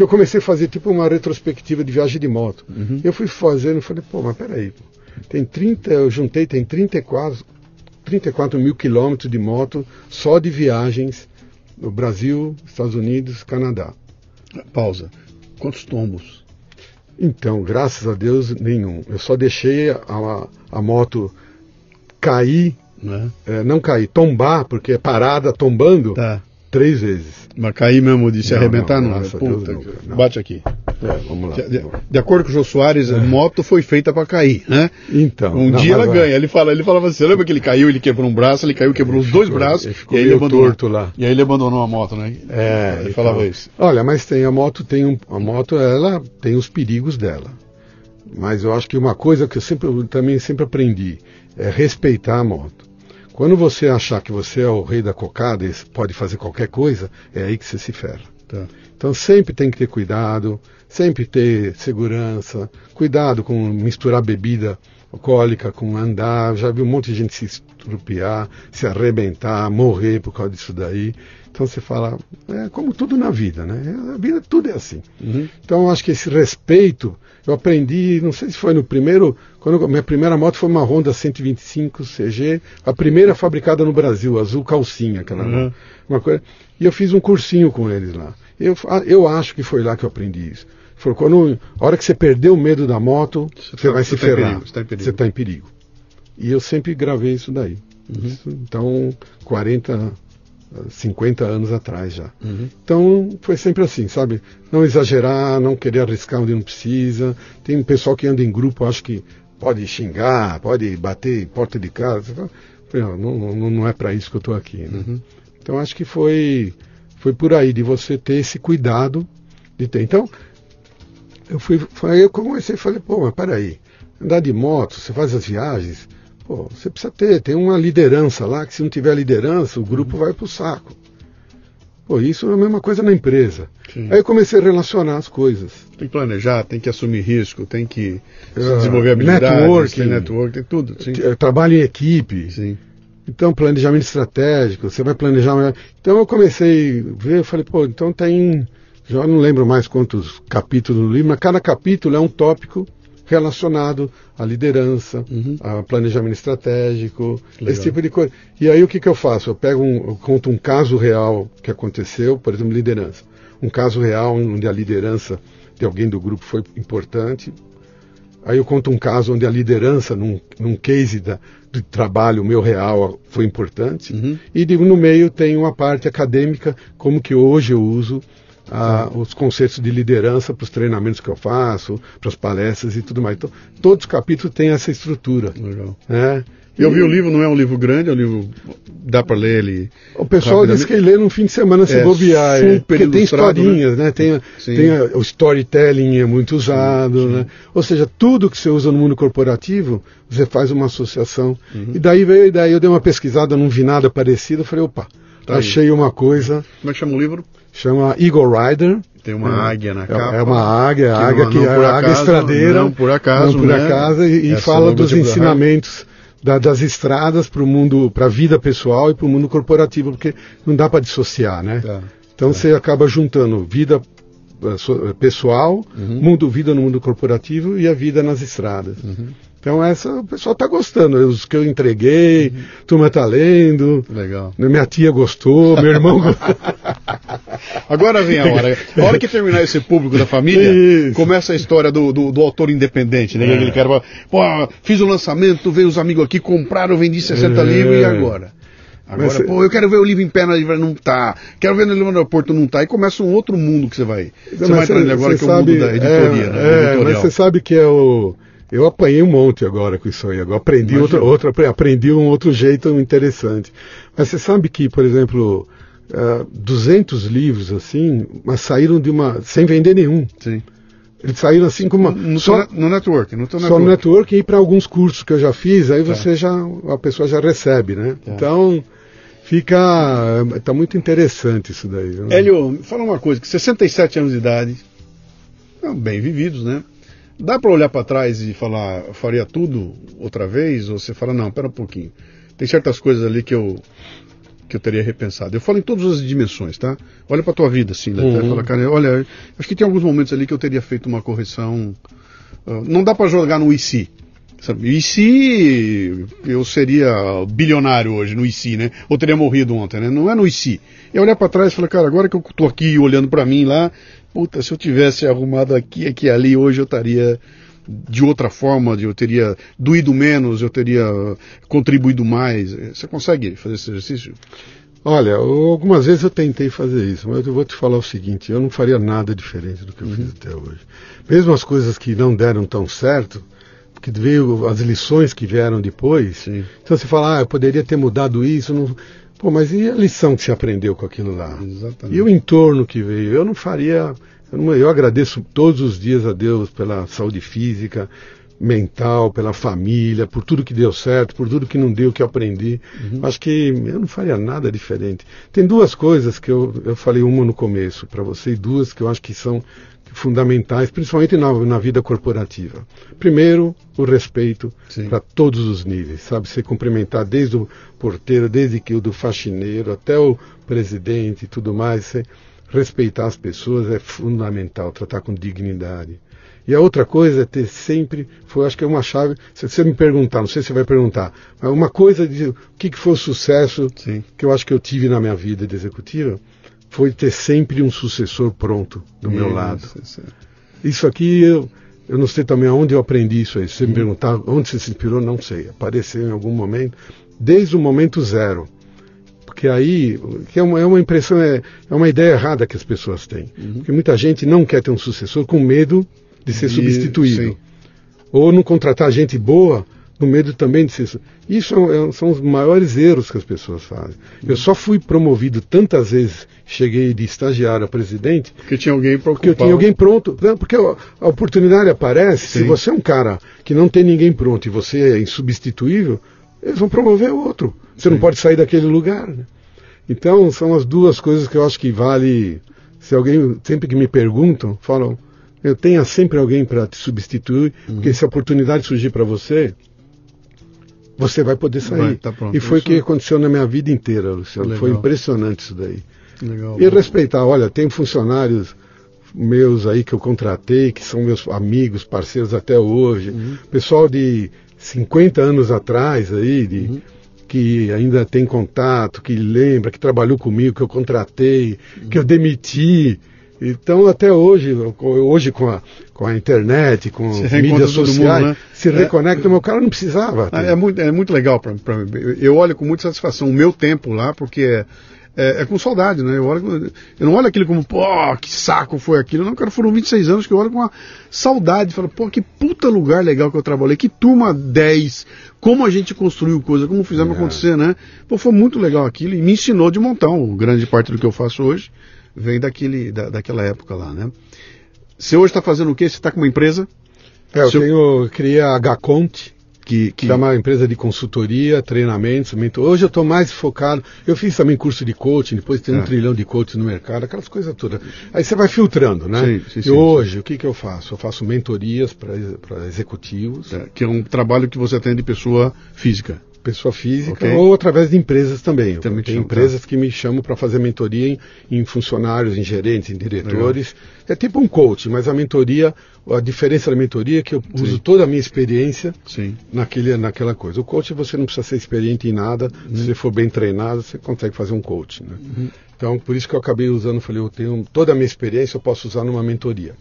porque eu comecei a fazer tipo uma retrospectiva de viagem de moto. Uhum. Eu fui fazendo e falei, pô, mas peraí, pô, tem 30, eu juntei, tem 34, 34 mil quilômetros de moto só de viagens no Brasil, Estados Unidos, Canadá. Pausa. Quantos tombos? Então, graças a Deus, nenhum. Eu só deixei a, a moto cair, Né? eh, não cair, tombar, porque é parada tombando, Tá. Três vezes. Mas cair mesmo de se Não, arrebentar, não, não. Deus, Puta, nunca, não. bate aqui. É, vamos lá. De, de- de acordo com o Jô Soares, a moto foi feita para cair, né? Então, Um não, dia ela vai. ganha. Ele fala, ele falava assim, lembra que ele caiu, ele quebrou um braço, ele caiu, quebrou os dois ficou- braços, ele ficou e aí ele abandonou. torto lá. E aí ele abandonou a moto, né? É, ele então, falava isso. Olha, mas tem a moto, tem um, a moto, ela tem os perigos dela. Mas eu acho que uma coisa que eu sempre eu também sempre aprendi é respeitar a moto. Quando você achar que você é o rei da cocada e pode fazer qualquer coisa, é aí que você se ferra. Tá. Então sempre tem que ter cuidado, sempre ter segurança, cuidado com misturar bebida alcoólica com andar. Já vi um monte de gente se estrupiar, se arrebentar, morrer por causa disso daí. Então você fala, é como tudo na vida, né? A vida tudo é assim. Uhum. Então eu acho que esse respeito, eu aprendi, não sei se foi no primeiro, quando minha primeira moto foi uma Honda 125 CG, a primeira fabricada no Brasil, azul calcinha, aquela Uhum. uma coisa. E eu fiz um cursinho com eles lá. Eu, eu acho que foi lá que eu aprendi isso. Falou, quando, a hora que você perder o medo da moto, Você você, tá- vai você se tá em ferrar. perigo, você tá em perigo. Você está em perigo. E eu sempre gravei isso daí. Isso, então, 40, 50 anos atrás já. Uhum. Então foi sempre assim, sabe? Não exagerar, não querer arriscar onde não precisa. Tem um pessoal que anda em grupo, acho que pode xingar, pode bater em porta de casa. Não, não, não é para isso que eu estou aqui. Né? Uhum. Então acho que foi, foi por aí, de você ter esse cuidado de ter. Então, eu fui, aí eu comecei e falei, pô, mas peraí, andar de moto, você faz as viagens, pô, você precisa ter, tem uma liderança lá, que se não tiver liderança, o grupo uhum. vai pro saco. Pô, isso é a mesma coisa na empresa. Sim. Aí eu comecei a relacionar as coisas. Tem que planejar, tem que assumir risco, tem que uh, desenvolver habilidades, networking, tem network, tem tudo. Sim. Trabalho em equipe. Sim. Então, planejamento estratégico, você vai planejar. Então eu comecei a ver, eu falei, pô, então tem. Já não lembro mais quantos capítulos no livro, mas cada capítulo é um tópico relacionado à liderança, uhum. a planejamento estratégico, Legal. esse tipo de coisa. E aí o que, que eu faço? Eu pego um, eu conto um caso real que aconteceu, por exemplo, liderança. Um caso real onde a liderança de alguém do grupo foi importante. Aí eu conto um caso onde a liderança, num, num case da, do trabalho meu real, foi importante. Uhum. E no meio tem uma parte acadêmica, como que hoje eu uso a, os conceitos de liderança para os treinamentos que eu faço, para as palestras e tudo mais. Então, todos os capítulos têm essa estrutura. Legal. Né? Eu vi o livro, não é um livro grande, é um livro. dá para ler ele. O pessoal diz que lê num fim de semana se é, bobear. É, porque tem historinhas, né? né? Tem, tem a, o storytelling é muito usado, sim, sim. né? Ou seja, tudo que você usa no mundo corporativo, você faz uma associação. Uhum. E daí veio a ideia, eu dei uma pesquisada, não vi nada parecido, eu falei, opa, tá achei aí. uma coisa. Como é que chama o livro? chama Eagle Rider. Tem uma é, águia na capa. É uma águia, que águia que é águia estradeira. Não por acaso, não por né? acaso e, e fala dos ensinamentos da, das estradas para o mundo, para a vida pessoal e para o mundo corporativo, porque não dá para dissociar, né? Tá, então tá. você acaba juntando vida eh, pessoal, uhum. mundo vida no mundo corporativo e a vida nas estradas. Uhum. Então essa o pessoal está gostando. Os que eu entreguei, uhum. turma está lendo. Legal. Minha tia gostou, meu irmão gostou. Agora vem a hora. A hora que terminar esse público da família, Isso. começa a história do, do, do autor independente, né? É. Aquele cara pô, fiz o lançamento, veio os amigos aqui, compraram, vendi 60 é. livros e agora? Agora, Mas, pô, eu quero ver o livro em pé na livra, não tá. Quero ver no livro no aeroporto, não tá. E começa um outro mundo que você vai. Você vai entrar agora, que é o mundo da editoria, é, né? É, mas você sabe que é o eu apanhei um monte agora com isso aí. Agora aprendi outro, outro, aprendi um outro jeito interessante. Mas você sabe que, por exemplo, uh, eh, 200 livros assim, mas saíram de uma sem vender nenhum. Sim. Eles saíram assim como no, só, no network, no só network. no network e para alguns cursos que eu já fiz, aí tá. você já a pessoa já recebe, né? Tá. Então fica tá muito interessante isso daí. Viu? Hélio, fala uma coisa, que 67 anos de idade, bem vividos, né? Dá para olhar para trás e falar, faria tudo outra vez? Ou você fala, não, pera um pouquinho. Tem certas coisas ali que eu que eu teria repensado. Eu falo em todas as dimensões, tá? Olha para tua vida, assim, né? Uhum. Fala, cara, olha, acho que tem alguns momentos ali que eu teria feito uma correção. Uh, não dá para jogar no IC. Sabe? E se eu seria bilionário hoje no IC, né? Ou teria morrido ontem, né? Não é no IC. Eu olhar para trás e falar, cara, agora que eu tô aqui olhando para mim lá, puta, se eu tivesse arrumado aqui, aqui ali, hoje eu estaria de outra forma, eu teria doído menos, eu teria contribuído mais. Você consegue fazer esse exercício? Olha, algumas vezes eu tentei fazer isso, mas eu vou te falar o seguinte: eu não faria nada diferente do que eu uhum. fiz até hoje. Mesmo as coisas que não deram tão certo, porque veio as lições que vieram depois. Sim. Então você fala, ah, eu poderia ter mudado isso. Não... Pô, mas e a lição que se aprendeu com aquilo lá? Exatamente. E o entorno que veio? Eu não faria. Eu, não, eu agradeço todos os dias a Deus pela saúde física, mental, pela família, por tudo que deu certo, por tudo que não deu, que eu aprendi. Uhum. Acho que eu não faria nada diferente. Tem duas coisas que eu, eu falei uma no começo para você e duas que eu acho que são fundamentais, principalmente na, na vida corporativa. Primeiro, o respeito para todos os níveis, sabe? Você cumprimentar desde o porteiro, desde que o do faxineiro até o presidente e tudo mais. Você respeitar as pessoas é fundamental, tratar com dignidade. E a outra coisa é ter sempre, foi acho que é uma chave, se você me perguntar, não sei se você vai perguntar, mas uma coisa de o que, que foi o sucesso Sim. que eu acho que eu tive na minha vida de executiva, foi ter sempre um sucessor pronto do meu lado. Isso, isso aqui eu, eu não sei também aonde eu aprendi isso aí. Se você me uhum. perguntar onde você se inspirou, não sei. Apareceu em algum momento, desde o momento zero. Porque aí, que é uma, é uma impressão, é, é uma ideia errada que as pessoas têm. Uhum. Porque muita gente não quer ter um sucessor com medo de ser substituído. Sim. Ou não contratar gente boa no medo também de ser. Isso é, é, são os maiores erros que as pessoas fazem. Eu só fui promovido tantas vezes, cheguei de estagiário a presidente. Porque tinha alguém para Porque eu tinha alguém pronto. Porque a oportunidade aparece, Sim. se você é um cara que não tem ninguém pronto e você é insubstituível, eles vão promover outro. Você Sim. não pode sair daquele lugar. Né? Então, são as duas coisas que eu acho que vale. Se alguém, sempre que me perguntam, falam, eu tenha sempre alguém para te substituir, uhum. porque se a oportunidade surgir para você, você vai poder sair. Vai, tá e foi o que aconteceu na minha vida inteira, Luciano. Legal. Foi impressionante isso daí. Legal, e respeitar, olha, tem funcionários meus aí que eu contratei, que são meus amigos, parceiros até hoje. Uhum. Pessoal de 50 anos atrás aí, de, uhum. que ainda tem contato, que lembra, que trabalhou comigo, que eu contratei, uhum. que eu demiti. Então, até hoje, hoje com a, com a internet, com as mídias sociais, mundo, né? se é. reconecta, é, mas o cara não precisava. É muito, é muito legal para mim. Eu olho com muita satisfação o meu tempo lá, porque é, é, é, com saudade, né? Eu, olho, eu não olho aquilo como, pô, que saco foi aquilo. Não, cara, foram 26 anos que eu olho com uma saudade. Falo, pô, que puta lugar legal que eu trabalhei, que turma 10, como a gente construiu coisa, como fizemos é. acontecer, né? Pô, foi muito legal aquilo e me ensinou de montão. Grande parte do que eu faço hoje vem daquele, da, daquela época lá, né? Você hoje está fazendo o quê? Você está com uma empresa? É, eu, tenho, criei a HConte, que, que é uma empresa de consultoria, treinamentos, mentor. Hoje eu estou mais focado. Eu fiz também curso de coaching, depois tem é. um trilhão de coaches no mercado, aquelas coisas todas. Aí você vai filtrando, né? Sim, sim, e sim, hoje, o que, que eu faço? Eu faço mentorias para executivos. É, que é um trabalho que você atende pessoa física pessoa física okay. ou através de empresas também. também tem empresas tá. que me chamam para fazer mentoria em, em, funcionários, em gerentes, em diretores. Legal. É tipo um coach, mas a mentoria, a diferença da mentoria é que eu Sim. uso toda a minha experiência Sim. Naquele, naquela coisa. O coach você não precisa ser experiente em nada, uhum. se você for bem treinado, você consegue fazer um coach. Né? Uhum. Então, por isso que eu acabei usando, falei, eu tenho toda a minha experiência, eu posso usar numa mentoria.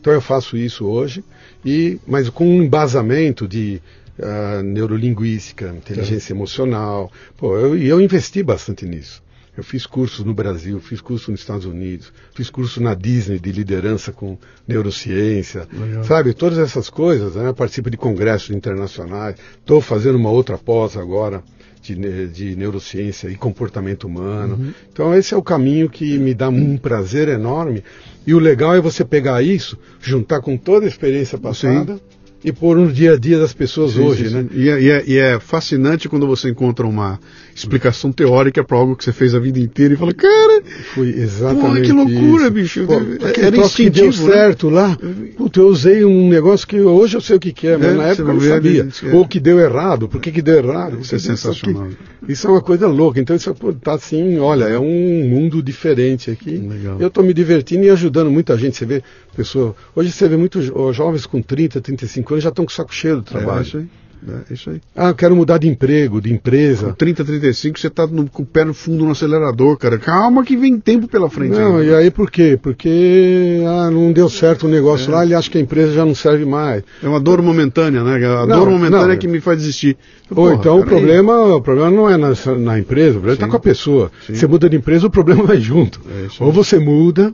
Então eu faço isso hoje, e, mas com um embasamento de uh, neurolinguística, inteligência é. emocional. Pô, eu, eu investi bastante nisso. Eu fiz cursos no Brasil, fiz curso nos Estados Unidos, fiz curso na Disney de liderança com neurociência, Legal. sabe? Todas essas coisas, né? Participo de congressos internacionais. Estou fazendo uma outra pós agora de, de neurociência e comportamento humano. Uhum. Então esse é o caminho que me dá um prazer enorme. E o legal é você pegar isso, juntar com toda a experiência passada. Sim e pôr no dia a dia das pessoas sim, hoje, sim, né? E é, e, é, e é, fascinante quando você encontra uma explicação teórica para algo que você fez a vida inteira e fala, cara, foi exatamente que loucura, isso. bicho. Pô, Era instintivo, que deu né? certo lá. Puta, eu usei um negócio que hoje eu sei o que, que é, mas é, na época eu não sabia. É. Ou que deu errado, por que, que deu errado? Isso é sensacional. Isso é uma coisa louca. Então isso tá assim, olha, é um mundo diferente aqui. Legal. Eu estou me divertindo e ajudando muita gente. Você vê pessoa. Hoje você vê muitos jovens com 30, 35 anos já estão com saco cheio do trabalho. É, isso aí. É, isso aí. Ah, eu quero mudar de emprego, de empresa. Com 30, 35, você está com o pé no fundo no acelerador, cara. Calma que vem tempo pela frente. Não, e aí por quê? Porque ah, não deu certo o negócio é. lá, ele acha que a empresa já não serve mais. É uma dor momentânea, né? A não, dor momentânea é que me faz desistir. Ou então o problema, o problema não é na, na empresa, o problema está com a pessoa. Sim. Você muda de empresa, o problema vai junto. É Ou você muda,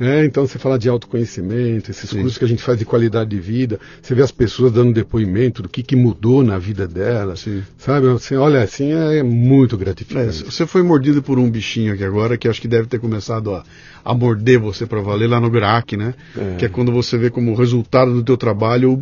é, então você fala de autoconhecimento, esses Sim. cursos que a gente faz de qualidade de vida, você vê as pessoas dando depoimento do que, que mudou na vida delas, Sim. sabe? Assim, olha, assim é muito gratificante. É, você foi mordido por um bichinho aqui agora que acho que deve ter começado a, a morder você para valer lá no GRAC, né? É. Que é quando você vê como resultado do teu trabalho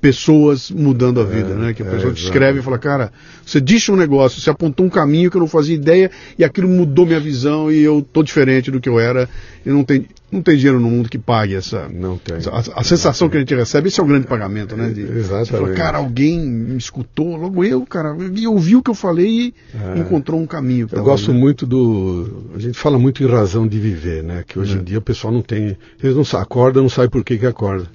pessoas mudando a é, vida, é, né? Que a pessoa é, te escreve e fala, cara, você disse um negócio, você apontou um caminho que eu não fazia ideia e aquilo mudou minha visão e eu tô diferente do que eu era e não tem, não tem dinheiro no mundo que pague essa. Não tem. A, a sensação que a gente recebe, esse é o grande pagamento, né? De, Exatamente. Você fala, cara, alguém me escutou, logo eu, cara, e ouviu o que eu falei e é. encontrou um caminho. Eu gosto né? muito do. A gente fala muito em razão de viver, né? Que hoje em é. dia o pessoal não tem. Eles não acordam, não sabem por que, que acorda.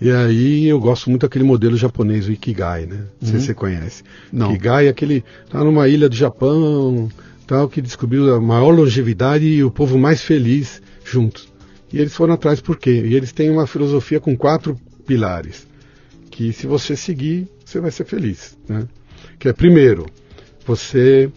E aí eu gosto muito daquele modelo japonês, o Ikigai, né? Não sei se uhum. você conhece. Não. Ikigai é aquele. tá numa ilha do Japão, tal, que descobriu a maior longevidade e o povo mais feliz juntos. E eles foram atrás por quê? E eles têm uma filosofia com quatro pilares. Que se você seguir, você vai ser feliz. Né? Que é, primeiro, você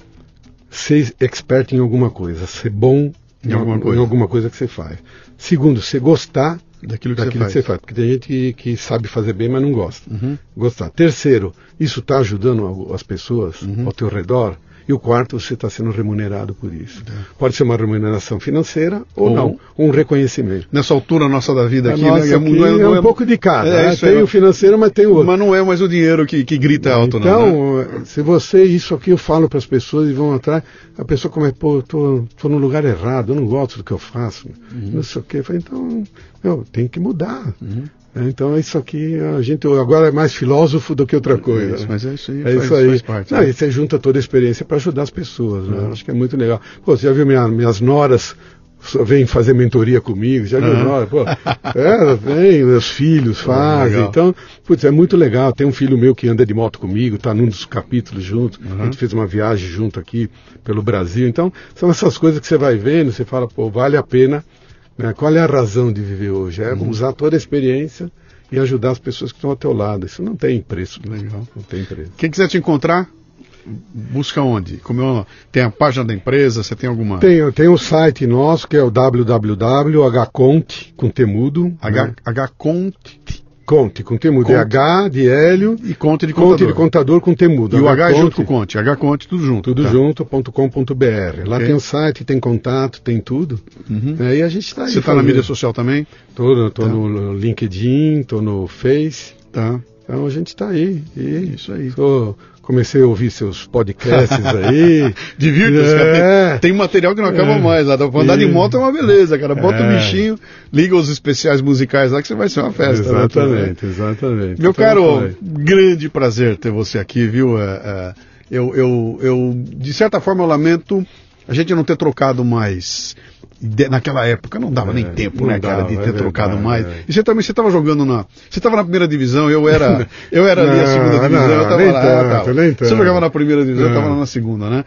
ser expert em alguma coisa, ser bom em, em alguma, coisa. em alguma coisa que você faz. Segundo, você gostar Daquilo que, daquilo você, faz. que você faz. Porque tem gente que, que sabe fazer bem, mas não gosta. Uhum. Gostar. Terceiro, isso está ajudando as pessoas Uhum. ao teu redor. E o quarto, você está sendo remunerado por isso. Pode ser uma remuneração financeira ou, Ou- não, um reconhecimento. Nessa altura nossa da vida A aqui, nossa né, aqui não é, não um pouco de cada. É, né? tem o financeiro, mas tem o outro. Mas não é mais o dinheiro que, que grita alto, então, não. Né? se você, isso aqui eu falo para as pessoas e vão atrás, a pessoa começa, pô, eu tô, tô no lugar errado, eu não gosto do que eu faço, Uhum. não sei o quê. Eu então, meu, tem que mudar. É, Então, isso aqui, a gente agora é mais filósofo do que outra coisa. Isso, né? mas é isso aí, É faz, isso aí. faz parte. Não, né? e você junta toda a experiência para ajudar as pessoas. Né? Acho que é muito legal. Pô, você já viu minha- minhas noras vêm fazer mentoria comigo? Já viu Aham. nora? Pô, é, vem, meus filhos fazem. então, putz, é muito legal. Tem um filho meu que anda de moto comigo, está num dos capítulos junto. A gente fez uma viagem junto aqui pelo Brasil. Então, são essas coisas que você vai vendo, você fala, pô, vale a pena. Né? Qual é a razão de viver hoje? É usar toda a experiência e ajudar as pessoas que estão ao teu lado. Isso não tem preço. Legal. Não tem preço. Quem quiser te encontrar, busca onde? Como é o- tem a página da empresa, você tem alguma... Tem, tem um site nosso que é o www.hconte, com temudo, H, né? Conte, com temudo. É Conte. H de Hélio, e Conte de Conte Contador. de contador com temudo. E o H Hconte, junto com Conte. Hconte, tudo junto. Tudo Tá. junto.com.br. Lá tem o site, tem contato, tem tudo. Uhum. É, e a gente está aí. Você está na mídia social também? Tô Tá. no LinkedIn, tô no Face. Tá. Então a gente está aí. E Isso aí. tô- comecei a ouvir seus podcasts aí. Divirta-se, cara. É. Tem, tem material que não acaba É. mais lá. Andar de moto é uma beleza, cara. Bota o É. bichinho, liga os especiais musicais lá que você vai ser uma festa. né? exatamente, exatamente. Meu Então, caro, grande prazer ter você aqui, viu? É, é, eu, eu, eu, de certa forma, eu lamento a gente não ter trocado mais. De- naquela época não dava nem É, tempo, não né, cara, dava, de é ter trocado verdade, mais. é. E você também, você estava jogando na. Você estava na primeira divisão, eu era. Eu era ali a segunda divisão, não, eu estava nem lá. tanto, tal. nem Você jogava na primeira divisão, eu estava na segunda, né?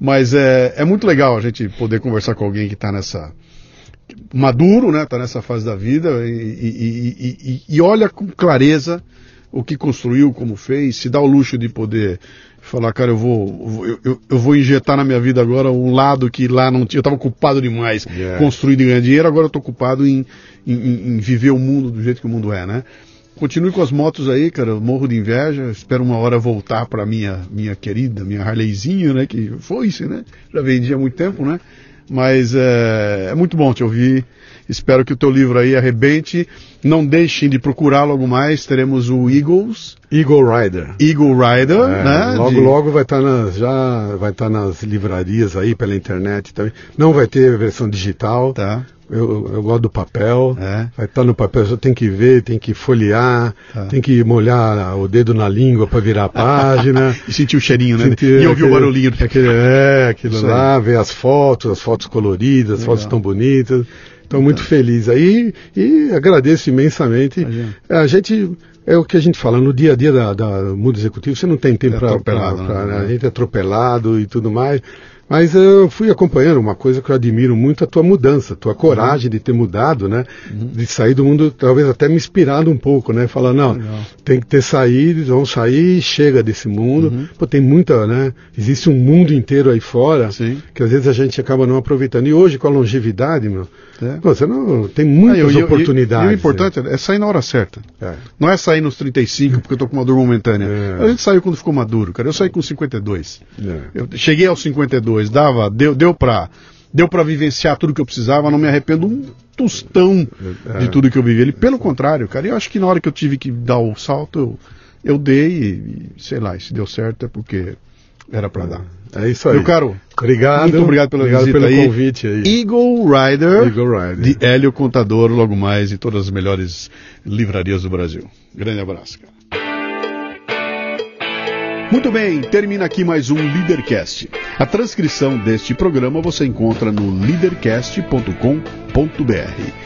Mas é, é muito legal a gente poder conversar com alguém que está nessa maduro, né? Tá nessa fase da vida e- e- e- e olha com clareza o que construiu, como fez, se dá o luxo de poder falar, cara, eu vou, eu, eu- vou injetar na minha vida agora um lado que lá não tinha, eu estava ocupado demais, Yeah. construindo e ganhar dinheiro, agora eu estou ocupado em, em- em- viver o mundo do jeito que o mundo é, né? Continue com as motos aí, cara, eu morro de inveja, espero uma hora voltar para minha minha querida, minha Harleyzinha, né, que foi-se, né? Já vendi há muito tempo, né? Mas é, é muito bom te ouvir. Espero que o teu livro aí arrebente. Não deixem de procurar logo mais. Teremos o Eagles, Eagle Rider. Eagle Rider, É, né? Logo, de- logo vai estar nas, já vai estar nas livrarias aí pela internet também. Não vai ter versão digital. Tá. Eu, eu gosto do papel. É. Vai estar no papel, você tem que ver, tem que folhear, Tá. tem que molhar o dedo na língua para virar a página. E sentir o cheirinho, né? Sentir e ouvir o barulhinho. Aquele, é, aquilo Isso lá, ver as fotos, as fotos coloridas, as fotos tão bonitas. Estou muito feliz aí e agradeço imensamente. Imagina. A gente, é o que a gente fala, no dia a dia da, da mundo executivo, você não tem tempo É para. atropelado, né? A gente é atropelado e tudo mais. Mas eu fui acompanhando uma coisa que eu admiro muito, a tua mudança, a tua Uhum. coragem de ter mudado, né? De sair do mundo, talvez até me inspirado um pouco, né? Falar, não, Legal. tem que ter saído, vamos sair, chega desse mundo. Uhum. Pô, tem muita, né? Existe um mundo inteiro aí fora Sim. que às vezes a gente acaba não aproveitando. E hoje, com a longevidade, meu, É. você não tem Ah, muitas e o- e o- oportunidades. E, o importante é sair na hora certa. né? Não é sair nos 35 porque eu tô com uma dor momentânea. É. A gente saiu quando ficou maduro, cara. Eu saí com 52. É. É. Eu cheguei aos 52, dava, deu, deu pra. Deu para vivenciar tudo que eu precisava, não me arrependo um tostão É. de tudo que eu vivi. Ele, pelo contrário, cara, eu acho que na hora que eu tive que dar o salto, eu, eu dei e, e, sei lá, e se deu certo é porque era para dar. É isso aí. Meu caro, obrigado. muito obrigado pela obrigado pelo aí. convite aí. Eagle Rider, Eagle Rider. de Hélio Contador, logo mais em todas as melhores livrarias do Brasil. Grande abraço, cara. Muito bem, termina aqui mais um Leadercast. A transcrição deste programa você encontra no leadercast.com.br.